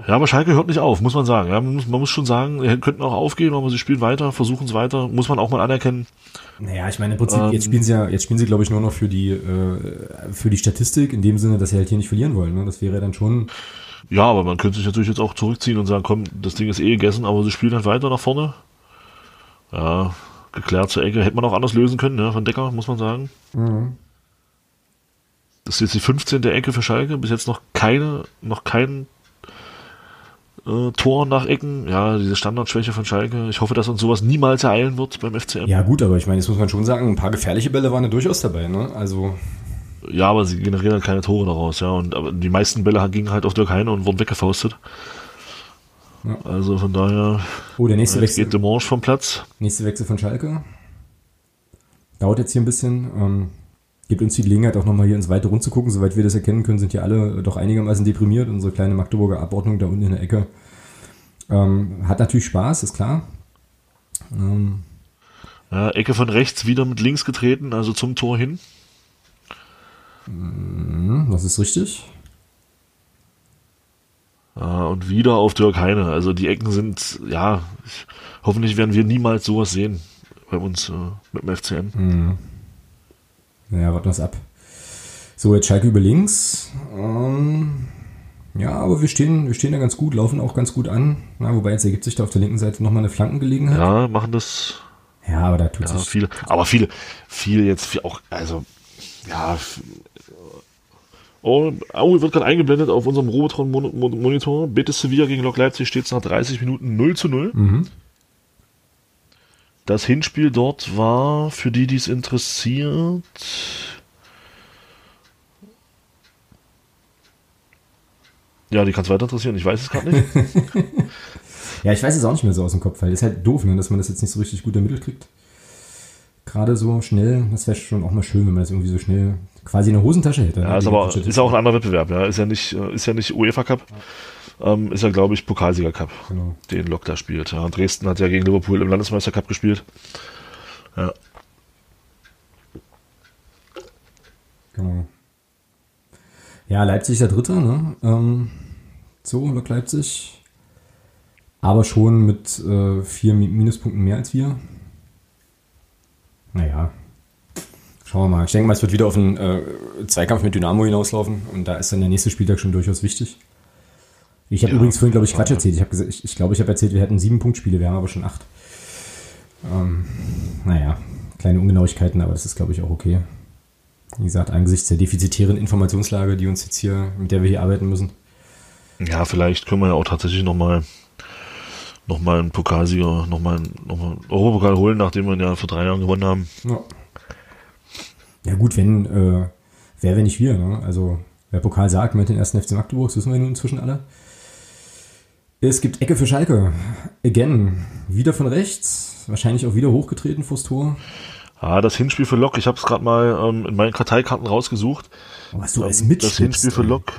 S2: Ja, aber Schalke hört nicht auf, muss man sagen. Ja, man, muss, man muss schon sagen, sie könnten auch aufgeben, aber sie spielen weiter, versuchen es weiter, muss man auch mal anerkennen.
S1: Naja, ich meine, im Prinzip,
S2: Ähm.
S1: jetzt spielen sie ja, jetzt spielen sie, glaube ich, nur noch für die, äh, für die Statistik, in dem Sinne, dass sie halt hier nicht verlieren wollen. Ne? Das wäre dann schon,
S2: Ja, aber man könnte sich natürlich jetzt auch zurückziehen und sagen, komm, das Ding ist eh gegessen, aber sie spielen halt weiter nach vorne. Ja, geklärt zur Ecke. Hätte man auch anders lösen können, ja, von Decker, muss man sagen. Das ist jetzt die 15. Ecke für Schalke. Bis jetzt noch keine, noch kein äh, Tor nach Ecken. Ja, diese Standardschwäche von Schalke. Ich hoffe, dass uns sowas niemals ereilen wird beim FCM.
S1: ja gut, aber ich meine, jetzt muss man schon sagen, ein paar gefährliche Bälle waren ja durchaus dabei. Ne? Also,
S2: Ja, aber sie generieren halt keine Tore daraus, ja. Und aber die meisten Bälle gingen halt auf Dirk Heine und wurden weggefaustet.
S1: Ja.
S2: Also von daher,
S1: oh, der nächste Wechsel.
S2: geht Demanche vom Platz.
S1: Nächste Wechsel von Schalke. Dauert jetzt hier ein bisschen. Ähm, gibt uns die Gelegenheit, auch nochmal hier ins weite Rund zu gucken. Soweit wir das erkennen können, sind hier alle doch einigermaßen deprimiert. Unsere kleine Magdeburger Abordnung da unten in der Ecke. Ähm, hat natürlich Spaß, ist klar. Ähm,
S2: Ja, Ecke von rechts wieder mit links getreten, also zum Tor hin.
S1: hm, das ist richtig.
S2: Ja, und wieder auf Dirk Heine. Also die Ecken sind, ja, ich, hoffentlich werden wir niemals sowas sehen bei uns äh, mit dem FCM.
S1: Naja, warten wir es ab. So, jetzt Schalke über links. Ähm, ja, aber wir stehen, wir stehen da ganz gut, laufen auch ganz gut an. Na, wobei jetzt ergibt sich da auf der linken Seite nochmal eine Flankengelegenheit.
S2: Ja, machen das,
S1: Ja, aber da tut
S2: Ja,
S1: sich.
S2: viele, aber viele, viele jetzt viel auch, also, ja. Oh, oh wird gerade eingeblendet auf unserem Robotron-Monitor. Betis Sevilla gegen Lok Leipzig steht es nach 30 Minuten 0 zu 0.
S1: Mhm.
S2: Das Hinspiel dort war, für die, die es interessiert, ja, die kann es weiter interessieren, ich weiß es gerade nicht.
S1: Ja, ich weiß es auch nicht mehr so aus dem Kopf, weil das ist halt doof, ne, dass man das jetzt nicht so richtig gut ermittelt kriegt. Gerade so schnell, das wäre schon auch mal schön, wenn man das irgendwie so schnell quasi in der Hosentasche hätte.
S2: Ja,
S1: ne,
S2: ist
S1: die
S2: aber ist auch ein anderer Wettbewerb, ja. Ist ja nicht, äh, ist ja nicht UEFA Cup, ähm, ist ja, glaube ich, Pokalsieger Cup,
S1: Genau.
S2: den Lok da spielt. Ja, Dresden hat ja gegen Liverpool im Landesmeister Cup gespielt. Ja.
S1: Genau. Ja, Leipzig ist der Dritte, ne? Ähm, so, Lok Leipzig. Aber schon mit äh, vier Mi- Minuspunkten mehr als wir. Naja. Schauen wir mal. Ich denke mal, es wird wieder auf einen äh, Zweikampf mit Dynamo hinauslaufen. Und da ist dann der nächste Spieltag schon durchaus wichtig. Ich habe
S2: Ja.
S1: übrigens vorhin, glaube ich, Quatsch erzählt. Ich habe gesagt, ich, ich glaube, ich habe erzählt, wir hätten sieben Punktspiele, wir haben aber schon acht. Ähm, naja, kleine Ungenauigkeiten, aber das ist, glaube ich, auch okay. Wie gesagt, angesichts der defizitären Informationslage, die uns jetzt hier, mit der wir hier arbeiten müssen.
S2: ja, vielleicht können wir ja auch tatsächlich nochmal noch mal einen Pokalsieger, nochmal noch mal einen Europapokal holen, nachdem wir ihn ja vor drei Jahren gewonnen haben.
S1: Ja, ja gut, wenn, äh, wer, wenn nicht wir, ne? Also, wer Pokal sagt, mit den ersten FC Magdeburg, das wissen wir nun inzwischen alle. Es gibt Ecke für Schalke. Again. Wieder von rechts. Wahrscheinlich auch wieder hochgetreten vors Tor.
S2: Ja, das Hinspiel für Lok, ich habe es gerade mal ähm, in meinen Karteikarten rausgesucht.
S1: Oh, was du
S2: Ähm, das
S1: mitschnippst.
S2: Hinspiel für. Lok,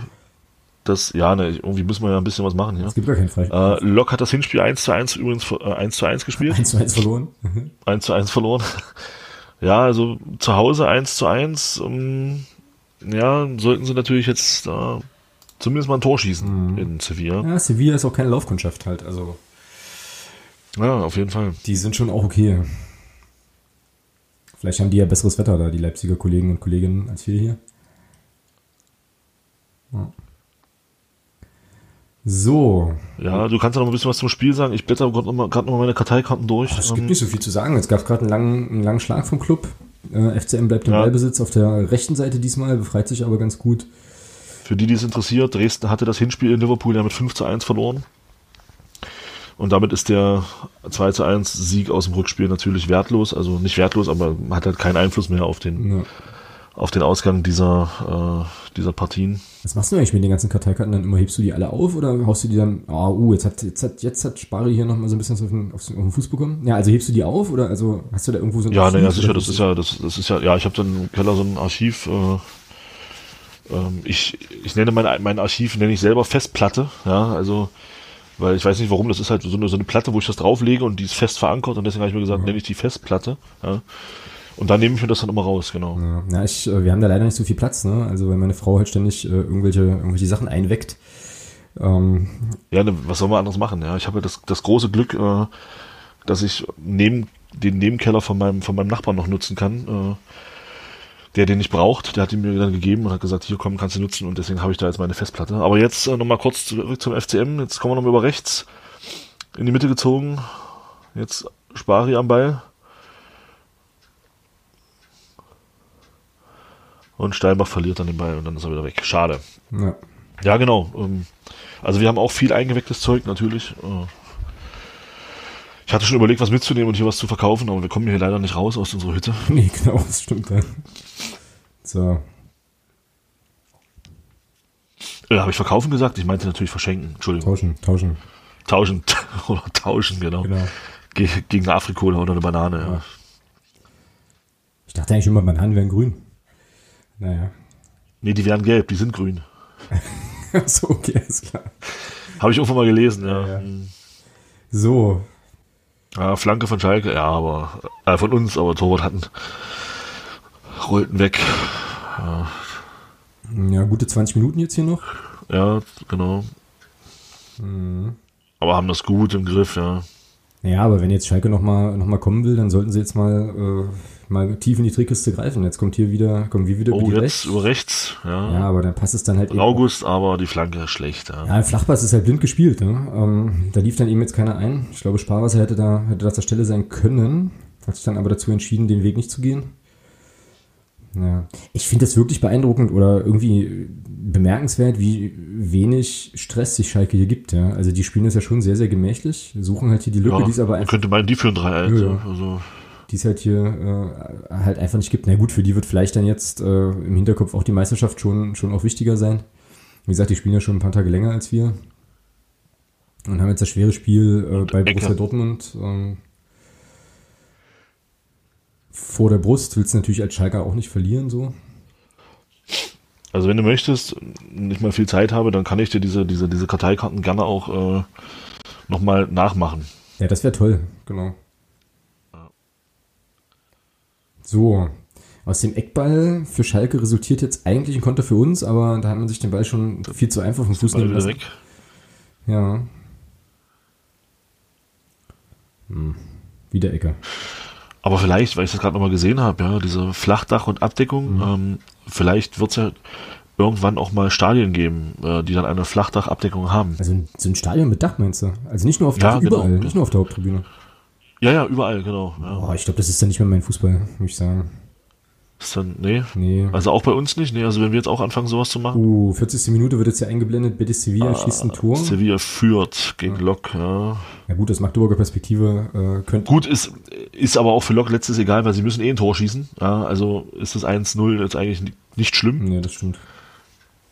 S2: das, ja, ne, irgendwie müssen wir ja ein bisschen was machen hier.
S1: Es gibt gar keinen Freistoß.
S2: Äh, Lok hat das Hinspiel 1 zu 1 übrigens äh, 1 zu 1 gespielt.
S1: 1 zu 1 verloren.
S2: 1 zu 1 verloren. Ja, also zu Hause 1 zu 1. Ähm, ja, sollten sie natürlich jetzt äh, zumindest mal ein Tor schießen in Sevilla.
S1: Ja, Sevilla ist auch keine Laufkundschaft halt. Also,
S2: Ja, auf jeden Fall.
S1: die sind schon auch okay. Vielleicht haben die ja besseres Wetter da, die Leipziger Kollegen und Kolleginnen, als wir hier. Ja. So,
S2: Ja, du kannst ja noch ein bisschen was zum Spiel sagen. Ich blätter gerade nochmal noch mal meine Karteikarten durch.
S1: es gibt
S2: Ähm,
S1: nicht so viel zu sagen. Es gab gerade einen langen, einen langen Schlag vom Club. Äh, FCM bleibt im
S2: Ja.
S1: Ballbesitz auf der rechten Seite diesmal, befreit sich aber ganz gut.
S2: Für die, die es interessiert, Dresden hatte das Hinspiel in Liverpool ja mit 5 zu 1 verloren. Und damit ist der 2 zu 1 Sieg aus dem Rückspiel natürlich wertlos. Also nicht wertlos, aber hat halt keinen Einfluss mehr auf den,
S1: Ja.
S2: auf den Ausgang dieser, äh, dieser Partien.
S1: Was machst du eigentlich mit den ganzen Karteikarten dann immer? Hebst du die alle auf oder haust du die dann, ah, uh, jetzt hat, jetzt hat, jetzt hat Spari hier nochmal so ein bisschen auf den, auf den Fuß bekommen? Ja, also hebst du die auf oder also hast du da irgendwo so ein
S2: Ja, naja, sicher, das ist ja, das, das ist ja, ja, ich habe dann im Keller so ein Archiv, äh, ähm, ich, ich nenne mein, mein Archiv, nenne ich selber Festplatte, ja, also, weil ich weiß nicht warum, das ist halt so eine, so eine Platte, wo ich das drauflege und die ist fest verankert und deswegen habe ich mir gesagt, nenne ich die Festplatte, ja. Und dann nehme ich mir das dann immer raus, genau.
S1: Ja, na, ich, äh, wir haben da leider nicht so viel Platz, ne? Also weil meine Frau halt ständig äh, irgendwelche, irgendwelche Sachen einweckt. Ähm,
S2: Ja, ne, was soll man anderes machen, ja. Ich habe ja das, das große Glück, äh, dass ich neben, den Nebenkeller von meinem, von meinem Nachbarn noch nutzen kann, äh, der den nicht braucht, der hat ihn mir dann gegeben und hat gesagt, hier komm, kannst du nutzen und deswegen habe ich da jetzt meine Festplatte. Aber jetzt äh, nochmal kurz zurück zum FCM, jetzt kommen wir nochmal über rechts in die Mitte gezogen, jetzt Spari am Ball. Und Steinbach verliert dann den Ball und dann ist er wieder weg. Schade.
S1: ja.
S2: Ja, genau. Ähm, also wir haben auch viel eingewecktes Zeug natürlich. Äh, Ich hatte schon überlegt, was mitzunehmen und hier was zu verkaufen, aber wir kommen hier leider nicht raus aus unserer Hütte.
S1: Nee, genau, das stimmt. Ja. So.
S2: Äh, Habe ich verkaufen gesagt? Ich meinte natürlich verschenken. Entschuldigung.
S1: Tauschen, tauschen.
S2: Tauschen. oder tauschen, genau.
S1: Genau.
S2: Ge gegen eine Afrikola oder eine Banane. Ja.
S1: Ich dachte eigentlich immer, Bananen wären grün. Naja.
S2: Nee, die wären gelb, die sind grün.
S1: so, okay, alles klar.
S2: Habe ich irgendwann mal gelesen, ja.
S1: Ja, ja.
S2: Hm.
S1: So,
S2: Ja, Flanke von Schalke, ja, aber äh, von uns, aber Torwart hatten rollten weg.
S1: ja, gute 20 Minuten jetzt hier noch.
S2: Ja, genau.
S1: Mhm.
S2: Aber haben das gut im Griff, ja.
S1: Ja, aber wenn jetzt Schalke nochmal noch mal kommen will, dann sollten sie jetzt mal, äh, mal tief in die Trickkiste greifen. Jetzt kommt hier wieder, kommen wir wieder
S2: Oh,
S1: über
S2: jetzt
S1: rechts.
S2: über rechts, ja.
S1: Ja, aber dann passt es dann halt.
S2: August, aber die Flanke ist schlecht, ja.
S1: Ja, Flachpass ist halt blind gespielt. Ne? Ähm, da lief dann eben jetzt keiner ein. Ich glaube, Sparwasser hätte da hätte das der Stelle sein können. Hat sich dann aber dazu entschieden, den Weg nicht zu gehen. Ja. Ich finde das wirklich beeindruckend oder irgendwie bemerkenswert, wie wenig Stress sich Schalke hier gibt. Ja. Also die spielen das ja schon sehr, sehr gemächlich, suchen halt hier die Lücke,
S2: Ja,
S1: die es aber einfach,
S2: könnte meinen, die führen 3-1.
S1: Ja, ja.
S2: Also,
S1: die es halt hier äh, halt einfach nicht gibt. Na gut, für die wird vielleicht dann jetzt äh, im Hinterkopf auch die Meisterschaft schon, schon auch wichtiger sein. Wie gesagt, die spielen ja schon ein paar Tage länger als wir und haben jetzt das schwere Spiel äh, bei
S2: Ecke.
S1: Borussia Dortmund ähm, vor der Brust. Willst du natürlich als Schalker auch nicht verlieren, so.
S2: also wenn du möchtest, nicht mal viel Zeit habe, dann kann ich dir diese, diese, diese Karteikarten gerne auch äh, nochmal nachmachen.
S1: Ja, das wäre toll, genau. So, aus dem Eckball für Schalke resultiert jetzt eigentlich ein Konter für uns, aber da hat man sich den Ball schon viel zu einfach vom Fuß nehmen lassen.
S2: weg.
S1: Ja. Hm. Wieder Ecke.
S2: Aber vielleicht, weil ich das gerade nochmal gesehen habe, ja, diese Flachdach und Abdeckung,
S1: Mhm.
S2: ähm, vielleicht wird es ja irgendwann auch mal Stadien geben, äh, die dann eine Flachdachabdeckung haben.
S1: Also ein, so ein Stadion mit Dach meinst du? Also nicht nur auf
S2: Ja,
S1: Dach,
S2: genau.
S1: überall, nicht nur auf der Haupttribüne.
S2: Ja, ja, überall, genau. Ja.
S1: Boah, ich glaube, das ist dann nicht mehr mein Fußball, muss ich sagen.
S2: Ist dann, nee.
S1: Nee.
S2: Also auch bei uns nicht, nee, also wenn wir jetzt auch anfangen, sowas zu machen.
S1: Uh, 40. Minute wird jetzt ja eingeblendet, Betis Sevilla
S2: Ah,
S1: schießt ein Tor.
S2: Sevilla führt gegen Lok, ja.
S1: Ja gut, aus Magdeburger Perspektive äh, könnte...
S2: Gut, ist, ist aber auch für Lok letztes egal, weil sie müssen eh ein Tor schießen. Ja, also ist das 1-0 jetzt eigentlich ni- nicht schlimm.
S1: Nee, das stimmt.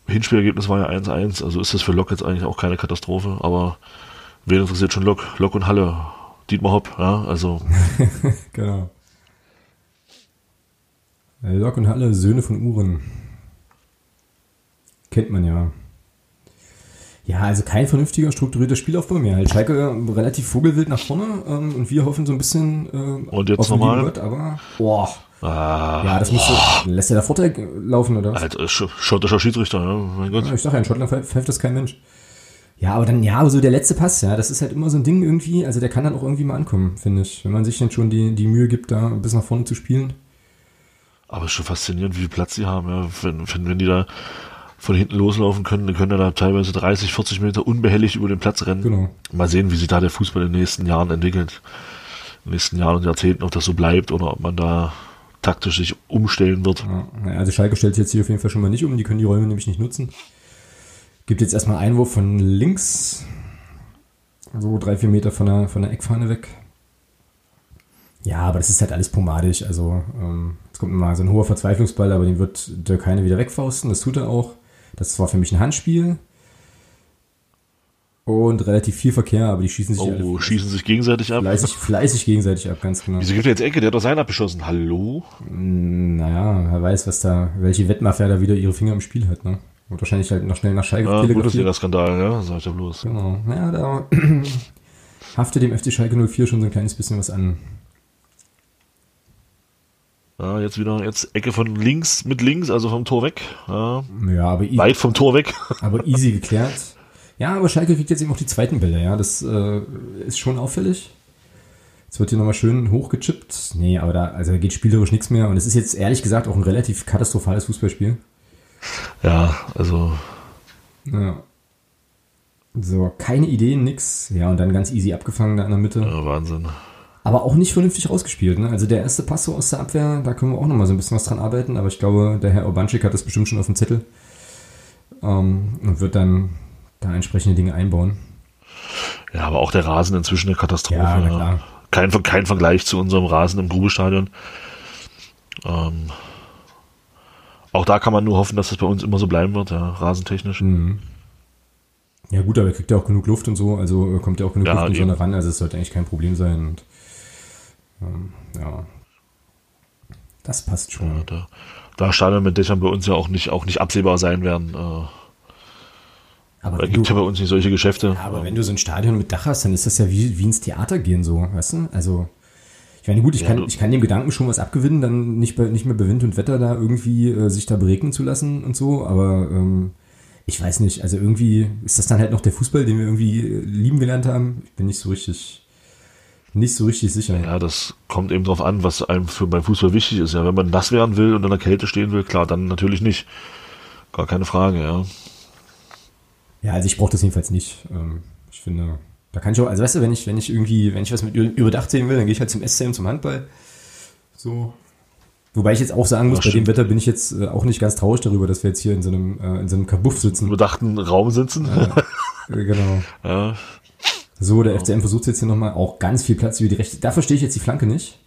S2: Hinspielergebnis war ja 1-1, also ist das für Lok jetzt eigentlich auch keine Katastrophe, aber wen interessiert schon Lok? Lok und Halle. Dietmar Hopp, ja, also
S1: Genau. Äh, Lok und Halle, Söhne von Uhren. Kennt man ja. Ja, also kein vernünftiger, strukturierter Spielaufbau mehr. Halt Schalke äh, relativ vogelwild nach vorne ähm, und wir hoffen so ein bisschen äh,
S2: Und jetzt
S1: auf
S2: nochmal?
S1: Gott, aber boah.
S2: ah,
S1: Ja, das muss so, lässt er da Vorteil laufen, oder was?
S2: Alter, sch schottischer Schiedsrichter, ja, mein Gott.
S1: Ja, ich sag ja, in Schottland pfeift das kein Mensch. Ja, aber dann, ja, aber so der letzte Pass, ja, das ist halt immer so ein Ding irgendwie, also der kann dann auch irgendwie mal ankommen, finde ich. Wenn man sich dann schon die, die Mühe gibt, da bis nach vorne zu spielen.
S2: Aber ist schon faszinierend, wie viel Platz die haben, ja. Wenn, wenn, wenn die da von hinten loslaufen können, dann können da teilweise 30, 40 Meter unbehelligt über den Platz rennen.
S1: Genau.
S2: Mal sehen, wie sich da der Fußball in den nächsten Jahren entwickelt. In den nächsten Jahren und Jahrzehnten, ob das so bleibt oder ob man da taktisch sich umstellen wird.
S1: Ja, naja, also Schalke stellt sich jetzt hier auf jeden Fall schon mal nicht um, die können die Räume nämlich nicht nutzen. Gibt jetzt erstmal Einwurf von links, so drei, vier Meter von der, von der Eckfahne weg. Ja, aber das ist halt alles pomadisch. Also, ähm, jetzt kommt mal so ein hoher Verzweiflungsball, aber den wird Dirk Heine wieder wegfausten. Das tut er auch. Das war für mich ein Handspiel. Und relativ viel Verkehr, aber die schießen sich
S2: Oh, schießen sich gegenseitig ab.
S1: fleißig, fleißig gegenseitig ab, ganz genau.
S2: Wieso gibt er jetzt Ecke? Der hat doch seinen abgeschossen. Hallo?
S1: Naja, wer weiß, was da, welche Wettmafia da wieder ihre Finger im Spiel hat, ne? Und wahrscheinlich halt noch schnell nach Schalke
S2: Ja,
S1: telegrafiert.
S2: Bundesliga-Skandal, ja, sag ich ja bloß.
S1: Genau. Naja, da haftet dem FC Schalke 04 schon so ein kleines bisschen was an.
S2: Ja, jetzt wieder, jetzt Ecke von links mit links, also vom Tor weg. Ja,
S1: Ja, aber,
S2: weit vom Tor weg.
S1: aber easy geklärt. Ja, aber Schalke kriegt jetzt eben auch die zweiten Bälle, ja. Das äh, ist schon auffällig. Jetzt wird hier nochmal schön hochgechippt. Nee, aber da, also da geht spielerisch nichts mehr. Und es ist jetzt ehrlich gesagt auch ein relativ katastrophales Fußballspiel.
S2: Ja, also
S1: Ja. So, keine Ideen, nix. Ja, und dann ganz easy abgefangen da in der Mitte.
S2: ja, Wahnsinn.
S1: Aber auch nicht vernünftig rausgespielt. Ne? Also der erste Pass so aus der Abwehr, da können wir auch nochmal so ein bisschen was dran arbeiten. Aber ich glaube, der Herr Obanschik hat das bestimmt schon auf dem Zettel. Ähm, und wird dann da entsprechende Dinge einbauen.
S2: Ja, aber auch der Rasen inzwischen eine Katastrophe.
S1: Ja, na klar.
S2: Kein, kein Vergleich zu unserem Rasen im Grubestadion. Ähm, auch da kann man nur hoffen, dass das bei uns immer so bleiben wird, ja, rasentechnisch.
S1: Mhm. Ja gut, aber er kriegt ja auch genug Luft und so. Also äh, kommt ja auch genug
S2: Ja,
S1: Luft die
S2: eben.
S1: Sonne ran. Also es sollte eigentlich kein Problem sein. Und, ja. Das passt schon.
S2: Ja, da, da Stadion mit Dächern bei uns ja auch nicht, auch nicht absehbar sein werden. Äh,
S1: Aber wenn
S2: gibt ja bei uns nicht solche Geschäfte.
S1: Ja, aber wenn du so ein Stadion mit Dach hast, dann ist das ja wie, wie ins Theater gehen so, weißt du? Also, ich meine, gut, ich,
S2: Ja,
S1: kann, ich kann dem Gedanken schon was abgewinnen, dann nicht, bei, nicht mehr bei Wind und Wetter da irgendwie äh, sich da beregnen zu lassen und so, aber ähm, ich weiß nicht, also irgendwie ist das dann halt noch der Fußball, den wir irgendwie äh, lieben gelernt haben. Ich bin nicht so richtig, nicht so richtig sicher.
S2: Ja, das kommt eben drauf an, was einem für beim Fußball wichtig ist. Ja, wenn man nass werden will und in der Kälte stehen will, klar, dann natürlich nicht. Gar keine Frage, ja.
S1: Ja, also ich brauche das jedenfalls nicht. Ähm, ich finde, Da kann ich auch, also weißt du, wenn ich, wenn ich irgendwie, wenn ich was mit überdacht sehen will, dann gehe ich halt zum SCM, zum Handball. So. Wobei ich jetzt auch sagen muss,
S2: Ja,
S1: bei dem
S2: stimmt.
S1: Wetter bin ich jetzt äh, auch nicht ganz traurig darüber, dass wir jetzt hier in so einem, äh, in so einem Kabuff sitzen.
S2: Überdachten Raum sitzen.
S1: Äh, genau.
S2: Ja.
S1: So, der FCM versucht jetzt hier nochmal auch ganz viel Platz über die rechte. Da verstehe ich jetzt die Flanke nicht.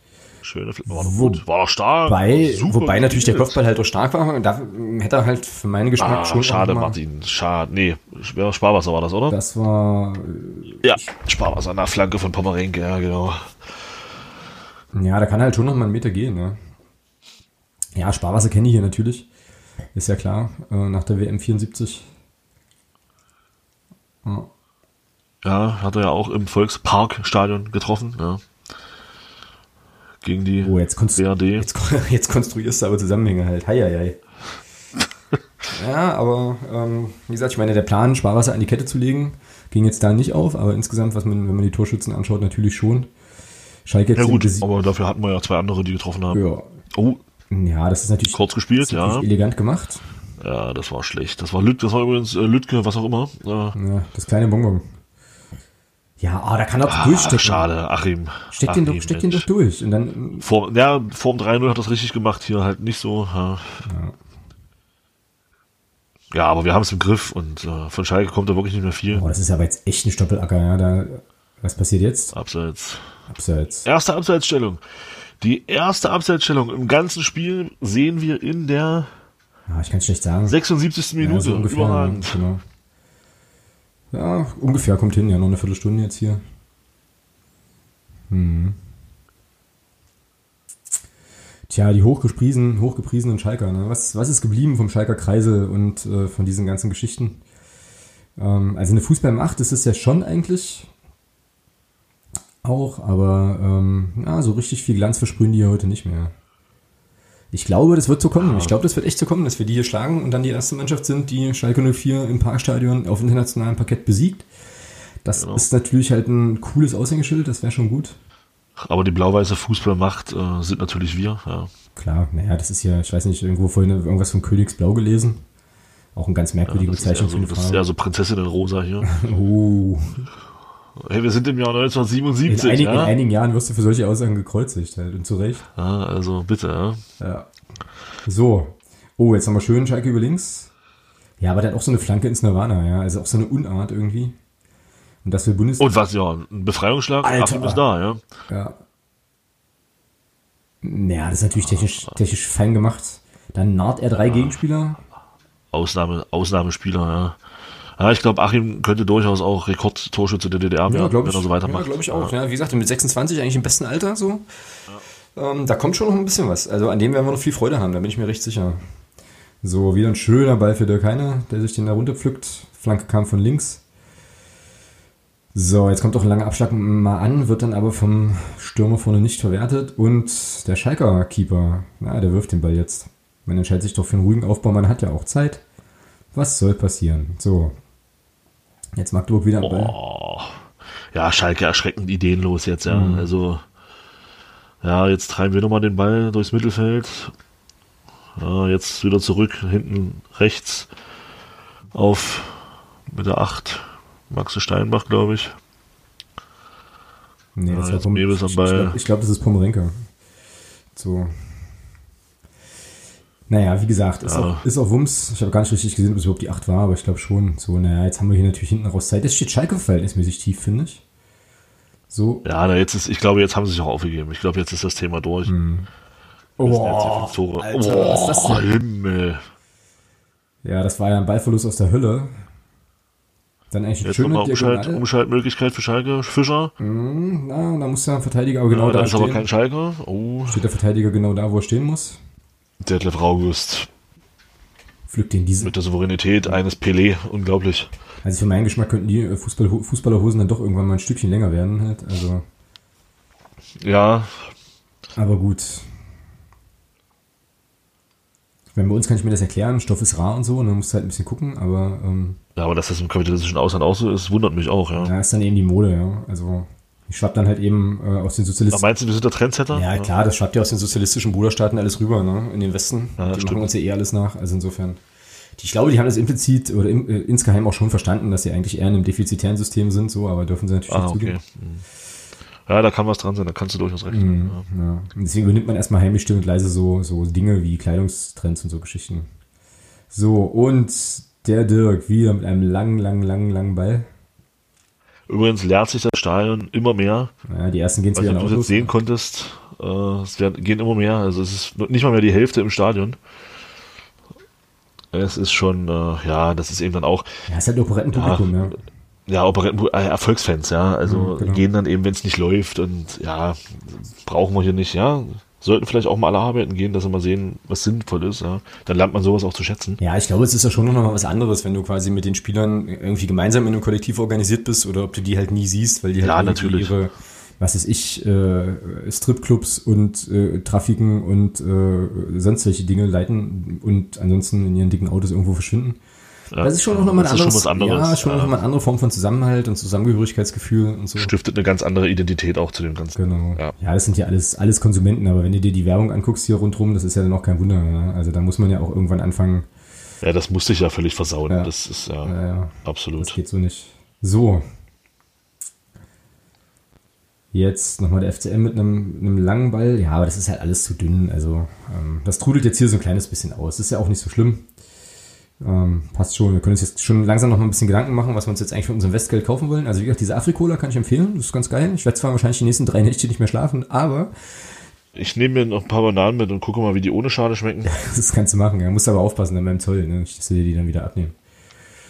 S2: Schöne Fl war doch gut. War doch stark.
S1: Wobei,
S2: Super
S1: wobei natürlich der. Kopfball halt auch stark war. Da hätte er halt für meinen Geschmack
S2: Ah,
S1: schon.
S2: schade, Martin. Schade. Nee, Sparwasser war das, oder?
S1: Das war,
S2: ja, Sparwasser an der Flanke von Pomerenke, ja, genau.
S1: ja, da kann halt schon noch mal einen Meter gehen, ne? Ja, Sparwasser kenne ich hier natürlich. Ist ja klar, äh, nach der WM 74. Ja.
S2: Ja, hat er ja auch im Volksparkstadion getroffen, ja. Gegen die
S1: Oh, jetzt,
S2: BRD.
S1: jetzt, jetzt konstruierst du aber Zusammenhänge halt. Hei, hei, hei. Ja, aber ähm, wie gesagt, ich meine, der Plan, Sparwasser an die Kette zu legen, ging jetzt da nicht auf, aber insgesamt, was man, wenn man die Torschützen anschaut, natürlich schon. Schalke jetzt
S2: Ja gut, aber dafür hatten wir ja zwei andere, die getroffen haben.
S1: ja.
S2: Oh,
S1: ja, das ist natürlich,
S2: kurz gespielt, ja.
S1: elegant gemacht.
S2: Ja, das war schlecht. Das war Lütke, das war übrigens äh, Lütke, was auch immer. Äh,
S1: Ja, das kleine Bonbon. Ja, ah, da kann er auch
S2: ah,
S1: durchstecken.
S2: schade, Achim.
S1: Steck den, doch,
S2: Achim,
S1: steck den doch durch. Und dann,
S2: Vor, ja, vorm 3-0 hat das richtig gemacht, hier halt nicht so. Ja, ja aber wir haben es im Griff und äh, von Schalke kommt da wirklich nicht mehr viel.
S1: oh, das ist aber jetzt echt ein Stoppelacker, ja. Da, was passiert jetzt?
S2: Abseits.
S1: Abseits.
S2: Erste Abseitsstellung. Die erste Abseitsstellung im ganzen Spiel sehen wir in der
S1: Ja, ich kann schlecht sagen.
S2: 76.
S1: Ja,
S2: Minute.
S1: so ungefähr.
S2: Überragend.
S1: Genau. Ja, ungefähr kommt hin, ja, noch eine Viertelstunde jetzt hier. Hm. Tja, die hochgepriesen, hochgepriesenen Schalker, ne? Was, was ist geblieben vom Schalker Kreise und äh, von diesen ganzen Geschichten? Ähm, also eine Fußballmacht ist es ja schon eigentlich auch, aber ähm, ja, so richtig viel Glanz versprühen die ja heute nicht mehr. Ich glaube, das wird so kommen. Ich glaube, das wird echt so kommen, dass wir die hier schlagen und dann die erste Mannschaft sind, die Schalke 04 im Parkstadion auf internationalem Parkett besiegt. Das
S2: Genau.
S1: ist natürlich halt ein cooles Aushängeschild, das wäre schon gut.
S2: Aber die blau-weiße Fußballmacht äh, sind natürlich wir. Ja.
S1: Klar, naja, das ist ja, ich weiß nicht, irgendwo vorhin irgendwas von Königsblau gelesen. Auch ein ganz merkwürdige
S2: ist eher
S1: Bezeichnung
S2: so,
S1: für die
S2: das ist eher so Prinzessinnenrosa hier.
S1: Oh.
S2: Hey, wir sind im Jahr
S1: In,
S2: 1977,
S1: einigen, in
S2: ja?
S1: einigen Jahren wirst du für solche Aussagen gekreuzigt halt und zu Recht.
S2: ja? Also bitte, ja.
S1: Ja. So. Oh, jetzt haben wir schön Schalke über links. Ja, aber der hat auch so eine Flanke ins Nirvana, ja. Also auch so eine Unart irgendwie. Und dass wir Bundes...
S2: Und was, ja, ein Befreiungsschlag,
S1: Alter.
S2: Ist da, ja.
S1: Ja. Naja, das ist natürlich technisch, technisch fein gemacht. Dann naht er drei Gegenspieler.
S2: Ausnahme, Ausnahmespieler, ja. Ja, ich glaube, Achim könnte durchaus auch Rekordtorschütze der DDR werden,
S1: glaub
S2: wenn er so weitermacht.
S1: Ja, glaube ich auch. Ja. wie gesagt, mit 26 eigentlich im besten Alter so. Ähm, da kommt schon noch ein bisschen was. Also an dem werden wir noch viel Freude haben, da bin ich mir recht sicher. So, wieder ein schöner Ball für Dirk Heine, der sich den da runterpflückt. Flanke kam von links. So, jetzt kommt doch ein langer Abschlag mal an, wird dann aber vom Stürmer vorne nicht verwertet. Und der Schalker Keeper, na, der wirft den Ball jetzt. Man entscheidet sich doch für einen ruhigen Aufbau, man hat ja auch Zeit. Was soll passieren? So. Jetzt Magdeburg wieder am Ball.
S2: Oh. Ja, Schalke erschreckend ideenlos jetzt, ja.
S1: Mhm.
S2: Also, ja, jetzt treiben wir nochmal den Ball durchs Mittelfeld. Ja, jetzt wieder zurück, hinten rechts auf mit der 8. Maxe Steinbach, glaube ich.
S1: Nee, das
S2: Ja,
S1: war
S2: jetzt Mewis am
S1: Ich
S2: Ball.
S1: glaube, glaub, das ist Pomorenke. So. Naja, wie gesagt, ist,
S2: Ja.
S1: auch, ist auch Wumms. Ich habe gar nicht richtig gesehen, ob es überhaupt die 8 war, aber ich glaube schon. So, naja, jetzt haben wir hier natürlich hinten raus Zeit. Jetzt steht Schalke verhältnismäßig tief, finde ich. So.
S2: Ja, na, jetzt ist, ich glaube, jetzt haben sie sich auch aufgegeben. Ich glaube, jetzt ist das Thema durch.
S1: Oh,
S2: fünf Tore.
S1: Alter, was ist das
S2: oh,
S1: denn?
S2: Himmel.
S1: Ja, das war ja ein Ballverlust aus der Hölle. Dann eigentlich
S2: Jetzt
S1: schöne
S2: Umschalt. Umschaltmöglichkeit für Schalke. Fischer.
S1: Hm, na, da muss der Verteidiger aber genau
S2: ja, da
S1: da
S2: ist aber
S1: stehen.
S2: kein Schalke. Oh,
S1: Steht der Verteidiger genau da, wo er stehen muss.
S2: Detlef August.
S1: Pflückt den diese.
S2: Mit der Souveränität eines Pelé. Unglaublich.
S1: Also für meinen Geschmack könnten die äh, Fußball, Fußballerhosen dann doch irgendwann mal ein Stückchen länger werden halt. Also,
S2: Ja,
S1: aber gut. Wenn bei uns kann ich mir das erklären, Stoff ist rar und so, und dann musst du halt ein bisschen gucken, aber ähm,
S2: ja, aber dass das im kapitalistischen Ausland auch so ist, wundert mich auch, ja.
S1: ja, ist dann eben die Mode, ja. Also ich schwapp dann halt eben äh, aus den Sozialistischen.
S2: meinst du, wir sind der Trendsetter?
S1: Ja, klar, das schwappt ja aus den sozialistischen Bruderstaaten alles rüber, ne? In den Westen.
S2: Ja,
S1: die
S2: stimmt.
S1: machen uns ja eh alles nach, also insofern. ich glaube, die haben das implizit oder im, äh, insgeheim auch schon verstanden, dass sie eigentlich eher in einem defizitären System sind, so, aber dürfen sie natürlich
S2: Ah,
S1: nicht
S2: okay.
S1: zugeben.
S2: Hm. Ja, da kann was dran sein, da kannst du durchaus recht
S1: Mhm,
S2: haben. Ja.
S1: ja. Deswegen übernimmt man erstmal heimlich still und leise so, so Dinge wie Kleidungstrends und so Geschichten. So, und der Dirk wieder mit einem langen, langen, langen, langen Ball.
S2: Übrigens leert sich das Stadion immer mehr.
S1: Ja, die ersten gehen
S2: nicht, ob du das jetzt sehen konntest. Äh, es werden, gehen immer mehr. Also es ist nicht mal mehr die Hälfte im Stadion. Es ist schon, äh, ja, das ist eben dann auch,
S1: Ja, ist halt Operettenpublikum, ja.
S2: ja, Operetten, äh, Erfolgsfans, ja. Also
S1: Mhm, genau.
S2: gehen dann eben, wenn es nicht läuft und ja, brauchen wir hier nicht, ja. Sollten vielleicht auch mal alle arbeiten gehen, dass sie mal sehen, was sinnvoll ist, ja. Dann lernt man sowas auch zu schätzen.
S1: Ja, ich glaube, es ist ja schon noch mal was anderes, wenn du quasi mit den Spielern irgendwie gemeinsam in einem Kollektiv organisiert bist oder ob du die halt nie siehst, weil die halt
S2: Ja, natürlich.
S1: ihre, was weiß ich, äh, Stripclubs und äh, Trafiken und äh, sonst welche Dinge leiten und ansonsten in ihren dicken Autos irgendwo verschwinden.
S2: Ja,
S1: das ist schon noch mal ein
S2: das ist schon
S1: anderes,
S2: was anderes.
S1: ja, schon noch mal eine andere Form von Zusammenhalt und Zusammengehörigkeitsgefühl und so.
S2: Stiftet eine ganz andere Identität auch zu dem Ganzen.
S1: Genau.
S2: Ja.
S1: Ja. das sind ja alles, alles Konsumenten, aber wenn du dir die Werbung anguckst hier rundherum, das ist ja dann auch kein Wunder. Ja? Also da muss man ja auch irgendwann anfangen,
S2: Ja, das musste ich ja völlig versauen.
S1: Ja.
S2: Das ist ja,
S1: das
S2: absolut.
S1: geht so nicht. So. Jetzt nochmal der FCM mit einem, einem langen Ball. Ja, aber das ist halt alles zu dünn. Also, ähm, das trudelt jetzt hier so ein kleines bisschen aus. Das ist ja auch nicht so schlimm. Ähm, passt schon. Wir können uns jetzt schon langsam noch mal ein bisschen Gedanken machen, was wir uns jetzt eigentlich für unserem Westgeld kaufen wollen. Also, wie gesagt, diese Afrikola kann ich empfehlen. Das ist ganz geil. Ich werde zwar wahrscheinlich die nächsten drei Nächte nicht mehr schlafen, aber
S2: Ich nehme mir noch ein paar Bananen mit und gucke mal, wie die ohne Schale schmecken.
S1: das kannst du machen. Ja, musst aber aufpassen dann beim Zoll, ne? Dass wir dir die dann wieder abnehmen.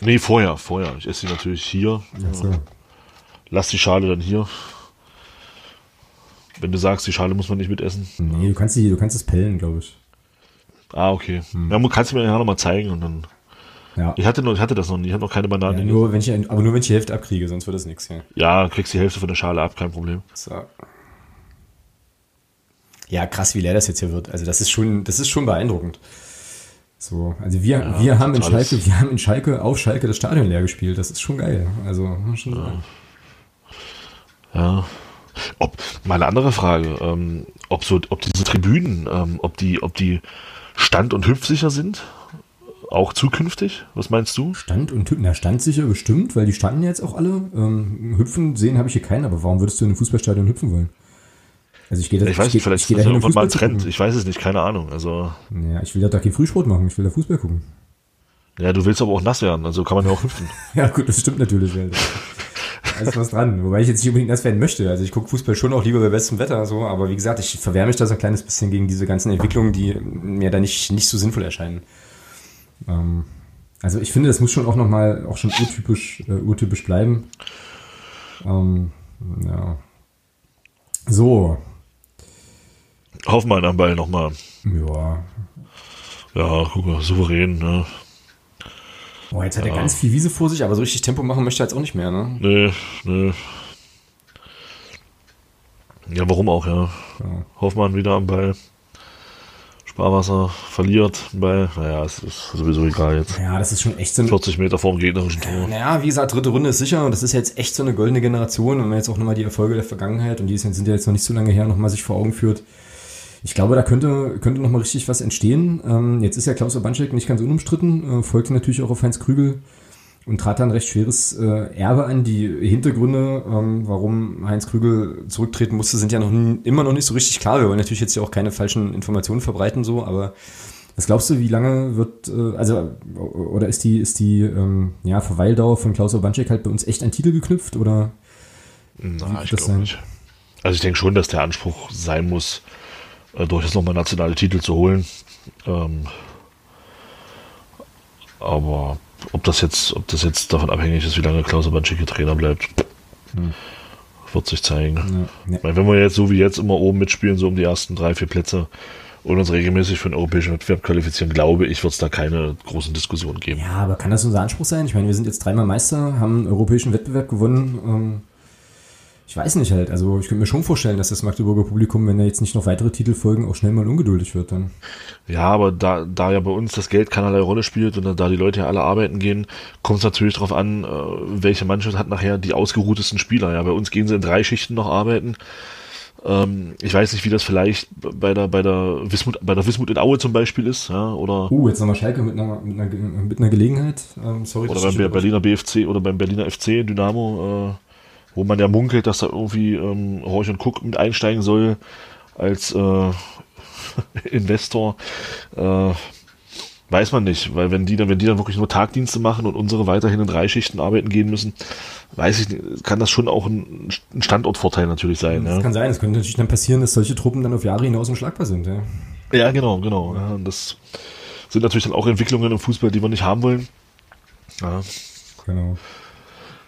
S2: Nee, vorher, vorher. Ich esse sie natürlich hier.
S1: So.
S2: Lass die Schale dann hier. Wenn du sagst, die Schale muss man nicht mitessen.
S1: Nee, du kannst, die, du kannst es pellen, glaube ich.
S2: Ah, okay.
S1: Hm.
S2: Ja, kannst du mir ja noch mal zeigen und dann.
S1: Ja.
S2: Ich hatte, noch, ich hatte das noch nie. Ich hatte noch keine Bananen.
S1: ja nur, wenn ich, aber nur wenn ich die Hälfte abkriege, sonst wird das nichts. Ja.
S2: Ja, kriegst die Hälfte von der Schale ab, kein Problem.
S1: So. Ja, krass, wie leer das jetzt hier wird. Also das ist schon, das ist schon beeindruckend. So, also wir,
S2: Ja,
S1: wir haben in Schalke, wir haben in Schalke auf Schalke das Stadion leer gespielt. Das ist schon geil. Also schon sagen.
S2: Ja. Ob, mal eine andere Frage, ähm, ob so, ob diese Tribünen, ähm, ob die, ob die stand- und hüpfsicher sind? Auch zukünftig? Was meinst du?
S1: Stand und Hüpfen, na stand sicher bestimmt, weil die standen ja jetzt auch alle. Ähm, hüpfen sehen habe ich hier keinen, aber warum würdest du in einem Fußballstadion hüpfen wollen? Also ich gehe da,
S2: Ich weiß nicht, vielleicht
S1: ich
S2: ist das irgendwann mal ein Trend. Ich weiß es nicht, keine Ahnung. Also,
S1: Ja, ich will da keinen Frühsport machen, ich will da Fußball gucken.
S2: ja, du willst aber auch nass werden, also kann man ja auch hüpfen.
S1: Ja, gut, das stimmt natürlich. Ja. Da ist was dran. Wobei ich jetzt nicht unbedingt das werden möchte. Also ich gucke Fußball schon auch lieber bei bestem Wetter, so, aber wie gesagt, ich verwehre mich da so ein kleines bisschen gegen diese ganzen Entwicklungen, die mir da nicht, nicht so sinnvoll erscheinen. Ähm, also ich finde, das muss schon auch nochmal auch schon urtypisch, äh, urtypisch bleiben. Ähm, ja. So,
S2: Hoffmann am Ball nochmal.
S1: ja.
S2: Ja, guck mal, souverän, ne?
S1: Boah, jetzt hat er ganz viel Wiese vor sich, aber so richtig Tempo machen möchte er jetzt auch nicht mehr, ne?
S2: Nee, nee. Ja, warum auch, ja.
S1: Ja.
S2: Hoffmann wieder am Ball. Sparwasser verliert Ball. Naja, es ist sowieso egal jetzt.
S1: Ja, das ist schon echt so ein
S2: 40 Meter vorm gegnerischen Tor.
S1: Naja, wie gesagt, dritte Runde ist sicher und das ist jetzt echt so eine goldene Generation, wenn man jetzt auch nochmal die Erfolge der Vergangenheit und die sind sind ja jetzt noch nicht so lange her, nochmal sich vor Augen führt. Ich glaube, da könnte, könnte nochmal richtig was entstehen. Ähm, jetzt ist ja Klaus Obanschek nicht ganz unumstritten, äh, folgte natürlich auch auf Heinz Krügel und trat dann recht schweres äh, Erbe an. Die Hintergründe, ähm, warum Heinz Krügel zurücktreten musste, sind ja noch immer noch nicht so richtig klar. Wir wollen natürlich jetzt ja auch keine falschen Informationen verbreiten, so, aber was glaubst du, wie lange wird, äh, also, oder ist die, ist die ähm, ja, Verweildauer von Klaus Obanschek halt bei uns echt an Titel geknüpft? Oder
S2: Na, ich glaube nicht. Also ich denke schon, dass der Anspruch sein muss, äh, durchaus nochmal nationale Titel zu holen. Ähm, aber ob das jetzt, ob das jetzt davon abhängig ist, wie lange Klaus Banschik hier Trainer bleibt, wird sich zeigen.
S1: ja, ja.
S2: Meine, wenn wir jetzt so wie jetzt immer oben mitspielen, so um die ersten drei, vier Plätze und uns regelmäßig für den europäischen Wettbewerb qualifizieren, glaube ich, wird es da keine großen Diskussionen geben.
S1: ja, aber kann das unser Anspruch sein? Ich meine, wir sind jetzt dreimal Meister, haben einen europäischen Wettbewerb gewonnen. Ähm, ich weiß nicht halt. Also ich könnte mir schon vorstellen, dass das Magdeburger Publikum, wenn da jetzt nicht noch weitere Titel folgen, auch schnell mal ungeduldig wird dann.
S2: Ja, aber da, da ja bei uns das Geld keinerlei Rolle spielt und da die Leute ja alle arbeiten gehen, kommt es natürlich darauf an, äh, welche Mannschaft hat nachher die ausgeruhtesten Spieler. Ja, bei uns gehen sie in drei Schichten noch arbeiten. Ähm, ich weiß nicht, wie das vielleicht bei der, bei der Wismut, bei der Wismut in Aue zum Beispiel ist, ja, oder.
S1: Uh, jetzt nochmal Schalke mit einer, mit einer, mit einer Gelegenheit.
S2: Ähm, sorry, oder beim Berliner BFC oder beim Berliner FC Dynamo, äh, wo man ja munkelt, dass da irgendwie ähm, Horch und Cook mit einsteigen soll als äh, Investor. Äh, weiß man nicht, weil wenn die dann, wenn die dann wirklich nur Tagdienste machen und unsere weiterhin in drei Schichten arbeiten gehen müssen, weiß ich nicht, kann das schon auch ein, Standortvorteil natürlich sein.
S1: Das
S2: ja.
S1: kann sein, es könnte natürlich dann passieren, dass solche Truppen dann auf Jahre hinaus unschlagbar sind, ja.
S2: Ja, genau, genau. Ja, und das sind natürlich dann auch Entwicklungen im Fußball, die wir nicht haben wollen. Ja. Genau.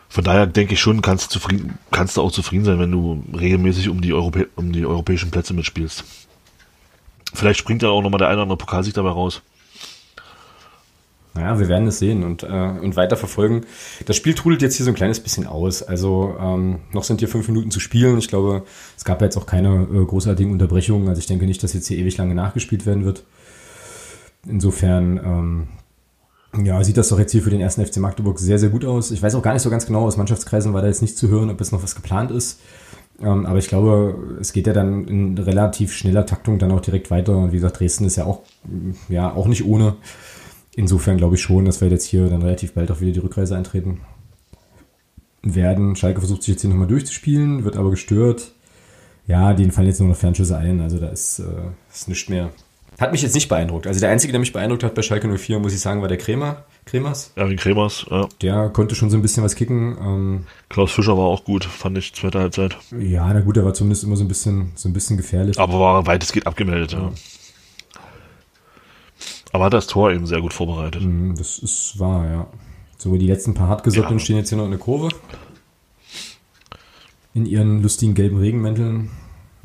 S2: Von daher denke ich schon, kannst zufrieden, kannst du auch zufrieden sein, wenn du regelmäßig um die, Europä um die europäischen Plätze mitspielst. Vielleicht springt ja auch nochmal der eine oder andere Pokalsieg dabei raus.
S1: Naja, wir werden es sehen und, äh, und weiter verfolgen. Das Spiel trudelt jetzt hier so ein kleines bisschen aus. Also ähm, noch sind hier fünf Minuten zu spielen. Ich glaube, es gab ja jetzt auch keine äh, großartigen Unterbrechungen. Also ich denke nicht, dass jetzt hier ewig lange nachgespielt werden wird. Insofern ähm, ja, sieht das doch jetzt hier für den ersten FC Magdeburg sehr, sehr gut aus. Ich weiß auch gar nicht so ganz genau, aus Mannschaftskreisen war da jetzt nicht zu hören, ob jetzt noch was geplant ist. Ähm, aber ich glaube, es geht ja dann in relativ schneller Taktung dann auch direkt weiter. Und wie gesagt, Dresden ist ja auch, ja, auch nicht ohne. Insofern glaube ich schon, dass wir jetzt hier dann relativ bald auch wieder die Rückreise eintreten werden. Schalke versucht sich jetzt hier nochmal durchzuspielen, wird aber gestört. Ja, denen fallen jetzt nur noch Fernschüsse ein. Also da ist, äh, ist nichts mehr. Hat mich jetzt nicht beeindruckt. Also der Einzige, der mich beeindruckt hat bei Schalke 04, muss ich sagen, war der Kremer. Kremers.
S2: Erwin Kremers, ja.
S1: Der konnte schon so ein bisschen was kicken. Ähm,
S2: Klaus Fischer war auch gut, fand ich, zweite Halbzeit.
S1: Ja, na gut, der war zumindest immer so ein bisschen, so ein bisschen gefährlich.
S2: Aber war weitestgehend abgemeldet, ja. ja. Aber hat das Tor eben sehr gut vorbereitet.
S1: Mhm, das ist wahr, ja. So, die letzten paar Hartgesottenen ja. stehen jetzt hier noch in der Kurve. In ihren lustigen gelben Regenmänteln.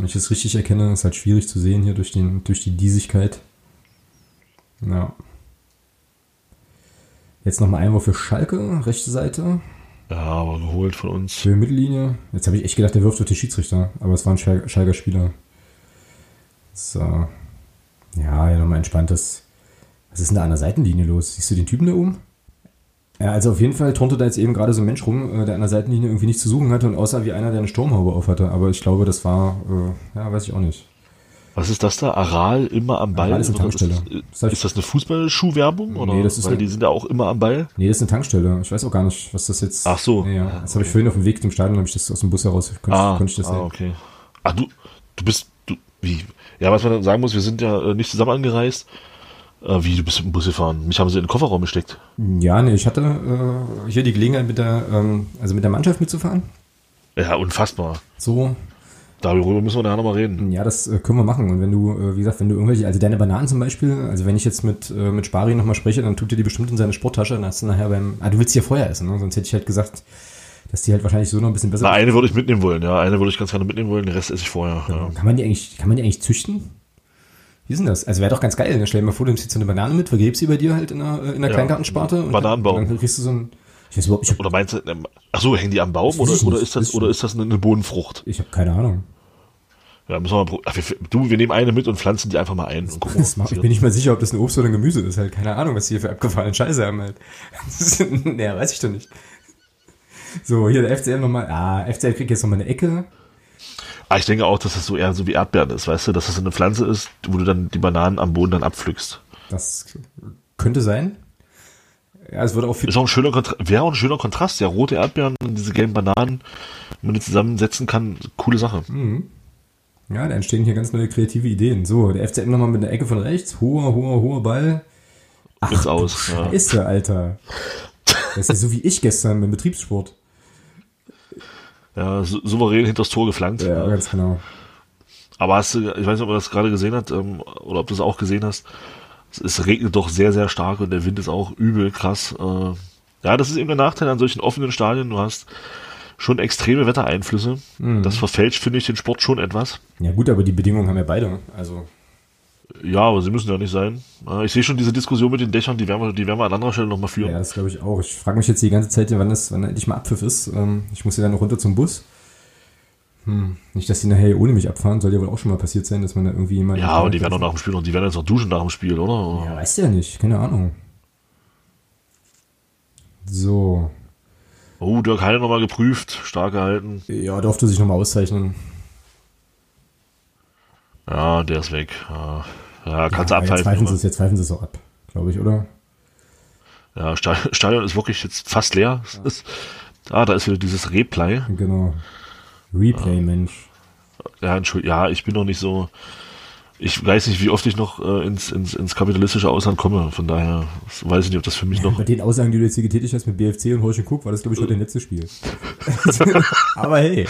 S1: Wenn ich das richtig erkenne, ist halt schwierig zu sehen hier durch, den, durch die Diesigkeit. Ja. Jetzt nochmal Einwurf für Schalke, rechte Seite.
S2: Ja, aber geholt von uns.
S1: Für Mittellinie. Jetzt habe ich echt gedacht, der wirft durch die Schiedsrichter, aber es war ein Schal Schalker Spieler. So. Ja, ja, nochmal entspanntes. Was ist denn da an der Seitenlinie los? Siehst du den Typen da oben? Ja, also auf jeden Fall turnte da jetzt eben gerade so ein Mensch rum, äh, der an der Seitenlinie irgendwie nichts zu suchen hatte und aussah wie einer, der eine Sturmhaube auf hatte. Aber ich glaube, das war, äh, ja, weiß ich auch nicht.
S2: Was ist das da? Aral immer am Ball?
S1: Aral ist eine Tankstelle.
S2: Ist, ist, ist das eine Fußballschuhwerbung? Oder? Nee, das ist Weil eine, die sind ja auch immer am Ball.
S1: Nee, das ist eine Tankstelle. Ich weiß auch gar nicht, was das jetzt.
S2: Ach so.
S1: Nee, ja. Das habe ich vorhin auf dem Weg zum Stadion, habe ich das aus dem Bus heraus, konnte,
S2: ah,
S1: konnte ich das
S2: ah, sehen. okay. Ach, du, du bist, du, wie? Ja, was man sagen muss, wir sind ja äh, nicht zusammen angereist. Äh, wie, du bist mit dem Bus gefahren? Mich haben sie in den Kofferraum gesteckt.
S1: Ja, nee, ich hatte äh, hier die Gelegenheit, mit der, ähm, also mit der Mannschaft mitzufahren.
S2: Ja, unfassbar.
S1: So.
S2: Darüber müssen wir nachher nochmal reden.
S1: Ja, das äh, können wir machen. Und wenn du, äh, wie gesagt, wenn du irgendwelche, also deine Bananen zum Beispiel, also wenn ich jetzt mit, äh, mit Spari nochmal spreche, dann tut dir die bestimmt in seine Sporttasche, dann hast du nachher beim, ah, du willst ja vorher essen, ne? sonst hätte ich halt gesagt, dass die halt wahrscheinlich so noch ein bisschen besser
S2: Na, eine würde ich mitnehmen wollen, ja, eine würde ich ganz gerne mitnehmen wollen, den Rest esse ich vorher. Ja.
S1: Kann man die eigentlich, kann man die eigentlich züchten? Wie ist denn das? Also wäre doch ganz geil. Dann stell dir mal vor, du nimmst jetzt so eine Banane mit, vergräbst sie bei dir halt in der, in der ja, Kleingartensparte.
S2: Bananenbaum.
S1: Und dann kriegst du so ein,
S2: ich weiß überhaupt, ich hab, oder meinst du, ähm, ach so, hängen die am Baum oder, oder ist das, oder ist das eine, Bodenfrucht?
S1: Ich habe keine Ahnung.
S2: Ja, müssen wir mal, ach, wir, du, wir nehmen eine mit und pflanzen die einfach mal ein. Und
S1: gucken, ich bin nicht mal sicher, ob das ein Obst oder ein Gemüse ist. Halt keine Ahnung, was die hier für abgefallene Scheiße haben halt. naja, weiß ich doch nicht. So, hier der FCL nochmal. Ah, FCL kriegt jetzt nochmal eine Ecke.
S2: Ah, ich denke auch, dass das so eher so wie Erdbeeren ist, weißt du, dass das eine Pflanze ist, wo du dann die Bananen am Boden dann abpflückst.
S1: Das könnte sein. Ja, es wird auch
S2: viel. Ist auch ein schöner Kontrast, wäre auch ein schöner Kontrast, ja, rote Erdbeeren und diese gelben Bananen, wenn man die zusammensetzen kann, coole Sache.
S1: Mhm. Ja, da entstehen hier ganz neue kreative Ideen. So, der FCM nochmal mit der Ecke von rechts, hoher, hoher, hoher Ball.
S2: Ach, Jetzt aus.
S1: Scheiße, ja. Alter. Das ist ja so wie ich gestern beim Betriebssport.
S2: Ja, souverän hinter das Tor geflankt.
S1: Ja, ganz genau.
S2: Aber hast du, ich weiß nicht, ob du das gerade gesehen hast, ähm, oder ob du es auch gesehen hast. Es regnet doch sehr, sehr stark und der Wind ist auch übel krass. Äh, ja, das ist eben der Nachteil an solchen offenen Stadien. Du hast schon extreme Wettereinflüsse. Mhm. Das verfälscht, finde ich, den Sport schon etwas.
S1: Ja, gut, aber die Bedingungen haben ja beide. Also.
S2: Ja, aber sie müssen ja nicht sein. Ich sehe schon diese Diskussion mit den Dächern, die werden wir, die werden wir an anderer Stelle nochmal führen.
S1: Ja, das glaube ich auch. Ich frage mich jetzt die ganze Zeit, wann das, wann endlich mal Abpfiff ist. Ähm, ich muss ja dann noch runter zum Bus. Hm. Nicht, dass die nachher ohne mich abfahren, soll ja wohl auch schon mal passiert sein, dass man da irgendwie jemanden.
S2: Ja, aber die werden doch nach dem Spiel noch, die werden jetzt noch duschen nach dem Spiel, oder?
S1: Ja, weißt du ja nicht, keine Ahnung. So.
S2: Oh, Dirk Heine nochmal geprüft, stark gehalten.
S1: Ja, durfte sich nochmal auszeichnen.
S2: Ja, der ist weg. Ja, ja kannst
S1: ja,
S2: abhalten.
S1: Jetzt pfeifen, sie es, jetzt pfeifen sie es auch ab, glaube ich, oder?
S2: Ja, Stadion ist wirklich jetzt fast leer. Ja. Ist, ah, da ist wieder dieses Replay.
S1: Genau. Replay, ja. Mensch.
S2: Ja, Entschuldigung, ja, ich bin noch nicht so. Ich weiß nicht, wie oft ich noch äh, ins, ins, ins kapitalistische Ausland komme. Von daher weiß ich nicht, ob das für mich
S1: ja,
S2: noch.
S1: Bei den Aussagen, die du jetzt hier getätigt hast mit BFC und Horschen Cook, war das, glaube ich, heute dein letztes Spiel. Aber hey,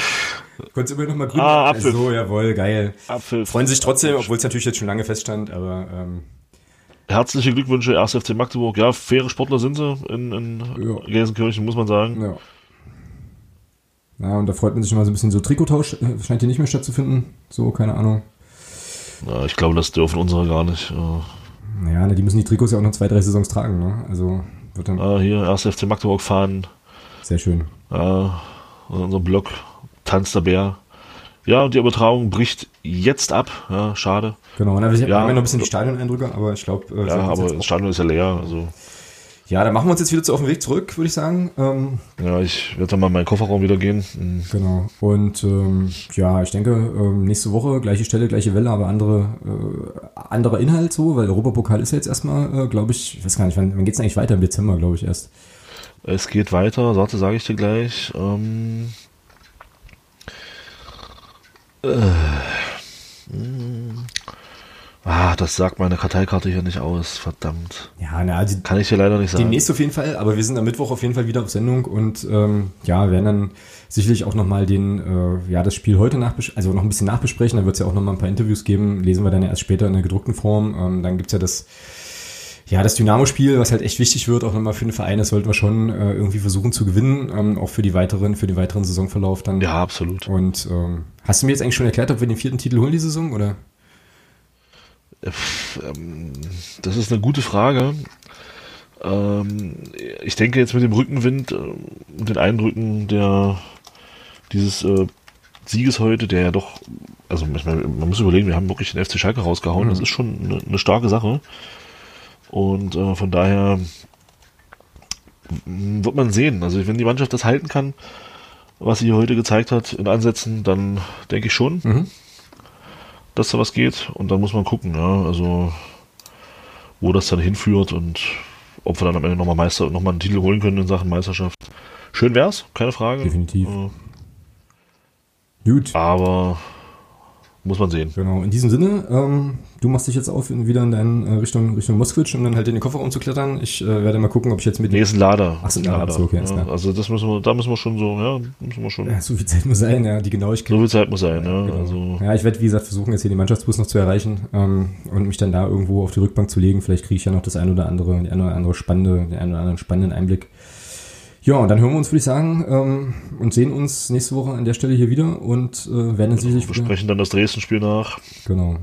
S1: konntest du immer noch mal grün.
S2: Ah, Apfel.
S1: So, jawohl, geil.
S2: Apfel.
S1: Freuen sich trotzdem, obwohl es natürlich jetzt schon lange feststand, aber. Ähm,
S2: Herzliche Glückwünsche, 1. FC Magdeburg. Ja, faire Sportler sind sie in, in ja. Gelsenkirchen, muss man sagen.
S1: Ja. Ja, und da freut man sich immer so ein bisschen so Trikottausch, äh, scheint hier nicht mehr stattzufinden. So, keine Ahnung.
S2: Ja, ich glaube, das dürfen unsere gar nicht.
S1: Ja, die müssen die Trikots ja auch noch zwei, drei Saisons tragen, ne? Also
S2: wird dann. Ah, hier, 1. FC Magdeburg fahren.
S1: Sehr schön.
S2: Ja, unser Blog tanzt der Bär. Ja, und die Übertragung bricht jetzt ab. Ja, schade.
S1: Genau, und dann ja, haben wir noch ein bisschen die Stadioneindrücke, aber ich glaube.
S2: Äh, ja, aber das Stadion ist ja leer. Also.
S1: Ja, dann machen wir uns jetzt wieder zu auf den Weg zurück, würde ich sagen. Ähm,
S2: ja, ich werde dann mal in meinen Kofferraum wieder gehen.
S1: Mhm. Genau. Und ähm, ja, ich denke, ähm, nächste Woche gleiche Stelle, gleiche Welle, aber andere, äh, anderer Inhalt so, weil Europapokal ist ja jetzt erstmal, äh, glaube ich, ich weiß gar nicht, wann, wann geht es eigentlich weiter? Im Dezember, glaube ich, erst.
S2: Es geht weiter, sagte, sage ich dir gleich. Ähm, äh, mh, Ah, das sagt meine Karteikarte hier nicht aus, verdammt.
S1: Ja, na, die,
S2: kann ich hier leider nicht sagen.
S1: Demnächst auf jeden Fall, aber wir sind am Mittwoch auf jeden Fall wieder auf Sendung und ähm, ja, werden dann sicherlich auch nochmal den, äh, ja, das Spiel heute nachbesprechen, also noch ein bisschen nachbesprechen, dann wird es ja auch nochmal ein paar Interviews geben, lesen wir dann ja erst später in der gedruckten Form. Ähm, dann gibt's ja das, ja, das Dynamo-Spiel, was halt echt wichtig wird, auch nochmal für den Verein, das sollten wir schon äh, irgendwie versuchen zu gewinnen, ähm, auch für die weiteren, für den weiteren Saisonverlauf dann.
S2: Ja, absolut.
S1: Und ähm, hast du mir jetzt eigentlich schon erklärt, ob wir den vierten Titel holen die Saison, oder?
S2: Ähm, das ist eine gute Frage. Ähm, ich denke jetzt mit dem Rückenwind und äh, den Eindrücken der dieses äh, Sieges heute, der ja doch, also man muss überlegen, wir haben wirklich den FC Schalke rausgehauen, mhm. das ist schon eine, eine starke Sache. Und äh, von daher wird man sehen. Also wenn die Mannschaft das halten kann, was sie heute gezeigt hat in Ansätzen, dann denke ich schon. Mhm dass da was geht. Und dann muss man gucken, ja, also wo das dann hinführt und ob wir dann am Ende nochmal Meister, nochmal einen Titel holen können in Sachen Meisterschaft. Schön wär's, keine Frage.
S1: Definitiv. Äh,
S2: Gut. Aber muss man sehen.
S1: Genau, in diesem Sinne, ähm, du machst dich jetzt auf wieder in deine äh, Richtung, Richtung Moskowitsch, um dann halt in den Kofferraum zu klettern. Ich äh, werde mal gucken, ob ich jetzt mit.
S2: Nee, ist ein Lader.
S1: Ach, ist ein Lader. Lader. So, okay,
S2: ja, also das müssen wir, da müssen wir schon so, ja, müssen wir schon.
S1: Ja, so viel Zeit muss sein, ja, die Genauigkeit.
S2: So viel Zeit muss sein, ja.
S1: Genau. Also. Ja, ich werde, wie gesagt, versuchen, jetzt hier den Mannschaftsbus noch zu erreichen ähm, und mich dann da irgendwo auf die Rückbank zu legen. Vielleicht kriege ich ja noch das ein oder andere, die eine oder andere spannende, den einen oder anderen spannenden Einblick ja, und dann hören wir uns, würde ich sagen, ähm, und sehen uns nächste Woche an der Stelle hier wieder und äh, werden
S2: genau,
S1: sicherlich.
S2: Wir sprechen dann das Dresden-Spiel nach.
S1: Genau.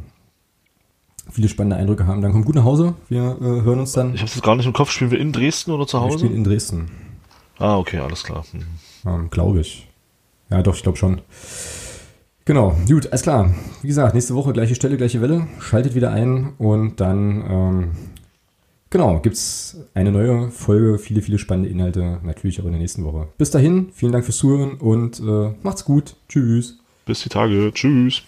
S1: Viele spannende Eindrücke haben. Dann kommt gut nach Hause. Wir äh, hören uns dann.
S2: Ich habe es gar nicht im Kopf. Spielen wir in Dresden oder zu Hause? Wir
S1: spielen in Dresden.
S2: Ah, okay, alles klar. Hm.
S1: Ähm, glaube ich. Ja, doch, ich glaube schon. Genau, gut, alles klar. Wie gesagt, nächste Woche gleiche Stelle, gleiche Welle. Schaltet wieder ein und dann ähm, Genau, gibt es eine neue Folge, viele, viele spannende Inhalte, natürlich auch in der nächsten Woche. Bis dahin, vielen Dank fürs Zuhören und äh, macht's gut. Tschüss.
S2: Bis die Tage. Tschüss.